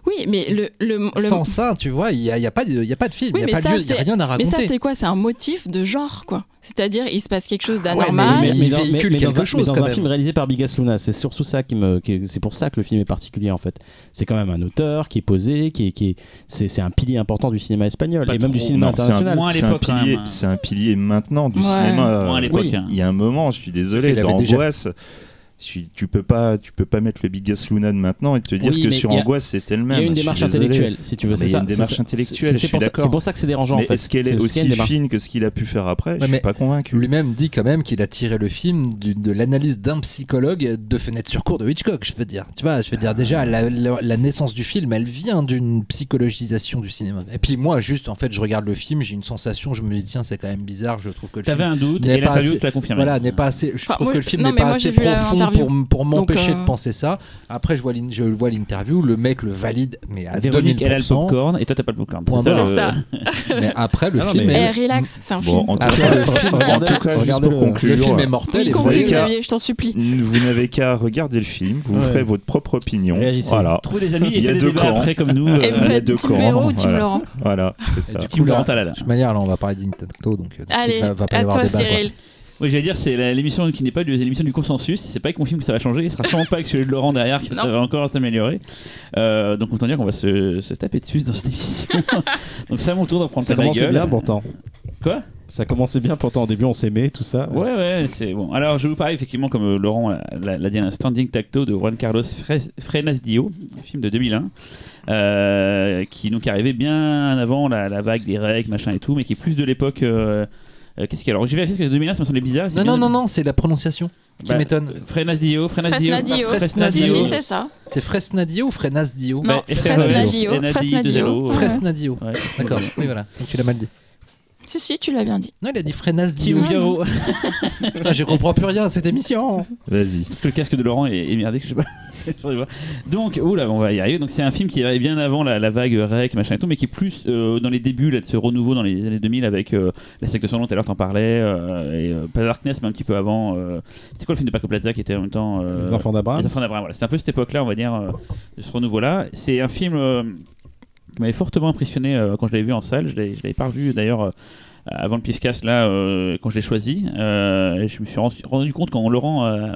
Oui mais le, le, le- Sans ça, tu vois, il n'y a, y a, pas de- il y a pas de film, Oui, il n'y mais a, pas ça, lieu, il y a rien à mais raconter. ça c'est quoi? C'est un motif de genre quoi c'est-à-dire il se passe quelque chose Ah ouais, d'anormal mais- il dans- véhicule mais dans quelque un- chose, mais dans quand un même. film réalisé par Bigas Luna, c'est surtout ça qui me, qui- c'est pour ça que le film est particulier en fait. C'est quand même un auteur qui est posé, qui est, qui est, c'est, c'est un pilier important du cinéma espagnol Pas et même du cinéma non, c'est un- international. C'est un, pilier, c'est un pilier maintenant du Ouais. cinéma. Moins à l'époque, Oui, hein. Il y a un moment, je suis désolé, Il avait Je suis- tu peux pas, tu peux pas mettre le Biggest Luna de maintenant et te dire Oui, que sur il Angoisse c'était le Il même. y a une Je suis démarche intellectuelle, si tu veux. C'est il y a ça, une démarche intellectuelle, C'est- je suis pour, ça- pour que c'est dérangeant en Mais fait. est-ce qu'elle est aussi démarche. fine que ce qu'il a pu faire après? Je Ouais, suis mais pas convaincu. Lui-même dit quand même qu'il a tiré le film du- de l'analyse d'un psychologue de Fenêtre sur cour de Hitchcock, je veux dire. Tu vois, je veux dire, déjà, la, la- la naissance du film, elle vient d'une psychologisation du cinéma. Et puis moi, juste, en fait, je regarde le film, j'ai une sensation, je me dis, tiens, c'est quand même bizarre, je trouve que le T'avais film... un doute n'est et l'a confirmé. Voilà, n'est pas assez. Je trouve que le film n'est pas assez la- profond. Pour, pour m'empêcher euh, de penser ça. Après, je vois l'in- je vois l'interview, le mec le valide, mais à Véronique, elle a le 2000%. popcorn et toi t'as pas le popcorn. Point C'est ça, c'est le- ça Mais après, le Ah non, film mais- Eh, est. relax c'est un Bon, film en tout Après, cas, le film, en regardez- tout cas, juste pour conclure, le film est mortel. oui et vous conclue, voyez qu'à- Xavier je t'en supplie vous n'avez qu'à regarder le film, vous Ouais. ferez votre propre opinion. Voilà, Trouver des amis et Il y a faire des deux débats après comme nous. et euh, vous Team Véro ou Team voilà. Laurent voilà, c'est ça. de toute manière, là, on va parler d'Intento, donc, euh, va, pas y avoir débat. Cyril Oui, j'allais dire, c'est la- l'émission qui n'est pas l'émission du consensus. C'est pas avec mon film que ça va changer. Il sera sûrement pas avec celui de Laurent derrière que ça Non. va encore s'améliorer. Euh, donc autant dire qu'on va se, se taper dessus dans cette émission. donc c'est à mon tour d'en prendre Ça plein la commençait gueule. bien pourtant. Quoi? Ça commençait bien, pourtant au début on s'aimait, tout ça. Ouais, ouais, c'est bon. Alors, je vais vous parler effectivement, comme euh, Laurent l'a- l'a l'a dit, un standing tacto de Juan Carlos Fre- Frenas Dio, un film de 2001, euh, qui donc arrivait bien avant la, la vague des règles, machin et tout, mais qui est plus de l'époque. euh, Qu'est-ce qu'il y a Alors, j'ai vérifié parce que 2001, ça me semblait bizarre. Non, non, non, non, c'est la prononciation qui Bah, m'étonne. Frenas Dio, Frenas Dio. Fresnadio. Fresnadio. Si, si, c'est ça. C'est Fresnadio ou Fresnasdio Non, Bah, Fresnadio. Fresnadio, Fresnadio. ouais. Fresnadio. D'accord, oui, voilà. Donc tu l'as mal dit. Si, si, tu l'as bien dit. Non, il a dit. Viro. Putain, je comprends plus rien à cette émission. Vas-y. Parce que le casque de Laurent est, est merdé, je sais pas. Donc, on va y arriver. Donc, c'est un film qui arrive bien avant la, la vague rec, machin et tout, mais qui est plus euh, dans les débuts là, de ce renouveau dans les années 2000 avec euh, la secte de son nom, tout à l'heure t'en parlais, euh, et pas Darkness, mais un petit peu avant. C'était quoi le film de Paco Plaza qui était en même temps Les enfants d'Abraham. Les enfants d'Abraham, voilà. C'est un peu cette époque-là, on va dire, de ce renouveau-là. C'est un film qui m'avait fortement impressionné quand je l'avais vu en salle. Je je l'avais pas revu d'ailleurs. avant le pifcast là euh, quand je l'ai choisi euh, je me suis rendu, rendu compte quand Laurent euh,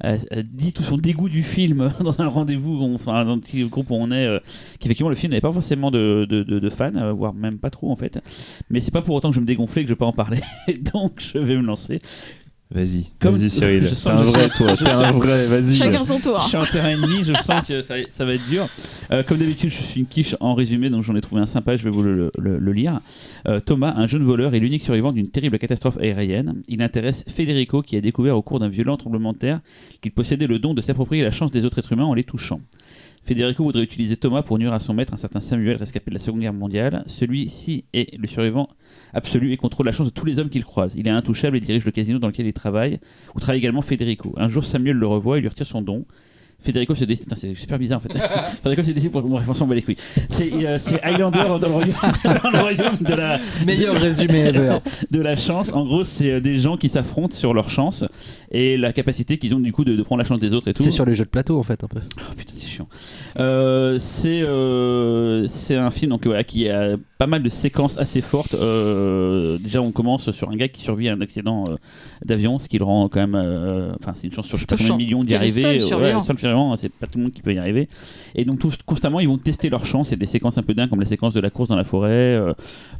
a- a dit tout son dégoût du film dans un rendez-vous enfin dans le petit groupe où on est euh, qu'effectivement le film n'avait pas forcément de, de, de- fans euh, voire même pas trop en fait. Mais c'est pas pour autant que je me dégonfler que je vais pas en parler. Donc je vais me lancer Vas-y. Comme- Vas-y, Cyril. je T'es un je vrai, suis- toi. je T'es un vrai. Vas-y. Chacun son je tour. suis en terrain ennemi, je sens que ça, ça va être dur. Euh, comme d'habitude, je suis une quiche en résumé, donc j'en ai trouvé un sympa, je vais vous le, le- le lire. Euh, Thomas, un jeune voleur, est l'unique survivant d'une terrible catastrophe aérienne. Il intéresse Federico, qui a découvert au cours d'un violent tremblement de terre qu'il possédait le don de s'approprier la chance des autres êtres humains en les touchant. Federico voudrait utiliser Thomas pour nuire à son maître, un certain Samuel, rescapé de la Seconde Guerre mondiale. Celui-ci est le survivant absolu et contrôle la chance de tous les hommes qu'il croise. Il est intouchable et dirige le casino dans lequel il travaille, où travaille également Federico. Un jour, Samuel le revoit et lui retire son don. Federico se décide. C'est super bizarre en fait. Federico se décide pour. Bref, on s'en bat les couilles. C'est euh, Highlander dans le royaume, dans le royaume de, la, Meilleur résumé ever. de la chance. En gros, c'est euh, des gens qui s'affrontent sur leur chance et la capacité qu'ils ont du coup de, de prendre la chance des autres et tout. C'est sur les jeux de plateau en fait un peu. Oh putain, c'est chiant. Euh, c'est euh, c'est un film donc, voilà, qui a pas mal de séquences assez fortes. Euh, déjà, on commence sur un gars qui survit à un accident euh, d'avion, ce qui le rend quand même. euh, Enfin, c'est une chance sur je sais pas combien de millions d'y arriver. seul Ouais, seul survivant, c'est pas tout le monde qui peut y arriver. Et donc, tous, constamment, ils vont tester leur chance. Il y a des séquences un peu dingues, comme la séquence de la course dans la forêt, euh,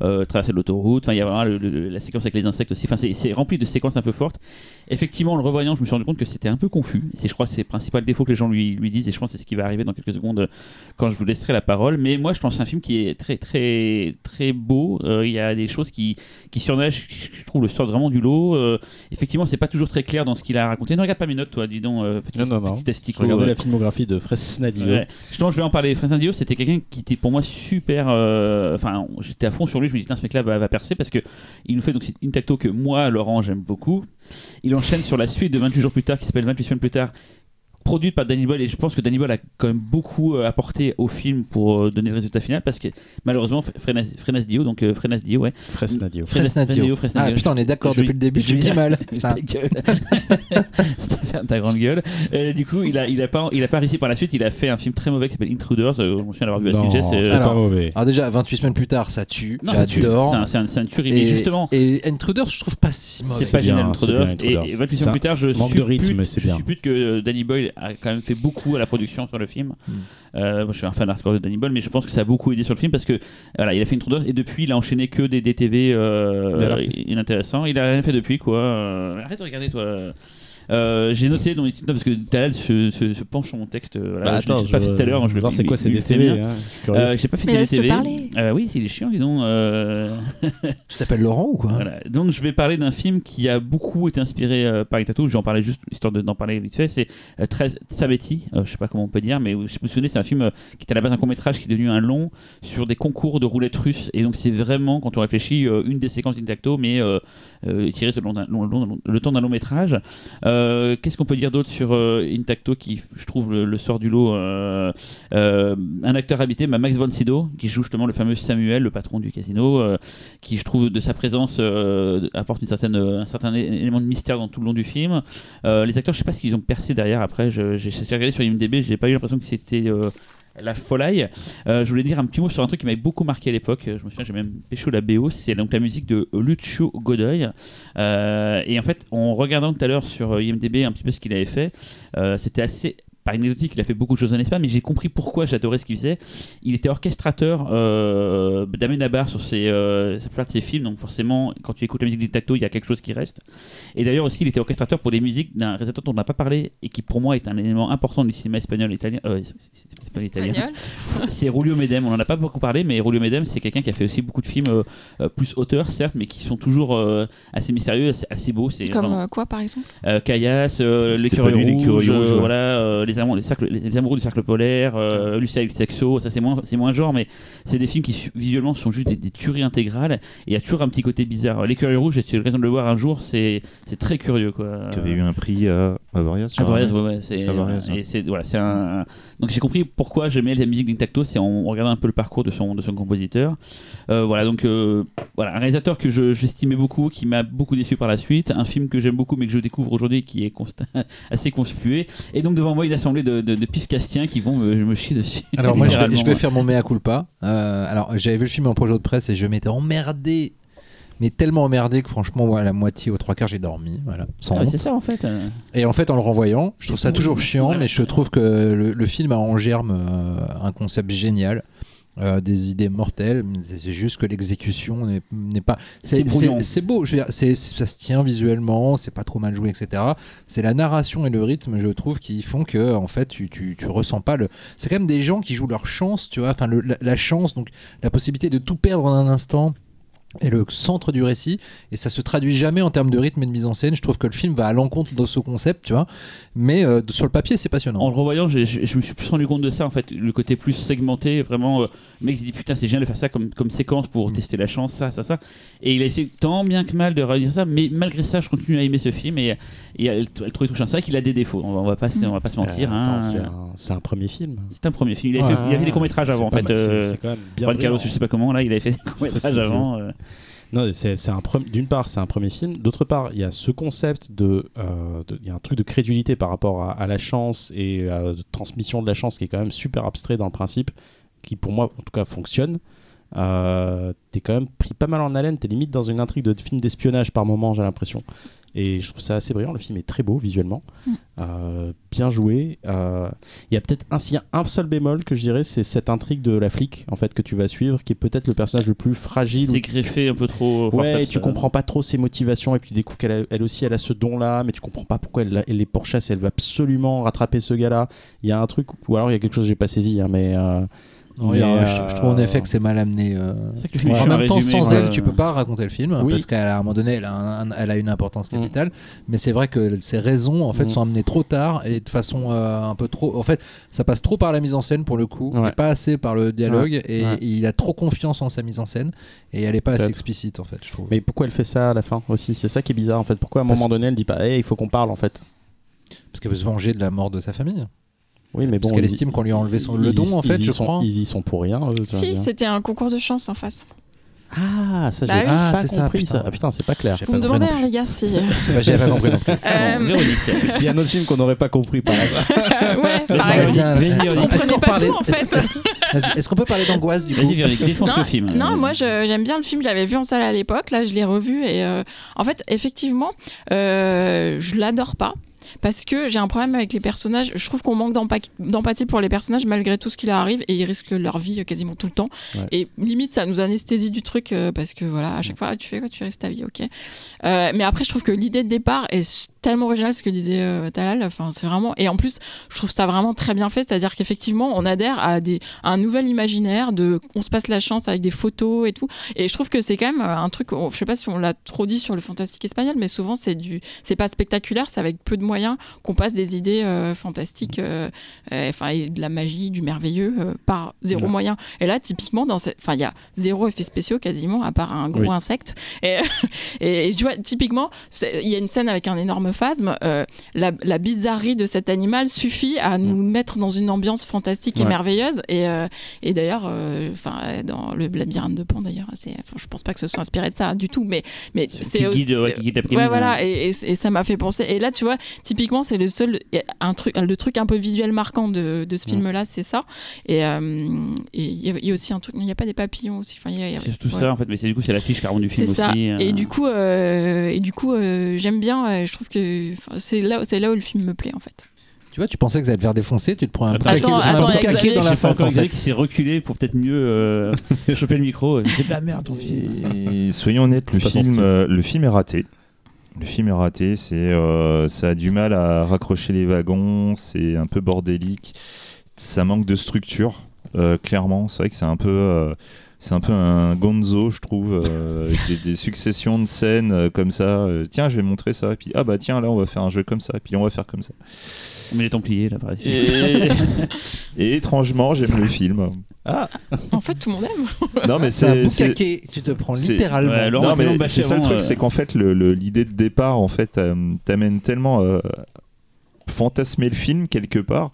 euh, traverser l'autoroute. Enfin, il y a vraiment le- le- la séquence avec les insectes aussi. Enfin, c'est- c'est rempli de séquences un peu fortes. Effectivement, en le revoyant, je me suis rendu compte que c'était un peu confus. C'est, je crois, c'est le principal défaut que les gens lui, lui disent, et je pense que c'est ce qui va arriver dans quelques secondes euh, quand je vous laisserai la parole. Mais moi, je pense que c'est un film qui est très, très, très beau. Euh, Il y a des choses qui, qui surnagent, je trouve, le sort vraiment du lot. Euh, effectivement, c'est pas toujours très clair dans ce qu'il a raconté. Ne regarde pas mes notes, toi, dis donc, petit, Non, non, non. petit euh, la filmographie de Fresnadio. Ouais. Justement, je vais en parler. Fresnadio, c'était quelqu'un qui était pour moi super. euh, Enfin, j'étais à fond sur lui. Je me dis, Tiens, ce mec-là va, va percer parce que il nous fait donc une tacto que moi, Laurent, j'aime beaucoup. Il enchaîne sur la suite de 28 jours plus tard, qui s'appelle 28 semaines plus tard. Produite par Danny Boyle et je pense que Danny Boyle a quand même beaucoup euh, apporté au film pour euh, donner le résultat final parce que malheureusement Frenas, Frenas Dio donc euh, Frenas Dio ouais Fresnadio. Fresnadio. Fresnadio. Ah putain, on est d'accord depuis le début, je j'ai lui- petit mal. Ta gueule. Ta grande gueule. Et du coup, il a, il a pas, il a pas réussi par la suite. Il a fait un film très mauvais qui s'appelle Intruders. Je me souviens d'avoir vu à CJ. c'est pas mauvais. Alors déjà, 28 semaines plus tard, ça tue. non, ça tue. J'adore. C'est un, tuerie. Mais Et, justement, et Intruders, je trouve pas si mauvais. c'est pas bien, génial Intruders. bien, Et, Intruders. et 28 Ça- ans plus tard, je manque de rythme, suppute- mais c'est je bien. suppute que Danny Boyle a quand même fait beaucoup à la production sur le film. Hmm. Euh, moi, je suis un fan hardcore de Danny Boyle, mais je pense que ça a beaucoup aidé sur le film parce que voilà, il a fait Intruders et depuis, il a enchaîné que des DTV euh, inintéressants. Il a rien fait depuis quoi. Euh, arrête de regarder toi. Euh, j'ai noté dans les petites notes parce que Talal se, se, se penche sur mon texte. euh, Voilà, Bah, je l'ai attends, pas fait tout à l'heure. je je le c'est quoi c'est des TV hein, je. Euh, j'ai pas fait laisse-le TV. parler. Euh, oui, il est chiant, dis donc. euh, Tu t'appelles Laurent ou quoi? Voilà. Donc je vais parler d'un film qui a beaucoup été inspiré euh, par Itato. J'en parlais juste histoire de- d'en parler vite fait. C'est euh, 13 Sabetti. Euh, je sais pas comment on peut dire, mais je si vous vous souvenez, c'est un film euh, qui était à la base un court métrage qui est devenu un long sur des concours de roulettes russes. Et donc c'est vraiment, quand on réfléchit, euh, une des séquences d'Intacto, mais euh, euh, tirée sur le, long d'un- long- long- le temps d'un long métrage. Euh, Qu'est-ce qu'on peut dire d'autre sur euh, Intacto qui, je trouve, le, sort du lot euh, euh, Un acteur habité, bah, Max von Sydow, qui joue justement le fameux Samuel, le patron du casino, euh, qui, je trouve, de sa présence euh, apporte une certaine, un certain élément de mystère dans tout le long du film. Euh, les acteurs, je sais pas s'ils ont percé derrière. Après, j'ai regardé sur IMDb, j'ai pas eu l'impression que c'était. Euh, la folie. Euh, je voulais dire un petit mot sur un truc qui m'avait beaucoup marqué à l'époque. Je me souviens, j'ai même pécho la BO. C'est donc la musique de Lucio Godoy. Euh, et en fait, en regardant tout à l'heure sur IMDb un petit peu ce qu'il avait fait, euh, c'était assez par anecdotique, il a fait beaucoup de choses en Espagne, mais j'ai compris pourquoi j'adorais ce qu'il faisait. Il était orchestrateur euh, d'Amenabar sur ses, euh, sa plupart de ses films, donc forcément, quand tu écoutes la musique du tacto, il y a quelque chose qui reste. Et d'ailleurs aussi, il était orchestrateur pour des musiques d'un réalisateur dont on n'a pas parlé et qui pour moi est un élément important du cinéma espagnol italien. euh, espagnol, italien. C'est Rulio Medem. On en a pas beaucoup parlé, mais Rulio Medem, c'est quelqu'un qui a fait aussi beaucoup de films euh, euh, plus auteurs, certes, mais qui sont toujours euh, assez mystérieux, assez, assez beaux. C'est Comme vraiment- quoi, par exemple? Euh, Caillasse, euh, euh, ouais. voilà, euh, les, les, cercles- les- les amoureux du cercle polaire, euh, Lucia et le Sexo, ça c'est moins, moins genre, mais c'est des films qui su- visuellement sont juste des, des tueries intégrales et il y a toujours un petit côté bizarre. L'écureuil rouge, j'ai eu l'occasion de le voir un jour, c'est très curieux quoi. Qui avait eu un prix à Avoriaz. je Avoriaz, ouais, ouais, c'est voilà, un donc j'ai compris pourquoi j'aimais la musique d'Intacto, c'est en regardant un peu le parcours de son de son compositeur. Euh, voilà donc euh, voilà un réalisateur que je- j'estimais beaucoup, qui m'a beaucoup déçu par la suite, un film que j'aime beaucoup mais que je découvre aujourd'hui qui est assez conspué et donc devant moi une assemblée de, de, de qui vont me, me chier dessus. Alors moi je vais, je vais Littéralement. faire mon mea culpa. Euh, alors j'avais vu le film en projet de presse et je m'étais emmerdé, mais tellement emmerdé que franchement moi, à la moitié aux trois quarts j'ai dormi, voilà, Ah, c'est ça en fait. euh. Et en fait en le renvoyant, je trouve ça toujours chiant, mais je trouve que le, le film a en germe euh, un concept génial. Euh, des idées mortelles, c'est juste que l'exécution n'est pas. C'est beau, je veux dire, c'est- ça se tient visuellement, c'est pas trop mal joué, etc. C'est la narration et le rythme, je trouve, qui font que en fait, tu, tu, tu ressens pas le. C'est quand même des gens qui jouent leur chance, tu vois, enfin la, la chance, donc la possibilité de tout perdre en un instant est le centre du récit et ça se traduit jamais en termes de rythme et de mise en scène. Je trouve que le film va à l'encontre de ce concept, tu vois, mais euh, sur le papier, c'est passionnant. En le revoyant, je je me suis plus rendu compte de ça en fait, le côté plus segmenté, vraiment. euh, le mec s'est dit putain, c'est génial de faire ça comme, comme séquence pour Mm. tester la chance, ça, ça, ça. Et il a essayé tant bien que mal de réaliser ça, mais malgré ça, je continue à aimer ce film et, et elle, elle trouve touchant. C'est vrai qu'il a des défauts, on va, on va pas, se- on va pas se mentir. Euh, hein. attends, c'est un, premier film. C'est un premier film. Il, a Ouais. fait, il des courts-métrages avant en fait. c'est- euh, c'est quand même bien Juan Carlos, je sais pas comment, là, il avait fait des courts-métrages c'est avant. Euh. Non, c'est d'une part, c'est un premier film. D'autre part, il y a ce concept de, euh, crédulité par rapport à, la chance et à de transmission de la chance qui est quand même super abstrait dans le principe, qui pour moi, en tout cas, fonctionne. Euh, t'es quand même pris pas mal en haleine. T'es limite dans une intrigue de film d'espionnage par moment, j'ai l'impression. Et je trouve ça assez brillant. Le film est très beau visuellement, Mm. Euh, bien joué. Euh, Il y a peut-être un, s'il y a un seul bémol que je dirais, c'est cette intrigue de la flic en fait que tu vas suivre, qui est peut-être le personnage le plus fragile. ou C'est greffé un peu trop. Ouais, et tu comprends pas trop ses motivations, et puis du coup, qu'elle a- elle aussi, elle a ce don-là, mais tu comprends pas pourquoi elle, elle les pourchasse, et elle veut absolument rattraper ce gars-là. Il y a un truc, ou alors il y a quelque chose que j'ai pas saisi, hein, mais. Euh, Non, a- je, je trouve en euh, effet que c'est mal amené. euh. C'est que film est en à même temps, sans elle, tu peux pas raconter le film Oui. parce qu'à un moment donné, elle a, un- elle a une importance Mm. capitale. Mais c'est vrai que ces raisons, en fait, Mm. sont amenées trop tard et de façon euh, un peu trop. En fait, ça passe trop par la mise en scène pour le coup, Ouais. et pas assez par le dialogue. Et, Ouais. et il a trop confiance en sa mise en scène et elle est pas assez explicite en fait, je trouve. Mais pourquoi elle fait ça à la fin aussi? C'est ça qui est bizarre en fait. Pourquoi à un Parce- moment donné elle dit pas, hey, il faut qu'on parle en fait? Parce qu'elle veut se venger de la mort de sa famille. Oui, mais bon. parce qu'elle estime qu'on lui a enlevé son, le y- don, en fait, je sont- crois. Ils y sont pour rien. eux, Si, c'était un concours de chance en face. Ah, ça j'ai Bah oui. Ah, pas c'est ça, compris putain. ça. Ah putain, c'est pas clair. J'ai Vous me compris demandez, hein, plus. les gars, si. Bah, J'avais pas compris non plus. Euh, Véronique. S'il y a un autre film qu'on n'aurait pas compris par hasard. ouais, par Vas-y, exemple. Est-ce Véronique. qu'on tout, en est-ce- fait. est-ce- qu'on peut parler d'angoisse du coup Vas-y, Véronique, défonce non, le film. non, moi j'aime bien le film, je l'avais vu en salle à l'époque, là je l'ai revu et euh, en fait effectivement euh, je l'adore pas. Parce que j'ai un problème avec les personnages. Je trouve qu'on manque d'empa- d'empathie pour les personnages malgré tout ce qui leur arrive et ils risquent leur vie euh, quasiment tout le temps. Ouais. Et limite, ça nous anesthésie du truc euh, parce que voilà, à chaque fois, tu fais quoi Tu risques ta vie, ok. Euh, mais après, je trouve que l'idée de départ est tellement originale, ce que disait euh, Talal. Enfin, c'est vraiment. Et en plus, je trouve ça vraiment très bien fait. C'est-à-dire qu'effectivement, on adhère à, des, à un nouvel imaginaire de. On se passe la chance avec des photos et tout. Et je trouve que c'est quand même un truc. Je sais pas si on l'a trop dit sur le fantastique espagnol, mais souvent c'est du. C'est pas spectaculaire, c'est avec peu de moyens qu'on passe des idées euh, fantastiques, euh, euh, enfin et de la magie, du merveilleux par zéro Ouais. moyen. Et là, typiquement, dans cette, enfin, il y a zéro effet spéciaux quasiment, à part un gros Oui. insecte. Et, et, et tu vois, typiquement, il y a une scène avec un énorme phasme. la, la bizarrerie de cet animal suffit à nous mettre dans une ambiance fantastique et merveilleuse. Et, et d'ailleurs, enfin, dans le labyrinthe de Pan, d'ailleurs, c'est, je pense pas que ce soit inspiré de ça du tout, mais, mais c'est aussi- guide, ouais, qui guide Ouais, voilà, et, et- et ça m'a fait penser. Et là, tu vois, typiquement, c'est le seul, un truc, le truc un peu visuel marquant de, de ce film-là, c'est ça. Et euh, il y, a- il y a aussi un truc, il n'y a pas des papillons aussi. Enfin, y y C'est tout ouais. ça en fait, mais c'est du coup c'est l'affiche carrément du C'est film ça. aussi. euh. Et du coup, euh, et du coup, euh, j'aime bien. euh, je trouve que c'est là, c'est là où le film me plaît en fait. Tu vois, tu pensais que ça allait te faire défoncer, tu te prends un y a caquet dans la face encore en fait. qui s'est reculé pour peut-être mieux euh, choper le micro. C'est de la merde ton film. Et soyons honnêtes, le film, euh, le film est raté. Le film est raté, c'est, euh, ça a du mal à raccrocher les wagons, c'est un peu bordélique, ça manque de structure, euh, clairement. C'est vrai que c'est un peu, euh, c'est un peu un gonzo, je trouve, des, successions de scènes comme ça. tiens, je vais montrer ça, puis ah bah tiens, là on va faire un jeu comme ça, puis on va faire comme ça. On met les Templiers là par ici. Et, et étrangement, j'aime le film. En fait, tout le monde aime. Non, mais C'est un boucaquet, tu te prends littéralement. Ouais, non, mais c'est ça le truc, euh, c'est qu'en fait, l'idée de départ, en fait, euh, t'amène tellement euh, fantasmer le film quelque part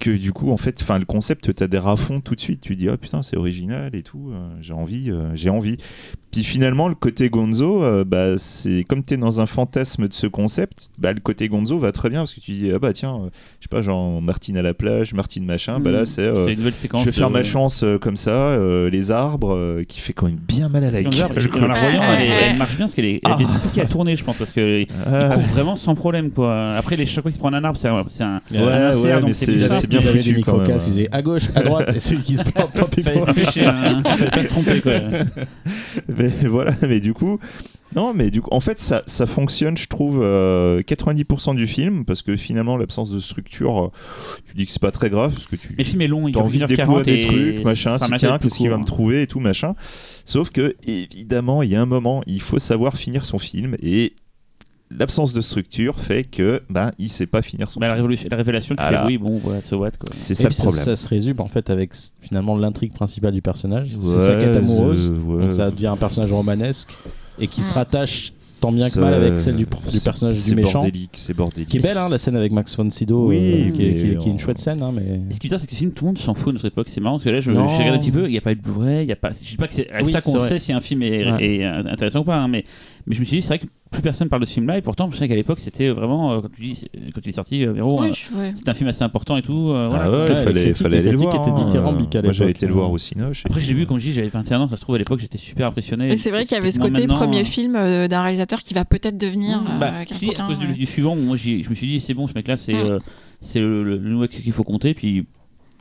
que du coup, en fait, enfin, le concept t'adhère à fond tout de suite. Tu dis, oh putain, c'est original et tout. euh, j'ai envie, euh, j'ai envie. Puis finalement, le côté Gonzo, euh, bah, c'est comme t'es dans un fantasme de ce concept, bah, le côté Gonzo va très bien parce que tu dis, ah bah tiens, euh, je sais pas, genre Martine à la plage, Martine machin, bah là, Mm. c'est. euh, une nouvelle séquence. je vais faire ma chance euh, comme ça, euh, les arbres, euh, qui fait quand même bien mal à la C'est gueule. En la voyant, Ah, elle, est- elle marche bien parce qu'elle est, elle Ah. était compliquée à tourner, je pense, parce que il Ah. court vraiment sans problème, quoi. Après, les chaque fois qu'il se prend un arbre, c'est un, c'est un, Ouais, un insert, ouais, donc c'est c'est- bien avaient foutu, quand même, hein. à gauche, à droite, et celui qui se plante, tant pis Fallait pour se lui. dépêcher, hein. Pas se tromper, quoi. Mais voilà, mais du coup, non, mais du coup, en fait, ça, ça fonctionne, je trouve, euh, 90% du film, parce que finalement, l'absence de structure, euh, tu dis que c'est pas très grave, parce que tu Mais le film est long, il envie de 1h40 déployer des trucs, machin, si tiens, qu'est-ce qu'il va me trouver et tout, machin. Sauf que, évidemment, il y a un moment, il faut savoir finir son film, et l'absence de structure fait que, ben, il sait pas finir son Bah, la, film. révolution- la révélation, tu Voilà. fais oui, bon, voilà, so what, quoi. C'est ça le problème. Ça, se résume en fait avec finalement l'intrigue principale du personnage. c'est sa Ouais, quête amoureuse. euh, ouais. Donc ça devient un personnage romanesque et qui se Mm. rattache tant bien que mal avec celle du, personnage du C'est méchant. bordélique, c'est bordélique. Qui est belle, hein, la scène avec Max von Sydow, Oui, euh, qui, est, mais qui est- qui est une chouette scène. Hein, mais... Et ce qui est bizarre, c'est que ce film, tout le monde s'en fout de notre époque. C'est marrant parce que là, je, j'ai Non. regardé un petit peu, il n'y a pas eu de Blu-ray, il y a pas. Je dis pas que c'est Oui, ça qu'on sait si un film est, Ouais. est, intéressant ou pas, hein, mais, mais je me suis dit, c'est vrai que plus personne parle de ce film-là, et pourtant, je sais qu'à l'époque, c'était vraiment, euh, quand, tu dis, quand il est sorti, euh, Véro, Oui, euh, c'était un film assez important et tout. euh, voilà. Ah ouais, il fallait, critiques- fallait aller le critiques voir. étaient hein. Moi, j'avais été le hein. voir au Cinoche. Après, je l'ai vu, comme je dis, j'avais 21 ans, ça se trouve, à l'époque, j'étais super impressionné. Et c'est vrai qu'il y avait ce côté premier euh, film euh, d'un réalisateur qui va peut-être devenir Bah, euh, je dis, quelqu'un, à cause du, ouais. du suivant, moi je me suis dit c'est bon ce mec là c'est euh, c'est le, le, le nouveau qu'il faut compter puis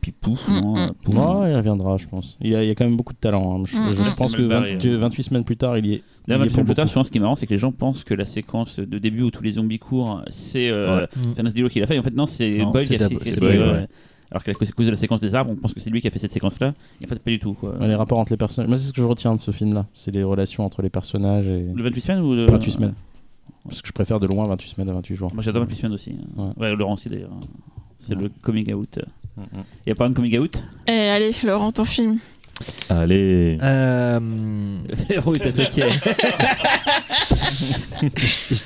puis pouf, Mm, non, mm. pouf. Ouais, il reviendra, je pense. Il y, a, il y a quand même beaucoup de talent. hein. Je, Mm, je- je pense que mal barré, 20 que hein. 28 semaines plus tard, il y est. Là, il y 20 est films pour plus tard, souvent ce qui est marrant, c'est que les gens pensent que la séquence de début où tous les zombies courent, c'est euh, Ouais. Qui l'a fait. En fait, non, c'est Boyle qui a fait. euh. Alors qu'à cause cause de la séquence des arbres, on pense que c'est lui qui a fait cette séquence-là. Et en fait, pas du tout. Quoi. Ouais, les rapports entre les personnages. Moi, c'est ce que je retiens de ce film-là. C'est les relations entre les personnages et. Le 28 semaines ou le... 28 semaines. Parce que je préfère de loin 28 semaines à 28 jours. Moi, j'adore 28 semaines aussi. Ouais. Ouais, Laurent aussi d'ailleurs. C'est Ouais. le coming out. Mm, mm. Il y a pas de coming out? Et allez, Laurent, ton film. Allez. Euh, Héros est attaqué.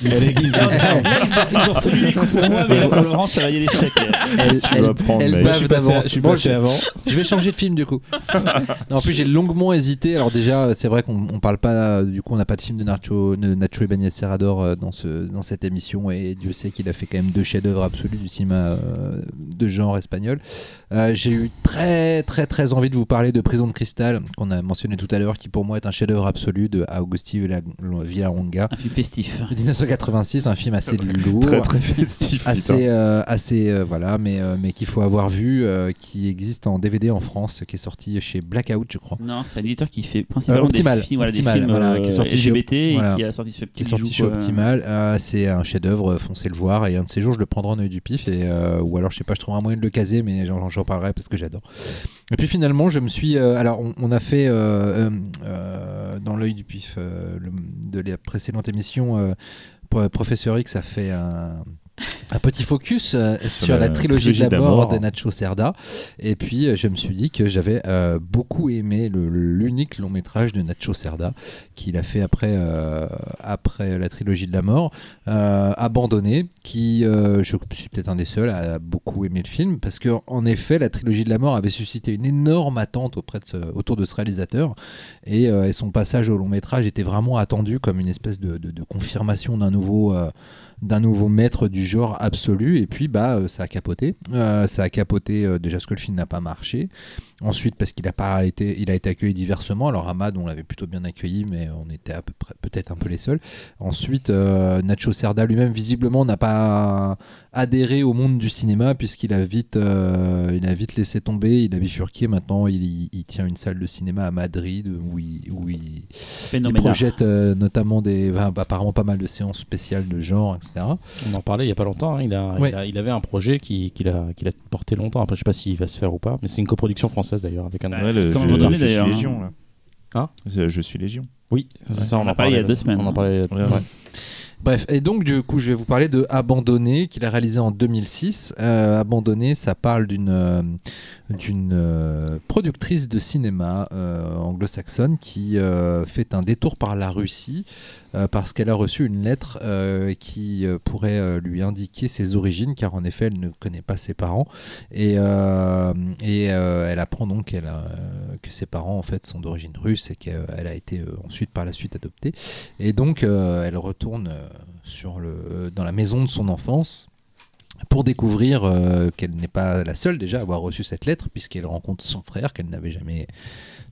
Elle aiguise, c'est ça. Là, ils ont, ils ont retenu les coups pour moi, mais pour Laurent, ça va y aller sec. elle, Tu elle- vas prendre, elle mec. bave d'avance. je suis Bon, passé je- avant. Je vais changer de film du coup. non, en plus j'ai longuement hésité. Alors déjà, c'est vrai qu'on on parle pas, du coup, on n'a pas de film de Nacho, de Nacho Ibanez Serrador euh, dans ce dans cette émission et Dieu sait qu'il a fait quand même deux chefs-d'œuvre absolus du cinéma euh, de genre espagnol. Euh, j'ai eu très très très envie de vous parler de Prison de cristal qu'on a mentionné tout à l'heure, qui pour moi est un chef-d'œuvre absolu de Augusti Villa- Villaronga. Un film festif. de 1986, un film assez lourd Très très festif. assez euh, assez euh, voilà mais euh, mais qu'il faut avoir vu euh, qui existe en DVD en France qui est sorti chez Blackout je crois Non, c'est un éditeur qui fait principalement Euh, Optimal, des films, voilà, Optimal, des films voilà, qui est sorti chez- LGBT et voilà. qui a sorti ce petit qui est sorti bijou, chez. Optimal Euh, c'est un chef d'œuvre foncez le voir et un de ces jours je le prendrai en œil du pif et euh, ou alors je sais pas je trouverai un moyen de le caser mais j'en j'en parlerai parce que j'adore et puis finalement je me suis euh, alors on, on a fait euh, euh, euh, dans l'œil du pif euh, de la précédente émission euh, Pro- Professeur X a fait un un petit focus euh, sur la la trilogie, trilogie de la mort de Nacho Cerda. Et puis, euh, je me suis dit que j'avais euh, beaucoup aimé l'unique long métrage de Nacho Cerda qu'il a fait après, après la trilogie de la mort, abandonné, qui, je suis peut-être un des seuls à beaucoup aimer le film, parce que en effet, la trilogie de la mort avait suscité une énorme attente auprès de ce- autour de ce réalisateur, et, et son passage au long métrage était vraiment attendu comme une espèce de, de- de confirmation d'un nouveau... d'un nouveau maître du genre absolu. Et puis, bah, euh, ça a capoté. Euh, ça a capoté euh, déjà parce que le film n'a pas marché. Ensuite, parce qu'il a pas été, il a été accueilli diversement. Alors Ahmad, on l'avait plutôt bien accueilli, mais on était à peu près, peut-être un peu les seuls. Ensuite, euh, Nacho Cerda lui-même, visiblement, n'a pas adhéré au monde du cinéma puisqu'il a vite, euh, il a vite laissé tomber. Il a bifurqué. Maintenant, il, il tient une salle de cinéma à Madrid où il, où il, projette euh, notamment des, enfin, apparemment pas mal de séances spéciales de genre, etc. On en parlait il y a pas longtemps. hein. Il, a, Ouais. il, a- il avait un projet qui- qu'il a, qu'il a porté longtemps. Après, je sais pas s'il va se faire ou pas, mais c'est une coproduction française d'ailleurs avec un. Comme un je, suis d'ailleurs, Légion, là. Hein C'est- Je suis Légion. Oui, c'est ça. On en a parlé il y a deux semaines, On en hein. parlait. Ouais, ouais. ouais. Bref, et donc du coup, je vais vous parler de Abandonné, qu'il a réalisé en 2006. Euh, Abandonné, ça parle d'une euh, d'une euh, productrice de cinéma euh, anglo-saxonne qui euh, fait un détour par la Russie euh, parce qu'elle a reçu une lettre euh, qui euh, pourrait lui indiquer ses origines, car en effet, elle ne connaît pas ses parents. Et, elle apprend donc que ses parents en fait sont d'origine russe et qu'elle a été ensuite par la suite adoptée. Et donc, elle retourne dans la maison de son enfance pour découvrir qu'elle n'est pas la seule déjà à avoir reçu cette lettre, puisqu'elle rencontre son frère qu'elle n'avait jamais,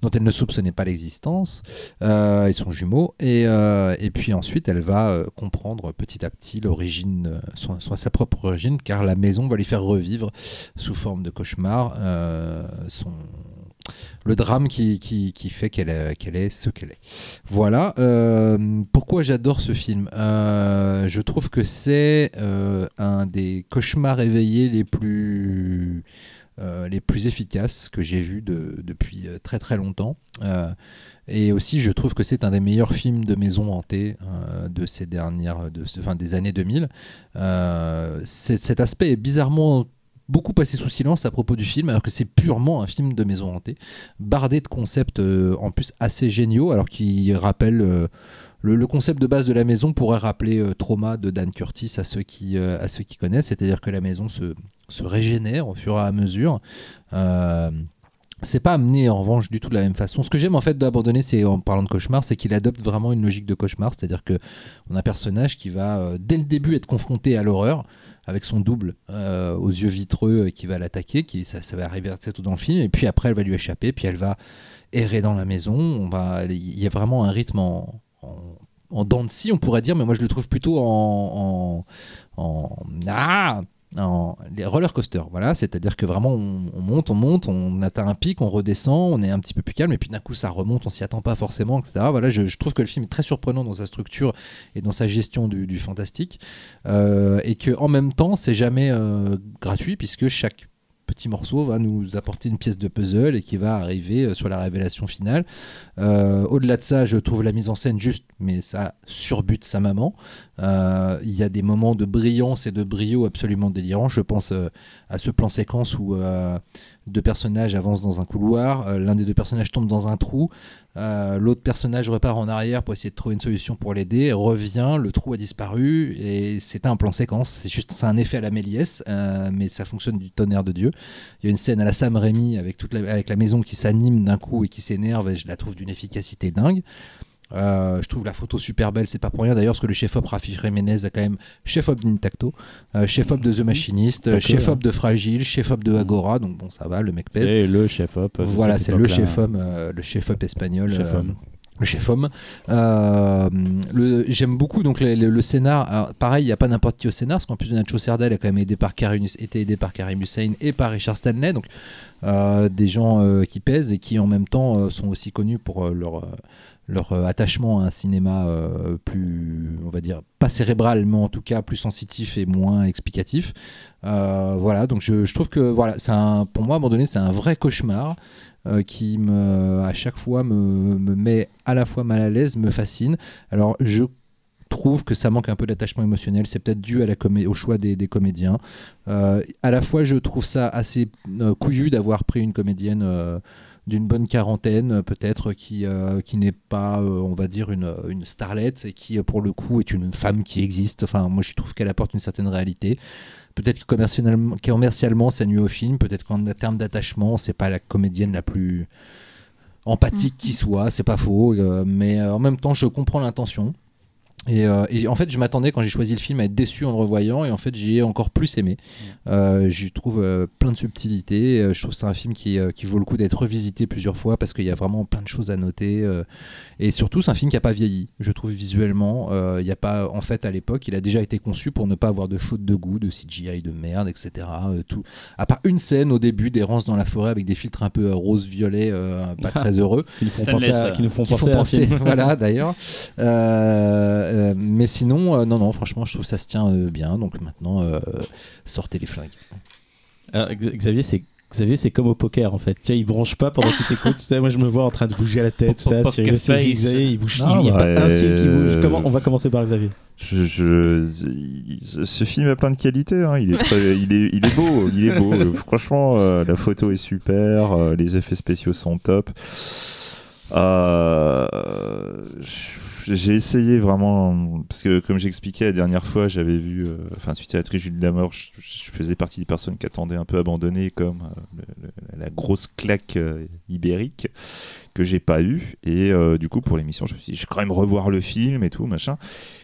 dont elle ne soupçonnait pas l'existence, euh, et son jumeau. Et, euh, et puis ensuite, elle va euh, comprendre petit à petit l'origine, son- sa propre origine, car la maison va lui faire revivre sous forme de cauchemar le drame qui, fait qu'elle est, ce qu'elle est. Voilà. pourquoi j'adore ce film Je trouve que c'est un des cauchemars éveillés les plus, euh, les plus efficaces que j'ai vu de- depuis euh, très très longtemps. Euh, et aussi, je trouve que c'est un des meilleurs films de maison hantée de ces dernières, de, enfin, des années 2000. Euh, c'est- cet aspect est bizarrement beaucoup passé sous silence à propos du film, alors que c'est purement un film de maison hantée, bardé de concepts en plus assez géniaux, alors qui rappellent euh, le, concept de base de la maison pourrait rappeler Trauma de Dan Curtis à ceux qui, à ceux qui connaissent, c'est-à-dire que la maison se, se régénère au fur et à mesure. Euh, c'est pas amené en revanche du tout de la même façon. Ce que j'aime en fait d'abandonner, c'est en parlant de cauchemar, c'est qu'il adopte vraiment une logique de cauchemar, c'est-à-dire que on a un personnage qui va euh, dès le début être confronté à l'horreur avec son double euh, aux yeux vitreux qui va l'attaquer, qui ça, va arriver assez tout dans le film, et puis après elle va lui échapper, puis elle va errer dans la maison. Il y a vraiment un rythme en, en, on pourrait dire, mais moi je le trouve plutôt en- ah, les roller coasters, voilà, c'est-à-dire que vraiment on, on monte, on monte, on atteint un pic, on redescend, on est un petit peu plus calme, et puis d'un coup ça remonte, on s'y attend pas forcément, etc. Voilà, je, trouve que le film est très surprenant dans sa structure et dans sa gestion du, du fantastique, euh, et que en même temps c'est jamais euh, gratuit puisque chaque petit morceau va nous apporter une pièce de puzzle et qui va arriver euh, sur la révélation finale. Euh, Au-delà de ça, je trouve la mise en scène juste, mais ça surbute sa maman. Euh, Il y a des moments de brillance et de brio absolument délirants. Je pense à ce plan séquence où deux personnages avancent dans un couloir, euh, l'un des deux personnages tombe dans un trou, euh, l'autre personnage repart en arrière pour essayer de trouver une solution pour l'aider, revient, le trou a disparu et c'est un plan séquence. C'est juste un effet à la Méliès, euh, mais ça fonctionne du tonnerre de Dieu. Il y a une scène à la Sam Raimi avec, toute la, avec la maison qui s'anime d'un coup et qui s'énerve et je la trouve d'une efficacité dingue. Euh, je trouve la photo super belle, c'est pas pour rien d'ailleurs, parce que le chef-op Rafi Jiménez a quand même chef-op d'Intacto, euh, chef-op de The Machinist, Pas que, chef-op de Fragile, chef-op de Agora, donc bon, ça va, le mec pèse. C'est le chef-op. Voilà, c'est le chef-homme, euh, le chef-op espagnol. Euh, le chef-homme. Euh, le- J'aime beaucoup donc le, le- le scénar. Alors, pareil, il n'y a pas n'importe qui au scénar, parce qu'en plus de Nacho Cerda, il a quand même aidé par Karim, été aidé par Karim Hussein et par Richard Stanley, donc euh, des gens euh, qui pèsent et qui en même temps euh, sont aussi connus pour euh, leur euh, leur euh, attachement à un cinéma euh, plus, on va dire, pas cérébral, mais en tout cas plus sensitif et moins explicatif. Euh, voilà, donc je, trouve que voilà, un, pour moi, à un moment donné, c'est un vrai cauchemar qui me, à chaque fois me, me met à la fois mal à l'aise, me fascine. Alors je trouve que ça manque un peu d'attachement émotionnel. C'est peut-être dû à la au choix des, comédiens. À la fois, je trouve ça assez couillu d'avoir pris une comédienne d'une bonne quarantaine, peut-être, qui, euh, qui n'est pas, euh, on va dire, une, une starlette et qui, pour le coup, est une femme qui existe. Enfin, moi, je trouve qu'elle apporte une certaine réalité. Peut-être que commercialement, commercialement, ça nuit au film. Peut-être qu'en termes d'attachement, c'est pas la comédienne la plus empathique qui soit. C'est pas faux. euh, mais en même temps, je comprends l'intention. Et, euh, et en fait, je m'attendais quand j'ai choisi le film à être déçu en le revoyant, et en fait, j'ai encore plus aimé. Euh, je trouve euh, plein de subtilités. euh, je trouve que c'est un film qui, euh, qui vaut le coup d'être revisité plusieurs fois parce qu'il y a vraiment plein de choses à noter. euh, et surtout, c'est un film qui n'a pas vieilli. Je trouve visuellement, euh, il y a pas, en fait, à l'époque, il a déjà été conçu pour ne pas avoir de faute de goût, de CGI de merde, etc. euh, tout. À part une scène au début d'errance dans la forêt avec des filtres un peu euh, rose-violet, euh, pas très heureux. Qui nous font penser à, qui nous font Qui penser à voilà d'ailleurs. Euh, mais sinon, euh, non, non, franchement, je trouve que ça se tient euh, bien. Donc maintenant, euh, sortez les flingues. Alors, Xavier, c'est Xavier, c'est comme au poker en fait. Tu vois, il branche pas pendant qu'il t'écoute. Tu sais, moi, je me vois en train de bouger la tête. Ça. Xavier, il bouge. Non, il n'y a bah, pas un cil qui bouge. Comment On va commencer par Xavier. Je, je- ce film a plein de qualités. hein. Il, est très- il, est, il est beau. Il est beau. Franchement, euh, la photo est super. euh, les effets spéciaux sont top. Euh, j'ai essayé vraiment parce que comme j'expliquais la dernière fois, j'avais vu, euh, enfin suite à la trilogie de la mort, je, faisais partie des personnes qui attendaient un peu abandonner comme euh, la grosse claque euh, ibérique que j'ai pas eu et du coup pour l'émission je me suis dit je vais quand même revoir le film et tout machin.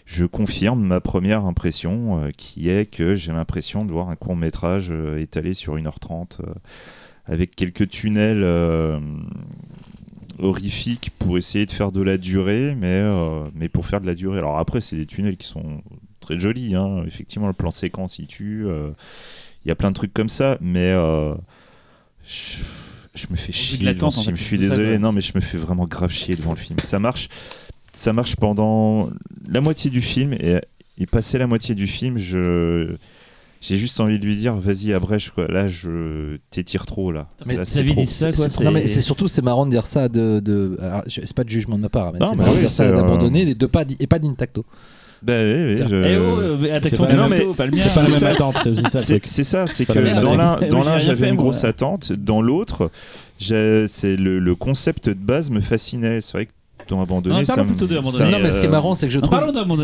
Je confirme ma première impression qui est que j'ai l'impression de voir un court métrage étalé sur 1h30 euh, avec quelques tunnels horrifiques pour essayer de faire de la durée mais, euh, mais pour faire de la durée. Alors après c'est des tunnels qui sont très jolis hein. effectivement le plan séquence il tue euh, il y a plein de trucs comme ça mais euh, je, je me fais chier devant en film. fait, je suis ça, désolé non mais je me fais vraiment grave chier devant le film. Ça marche ça marche pendant la moitié du film et, et passé la moitié du film, je j'ai juste envie de lui dire vas-y abrège quoi. Là je t'étire trop là. Mais Là, Xavier trop. ça, quoi. C'est- non, mais c'est surtout c'est marrant de dire ça de, de alors, je- c'est pas de jugement de ma part mais Non, c'est mais marrant de oui, dire ça c'est, euh, d'abandonner et de pas et pas d'intacto Bah oui, oui, je- Eh oh, euh, attaque c'est pas le mien. C'est pas la c'est même ça. attente, c'est aussi ça C'est c'est ça, c'est que dans l'un, dans l'un j'avais fait, une moi. grosse attente, dans l'autre, j'ai- c'est le, le concept de base me fascinait. C'est vrai que dans abandonné, Non, ça plutôt de ça- Abandonné. non mais ce qui est euh, marrant c'est que je trouve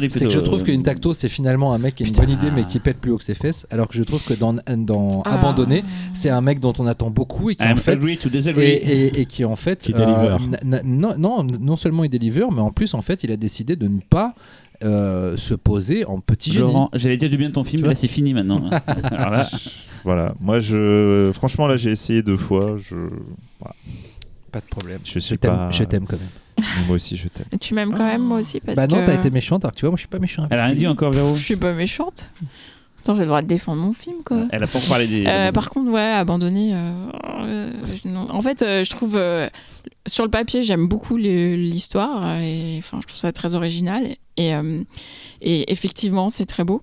c'est que je trouve euh, qu'Intacto c'est finalement un mec qui a une Putain. bonne idée mais qui pète plus haut que ses fesses alors que je trouve que dans, dans Ah. Abandonné c'est un mec dont on attend beaucoup et qui en fait et, disagree. et- et qui en fait Qui euh, non, non non seulement il deliver mais en plus en fait il a décidé de ne pas euh, se poser en petit génie j'allais dire du bien de ton film, là c'est fini maintenant. Alors là, Voilà, moi je, franchement là j'ai essayé deux fois, je, pas de problème je je suis t'aime pas. je t'aime quand même Moi aussi je t'aime. Tu m'aimes quand même, moi aussi, parce bah non que t'as été méchante alors que tu vois moi je suis pas méchant elle a rien dit encore, Véro. je suis pas méchante. Attends, j'ai le droit de défendre mon film, quoi. Elle a pas encore parlé des. Euh, par contre, ouais, abandonné. euh, euh. En fait, euh, je trouve euh, sur le papier, j'aime beaucoup l'histoire et enfin, je trouve ça très original et, euh, et effectivement, c'est très beau.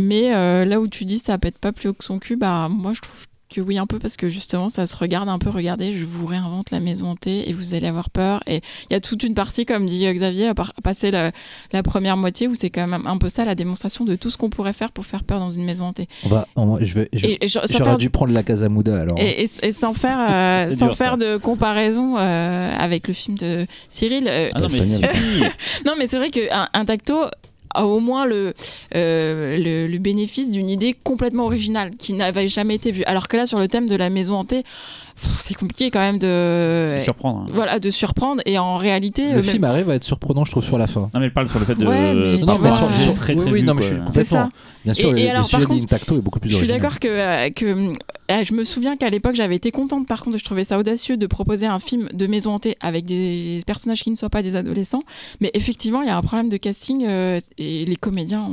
Mais euh, là où tu dis ça pète pas plus haut que son cul, bah moi je trouve que oui un peu parce que justement ça se regarde un peu. Regardez, je vous réinvente la maison hantée et vous allez avoir peur. Et il y a toute une partie, comme dit Xavier, à par- passer la, la première moitié où c'est quand même un peu ça la démonstration de tout ce qu'on pourrait faire pour faire peur dans une maison hantée. on va on- je vais je- Et- et je- sans j'aurais faire- dû prendre la Casamouda alors et, et- et sans faire, euh, sans dur, faire ça. de comparaison euh, avec le film de Cyril. euh, Ah non, mais espagnol. si, si. non, mais c'est vrai qu'un un tacto a au moins le, euh, le, le bénéfice d'une idée complètement originale qui n'avait jamais été vue. Alors que là, sur le thème de la maison hantée, c'est compliqué quand même de, surprendre. hein. voilà, de surprendre. Et en réalité, le film arrive à être surprenant je trouve sur la fin Non, mais elle parle sur le fait de. Ouais, mais non, mais sur, sur- très, oui, très oui, vu, non, mais je suis c'est complètement. ça. Bien sûr, Et- le, et le alors, sujet par contre, d'Intacto est beaucoup plus Je suis d'accord que, euh, que euh, je me souviens qu'à l'époque j'avais été contente par contre je trouvais ça audacieux de proposer un film de maison hantée avec des personnages qui ne soient pas des adolescents mais effectivement il y a un problème de casting euh, et les comédiens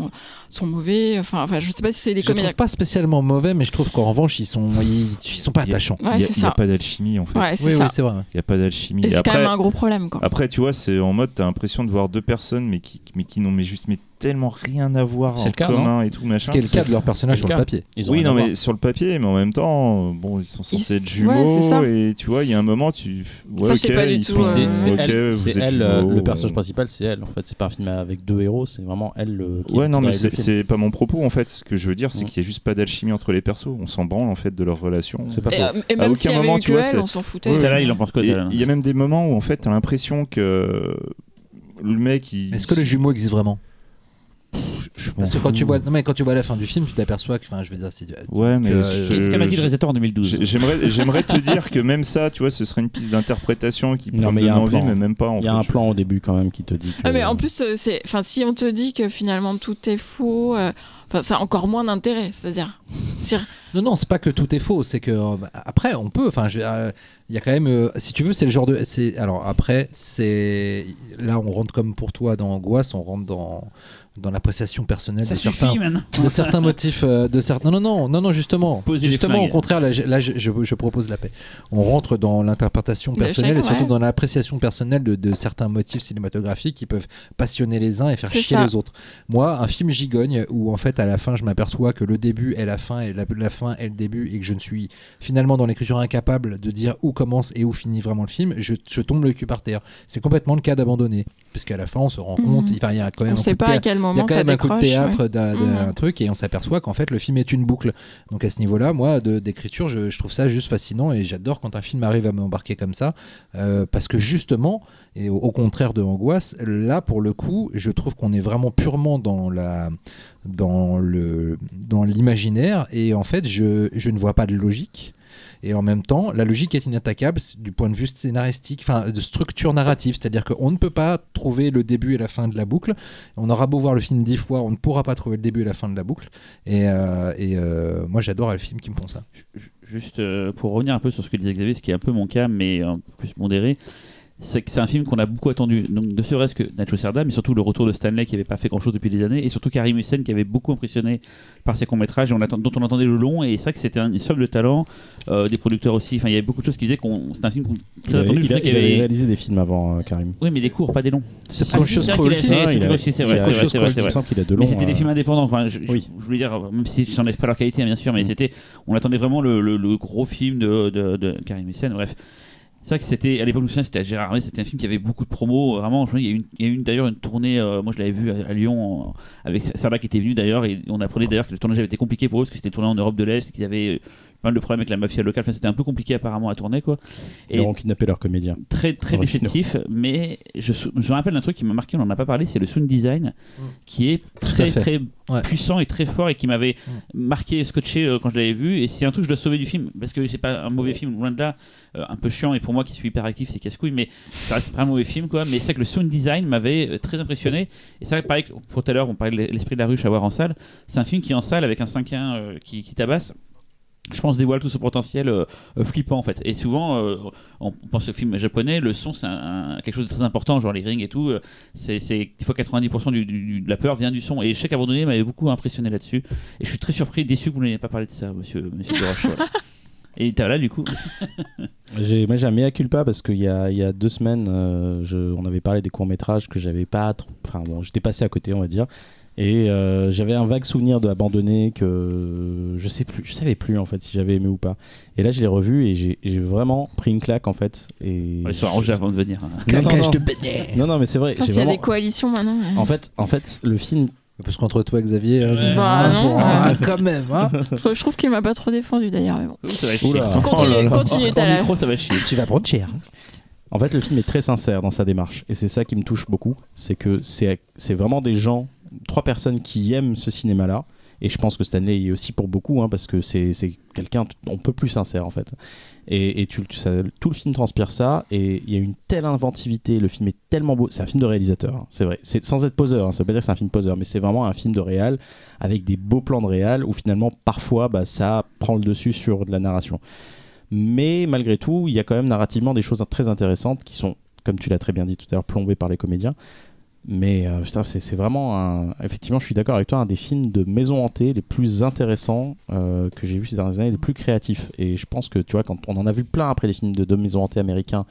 sont mauvais enfin, enfin je sais pas si c'est les Je comédiens trouve pas spécialement mauvais, mais je trouve qu'en revanche, ils sont, ils, ils sont pas attachants. ouais c'est ça pas d'alchimie en fait. ouais c'est Oui, ça oui, c'est vrai. Il y a pas d'alchimie. et c'est quand après, même un gros problème quoi après tu vois c'est en mode t'as l'impression de voir deux personnes mais qui mais qui n'ont mais juste mais tellement rien à voir en le cas, commun et tout machin. Ce qui est le cas de leur personnage sur le papier. Ils ont Oui, non, mais voir. sur le papier, mais en même temps, bon, ils sont Ils censés s- être jumeaux et tu vois, il y a un moment, tu. Ouais, Ça, ok, c'est pas du ils tout, euh, c'est elle, vous c'est êtes elle, euh, jumeaux, le personnage euh, principal, c'est elle. En fait, c'est pas un film avec deux héros, c'est vraiment elle le. Qui, Ouais, non, mais c'est pas mon propos en fait. Ce que je veux dire, c'est Mm. qu'il y a juste pas d'alchimie entre les persos. On s'en branle en fait de leur relation. C'est pas et, faux. euh, même avait moment, tu vois, on s'en foutait là, il en pense quoi Il y a même des moments où en fait, t'as l'impression que le mec. Est-ce que le jumeau existe vraiment? Parce que quand tu vois, non mais quand tu vois la fin du film, tu t'aperçois que, enfin, je veux dire, c'est Ouais, mais Qu'est-ce a dit le réalisateur en 2012 j'ai- J'aimerais, j'aimerais te dire que même ça, tu vois, ce serait une piste d'interprétation qui peut Non, me mais il y donner a un envie, plan. mais même pas en Il y a fait, un plan au début quand même qui te dit que. Ah, mais en plus, euh, c'est, enfin, si on te dit que finalement tout est faux, euh, enfin, ça a encore moins d'intérêt. C'est-à-dire, Non, non, c'est pas que tout est faux, c'est que euh, bah, après on peut. Enfin, je- euh, il y a quand même, euh, si tu veux, c'est le genre de. C'est alors après, c'est là on rentre comme pour toi dans angoisse, on rentre dans dans l'appréciation personnelle de certains maintenant. de certains motifs euh, de certains non non non non non justement justement au contraire là, je- là, je, je- je propose la paix on rentre dans l'interprétation personnelle et surtout ouais. dans l'appréciation personnelle de, de certains motifs cinématographiques qui peuvent passionner les uns et faire chier ça. les autres moi un film gigogne où en fait à la fin je m'aperçois que le début est la fin et la, la fin est le début et que je ne suis finalement dans l'écriture incapable de dire où commence et où finit vraiment le film je, je tombe le cul par terre c'est complètement le cas d'abandonné parce qu'à la fin on se rend Mhm. compte enfin il y a quand même on un sait coup de pas théâtre à quel il y a moment quand ça même un coup de théâtre ouais. d'un Mhm. truc et on s'aperçoit qu'en fait le film est une boucle. Donc à ce niveau-là, moi, de- d'écriture, je, je trouve ça juste fascinant et j'adore quand un film arrive à m'embarquer comme ça euh, parce que justement, et au, au contraire de Angoisse, là pour le coup, je trouve qu'on est vraiment purement dans la dans le dans l'imaginaire et en fait, je, je ne vois pas de logique. Et en même temps, la logique est inattaquable du point de vue scénaristique, enfin de structure narrative, c'est-à-dire qu'on ne peut pas trouver le début et la fin de la boucle. On aura beau voir le film dix fois, on ne pourra pas trouver le début et la fin de la boucle. Et, euh, euh, moi, j'adore les films qui me font ça. Ju- Juste euh, pour revenir un peu sur ce que disait Xavier, ce qui est un peu mon cas, mais un peu plus modéré, c'est que c'est un film qu'on a beaucoup attendu. Donc, ne serait-ce que Nacho Cerda, mais surtout le retour de Stanley qui n'avait pas fait grand-chose depuis des années, et surtout Karim Hussein qui avait beaucoup impressionné par ses courts-métrages, et on attend- dont on entendait le long, et c'est vrai que c'était un- une somme de talent, euh, des producteurs aussi. Enfin, il y avait beaucoup de choses qui disaient qu'on c'était un film qu'on Il très avait, attendu. il a- il avait avait- réalisé des films avant, euh, Karim. Oui, mais des courts, pas des longs. C'est Ah, a- Subconscious, c'est vrai, c'est vrai, c'est vrai. Mais c'était des euh, films indépendants. Enfin, je, je- oui. je voulais dire, même si je n'enlève pas leur qualité, bien sûr, mais c'était, on attendait vraiment le, le- le gros film de, de, de Karim Hussein. Bref, c'est vrai que c'était à l'époque, je me souviens, c'était à Gérard Armé, c'était un film qui avait beaucoup de promos. Vraiment, je me souviens, il y a eu une, il y a eu d'ailleurs une tournée. euh, moi, je l'avais vu à, à Lyon avec Sarda qui était venu d'ailleurs, et on apprenait d'ailleurs que le tournage avait été compliqué pour eux parce que c'était tourné en Europe de l'Est, qu'ils avaient pas mal de problèmes avec la mafia locale. Enfin, c'était un peu compliqué apparemment à tourner, quoi. Ils ont kidnappé leur comédien. très très déceptif, mais je, me rappelle d'un truc qui m'a marqué, on n'en a pas parlé, c'est le sound design Mm. qui est très très Ouais. puissant et très fort et qui m'avait marqué, scotché euh, quand je l'avais vu. Et c'est un truc que je dois sauver du film parce que c'est pas un mauvais film, loin de là, euh, un peu chiant. Et pour moi qui suis hyper actif, c'est casse-couille, mais ça reste pas un mauvais film quoi. Mais c'est vrai que le sound design m'avait euh, très impressionné. Et c'est vrai que pareil, pour tout à l'heure, on parlait de l'esprit de la ruche à voir en salle. C'est un film qui en salle avec un 5-1 euh, qui, qui tabasse je pense dévoile tout ce potentiel euh, euh, flippant en fait. Et souvent euh, on pense au film japonais le son c'est un- un- quelque chose de très important genre les rings et tout euh, c'est des fois 90% du, du- de la peur vient du son. Et Chèque abandonné m'avait beaucoup impressionné là-dessus. Et je suis très surpris déçu que vous n'ayez pas parlé de ça monsieur monsieur et t'as là du coup? J'ai, moi j'ai un mea culpa parce qu'il y a, y a deux semaines, je- on avait parlé des courts métrages que j'avais pas, trop- enfin bon, j'étais passé à côté on va dire, et euh, j'avais un vague souvenir de abandonné que je sais plus, je savais plus en fait si j'avais aimé ou pas. Et là je l'ai revu et j'ai, vraiment pris une claque en fait. Et ils sont arrangés avant de venir hein. Non, non, non. de. Non non mais c'est vrai. Putain, j'ai S'il y a vraiment- des coalitions maintenant. ouais. En fait, en fait, le film, Parce qu'entre toi et Xavier, euh, Ouais. Bah, hein, non, pour- ah, quand même. hein. Je, je trouve qu'il m'a pas trop défendu d'ailleurs. Mais bon. Ouh, ça va chier. Oula. Continue, Oh là continue, micro ça va chier tu vas prendre cher. En fait, le film est très sincère dans sa démarche. Et c'est ça qui me touche beaucoup. C'est que c'est c'est vraiment des gens, trois personnes qui aiment ce cinéma-là. Et je pense que Stanley est aussi pour beaucoup, hein, parce que c'est quelqu'un, on peut plus sincère en fait. Et, et tu- ça- tout le film transpire ça. Et il y a une telle inventivité. Le film est tellement beau. C'est un film de réalisateur, hein, c'est vrai. C'est sans être poseur. hein, ça veut pas dire que c'est un film poseur, mais c'est vraiment un film de réal avec des beaux plans de réal où finalement parfois bah, ça prend le dessus sur de la narration. Mais malgré tout, il y a quand même narrativement des choses très intéressantes qui sont, comme tu l'as très bien dit tout à l'heure, plombées par les comédiens. Mais euh, putain, c'est vraiment. Effectivement, je suis d'accord avec toi, un des films de maison hantée les plus intéressants euh, que j'ai vu ces dernières années, les plus créatifs. Et je pense que, tu vois, quand on en a vu plein après des films de, de maison hantée américains,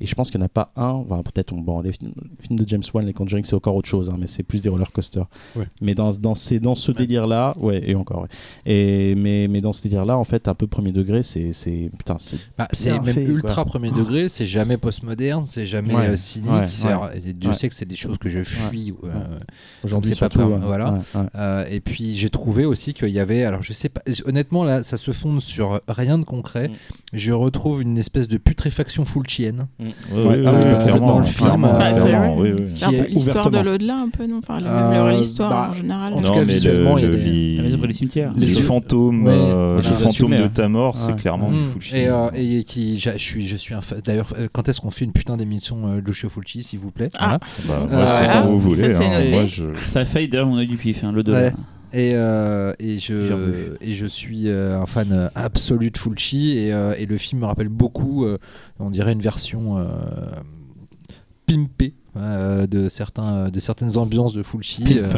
et je pense qu'il n'y en a pas un. Enfin, peut-être, on- bon, les, films les films de James Wan, les Conjuring, c'est encore autre chose, hein, mais c'est plus des roller coasters. Ouais. Mais dans, dans, ces, dans ce délire-là, ouais, et encore, ouais. Et, mais, mais dans ce délire-là, en fait, un peu premier degré, c'est. c'est-. Bah, même fait, ultra quoi. premier degré, c'est jamais postmoderne, c'est jamais Ouais, euh, cynique. Dieu sait que c'est des choses que je fuis. euh, Aujourd'hui, c'est pas peur, voilà. ouais. Euh, et puis j'ai trouvé aussi qu'il y avait, alors je sais pas, honnêtement là, ça se fonde sur rien de concret. Mm. Je retrouve une espèce de putréfaction fulcienne Mm. Oui, oui, oui, Euh, clairement, dans le film, Bah, c'est un peu l'histoire de l'au-delà, un peu, non Enfin, le- Euh, leur histoire bah, en général. en tout cas, visuellement, le- il y a le- des- les- fantômes, euh, fantômes de ta mort, c'est clairement Mm. Fulci. Et, euh, et qui, je suis, je suis un fa- D'ailleurs, quand est-ce qu'on fait une putain d'émission euh, Lucio Fulci, s'il vous plaît? Ah. Voilà. Bah, moi, c'est voilà. comme vous Ça, voulez. c'est hein. noté. Moi, je... Ça a failli derrière mon œil du pif, hein, le 2. Et, euh, et, je, et je suis euh, un fan euh, absolu de Fulci et, et le film me rappelle beaucoup, on dirait une version pimpée euh, de, certains, de certaines ambiances de Fulci. euh,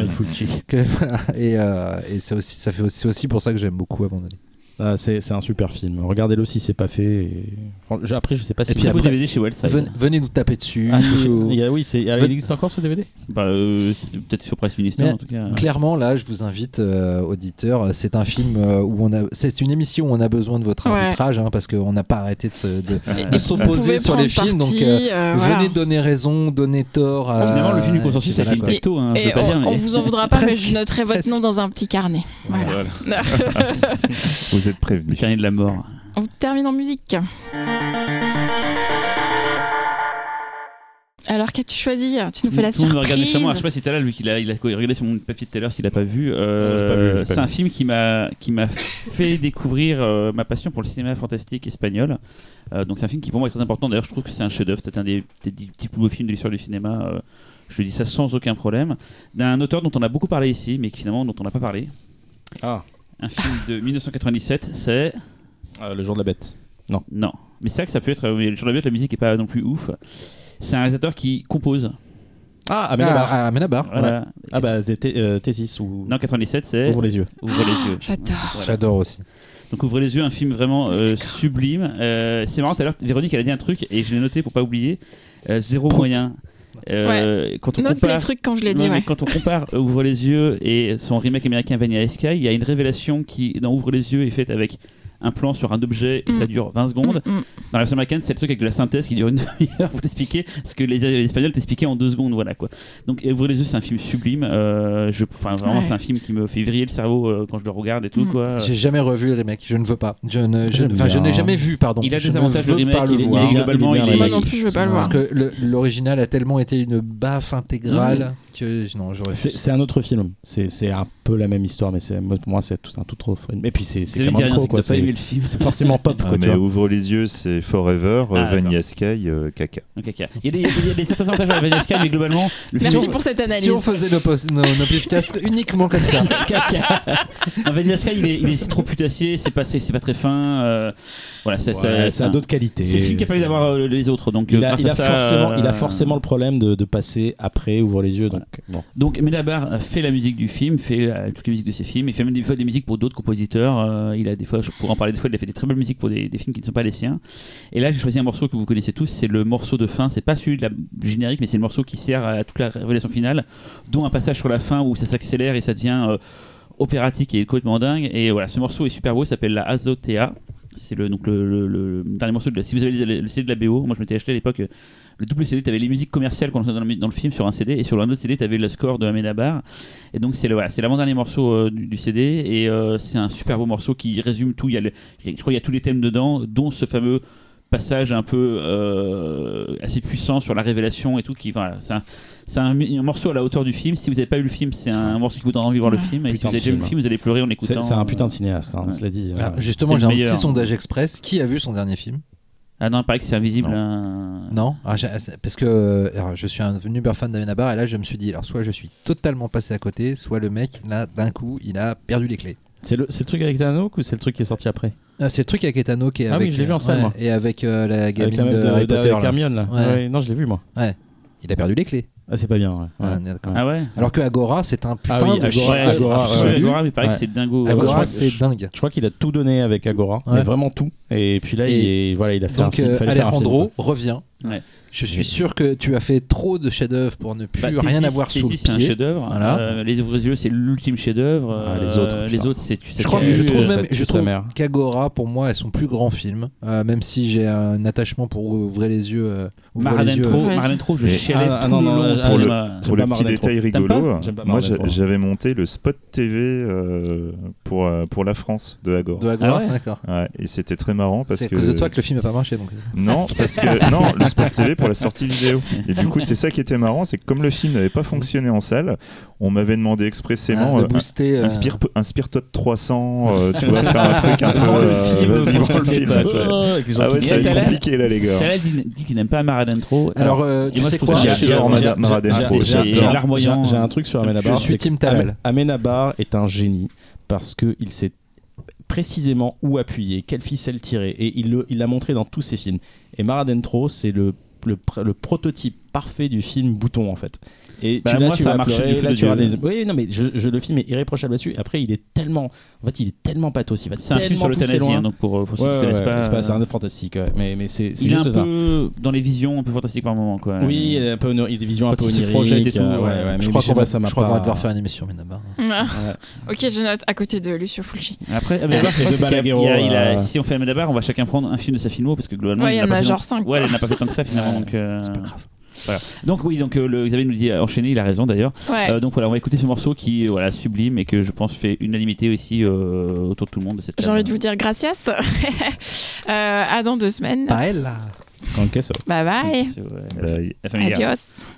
et euh, et c'est aussi, ça fait aussi, pour ça que j'aime beaucoup Abandonné. Ah, c'est un super film. Regardez-le si c'est pas fait. et- Fran- je- Après, je sais pas si Et puis beau après- DVD chez Wildside. Venez, venez nous taper dessus. Ah, chez- il y a- oui, il existe encore ce DVD Bah, euh, peut-être sur Presse Ministère Mais en tout cas. Clairement, là, je vous invite, euh, auditeurs. C'est un film euh, où on a. C'est une émission où on a besoin de votre Ouais. arbitrage, hein, parce qu'on n'a pas arrêté de, s'opposer sur les films. Donc, euh, euh, venez voilà. donner raison, donner tort. à- Finalement, le film du consensus, c'est quoi. tecto. Hein, on, vous en voudra pas, mais je noterai votre nom dans un petit carnet. Voilà. Êtes Le prévenus. carnet de la mort. on termine en musique. Alors, qu'as-tu choisi Tu nous fais la le me regarde surprise. méchamment. Je sais pas si t'as là, lui, qu'il a, il a regardé sur mon papier tout à l'heure, s'il a pas vu. Euh, c'est un vu. film qui m'a qui m'a fait découvrir euh, ma passion pour le cinéma fantastique espagnol. Euh, donc c'est un film qui pour moi est très important. D'ailleurs, je trouve que c'est un chef-d'œuvre. C'est un des, des, des petits plus beaux films de l'histoire du cinéma. euh, je dis ça sans aucun problème. D'un auteur dont on a beaucoup parlé ici, mais qui, finalement dont on n'a pas parlé. Ah. Un film de 1997. C'est Euh, Le jour de la bête. non. Mais c'est vrai que ça peut être. Mais sur la bête, la musique est pas non plus ouf. C'est un réalisateur qui compose. Ah, Amenabar. ah, Amenabar. Voilà. Ah, bah, t- t- euh, T6 ou. Non, 97, c'est Ouvre les yeux. Ouvre les yeux. J'adore. Voilà. J'adore aussi. Donc ouvrez les yeux, un film vraiment euh, sublime. Euh, c'est marrant, tout à l'heure, Véronique, elle a dit un truc et je l'ai noté pour pas oublier. Euh, zéro Prout. moyen. Euh, quand on Note les compare, trucs quand je l'ai dit, ouais. quand on compare euh, Ouvre les yeux et son remake américain Vanilla Sky, il y a une révélation qui dans Ouvre les yeux est faite avec un plan sur un objet et ça Mm. dure 20 secondes. Mm, mm. Dans la version américaine, c'est le truc avec de la synthèse qui dure une demi-heure pour t'expliquer ce que les, les Espagnols t'expliquaient en deux secondes. Voilà quoi. Donc Ouvre les yeux, c'est un film sublime. Euh, je, enfin, vraiment, Ouais. c'est un film qui me fait vriller le cerveau euh, quand je le regarde et tout. Quoi. J'ai jamais revu le remake. Je ne veux pas. Je ne, je, je n'ai jamais vu, pardon. Il a Je des avantages de remake, pas le il voir. il est globalement, il est il est- Moi non plus, je veux pas le Parce voir. que le- l'original a tellement été une baffe intégrale que non, j'aurais. C'est c'est un autre film. C'est c'est un peu la même histoire, mais c'est- moi, pour moi, c'est tout un tout autre film. Et puis, c'est c'est quoi. t'as pas aimé C'est le film. c'est forcément pop, Ah, quoi. mais ouvre les yeux, c'est Forever, euh, Ah, Vanilla Sky, euh, caca. Il y a des, certains avantages à la Vanilla Sky, mais globalement, le Merci film. pour cette analyse. Si on faisait nos, post- nos, nos podcasts uniquement comme ça. Caca. Un Vanilla Sky, il est, il est trop putassier, c'est pas, c'est c'est pas très fin. euh, voilà, c'est Ouais, c'est- ça a un- d'autres qualités. C'est le film qui a pas eu d'avoir euh, les autres. Donc, Il euh, a, forcément, il a euh, forcément le problème de, de passer après Ouvre les yeux. Donc, bon. Donc fait la musique du film, fait euh, toutes les musiques de ses films, il fait même des fois des musiques pour d'autres compositeurs. euh, il a des fois, pourrais en parler des fois, il a fait des très belles musiques pour des, des films qui ne sont pas les siens. Et là, j'ai choisi un morceau que vous connaissez tous, c'est le morceau de fin. C'est pas celui de la du générique, mais c'est le morceau qui sert à toute la révélation finale, dont un passage sur la fin où ça s'accélère et ça devient euh, opératique et complètement dingue. Et voilà, ce morceau est super beau, il s'appelle la Azotea. C'est le, le, dernier morceau de la, si vous avez le, CD de la BO, moi je m'étais acheté à l'époque euh, le double CD, tu avais les musiques commerciales qu'on entendait dans dans le film sur un CD et sur l'autre CD tu avais le score de Amenabar. Et donc c'est voilà, l'avant-dernier morceau euh, du, CD et euh, c'est un super beau morceau qui résume tout, il y a je crois qu'il y a tous les thèmes dedans dont ce fameux passage un peu assez puissant sur la révélation et tout qui voilà, un, c'est un, un morceau à la hauteur du film. Si vous n'avez pas vu le film, c'est un morceau qui vous donne envie de voir le Ouais. film. Et si vous avez de déjà vu le film, vous allez pleurer en C'est écoutant. c'est un euh, putain de cinéaste, hein, ouais. cela dit. Euh, justement, c'est j'ai un meilleur. petit sondage express. Qui a vu son dernier film? Ah non, il paraît que c'est invisible. Non. hein. Non Ah, j'ai- Parce que euh, alors, je suis un uber fan d'Amenabar et là je me suis dit, alors soit je suis totalement passé à côté, soit le mec, là, d'un coup, il a perdu les clés. C'est le, c'est le truc avec Thanos ou c'est le truc qui est sorti après? Ah, c'est le truc avec Etano qui est Ah oui, avec, je l'ai vu en salle, ouais, moi. Et avec euh, la gamine Avec la de, meuf Harry de, Potter. avec là. Hermione, là. Ouais. Ouais, non, je l'ai vu, moi. Il a perdu les clés. Ah, c'est pas bien, ouais. Ah, Ouais. Ah ouais Alors que Agora, c'est un putain Ah oui, de Agora, chef-d'œuvre Agora. Agora, mais il paraît Ouais. que c'est dingo. Agora, c'est dingue. Je crois qu'il a tout donné avec Agora, mais vraiment tout. Et puis là, il, Et est, voilà, il a fait un Donc film. euh, faire un film, Alejandro quoi. revient. Ouais. Je suis sûr que tu as fait trop de chefs-d'œuvre pour ne plus Bah, rien avoir sous le Thesis, c'est un pied. chef-d'œuvre. Voilà. Euh, les ouvres yeux, c'est l'ultime chef-d'œuvre. Ah, les Euh, autres, les putain. autres, c'est tu sais Je crois je Euh, trouve même, je trouve mère. qu'Agora pour moi est son plus grand film, Euh, même si j'ai un attachement pour ouvrir les yeux Ouais. Maradentro, je chialais Ah, ah, tout non, le long pour le- Pour le petit détail rigolo, moi Maradentro. j'avais monté le spot TV euh, pour, euh, pour la France de Agor. De Agora, Ah ouais d'accord. Ouais, et c'était très marrant parce C'est à que. cause de toi que le film n'a pas marché, donc. Non, parce que non, le spot TV pour la sortie vidéo. Et du coup, c'est ça qui était marrant, c'est que comme le film n'avait pas fonctionné en salle, on m'avait demandé expressément Ah, de euh, booster. un, euh, Spirtot 300, euh, tu vois, faire un truc un peu. Euh, film, vas-y, le film. gens Ah ouais, ça va être compliqué là, les gars. Dit dit qu'il n'aime pas Maradentro. Alors, euh, tu sais quoi j'adore Maradentro. j'ai- un truc sur Amenabar. je suis Talal. Amenabar est un génie parce qu'il sait précisément où appuyer, quelle ficelle tirer, et il l'a montré dans tous ses films. Et Maradentro, c'est le, le, pr- le prototype parfait du film bouton en fait. Et Bah, tu, là, moi, tu ça a vas marché pleurer, là, tu les- Oui, non, mais je, je- le film est irréprochable là-dessus. Après, il est tellement, en fait, il est tellement pathos, il va C'est un film tellement sur l'euthanasie, loin. hein, donc pour pour ceux Ouais, qui ouais, connaissent ouais, pas. c'est pas, c'est euh, un fantastique, ouais. mais, mais c'est c'est Il est un ça. peu dans les visions un peu fantastiques par moment quoi. Oui, il y a un peu ono- il y a des visions un peu oniriques. et tout, mais Je crois qu'on va, pas, ça m'a je crois qu'on va pas- devoir faire une émission, Amenabar. Ah. ok, je note à côté de Lucio Fulci. Après, mais euh, si on fait Amenabar, on va chacun prendre un film de sa filmo parce que globalement, Ouais, il y en a genre tant- 5. Ouais, il n'a pas fait tant que ça finalement. donc, euh, C'est pas grave. Voilà. Donc oui, donc euh, le, Xavier nous dit euh, enchaîner, il a raison d'ailleurs. Ouais. Euh, donc voilà, on va écouter ce morceau qui est voilà sublime et que je pense fait unanimité aussi euh, autour de tout le monde. J'ai envie de vous dire gracias. euh, à dans deux semaines. Pas elle, là. Quand le caisse, Bye bye. Bye. Adios.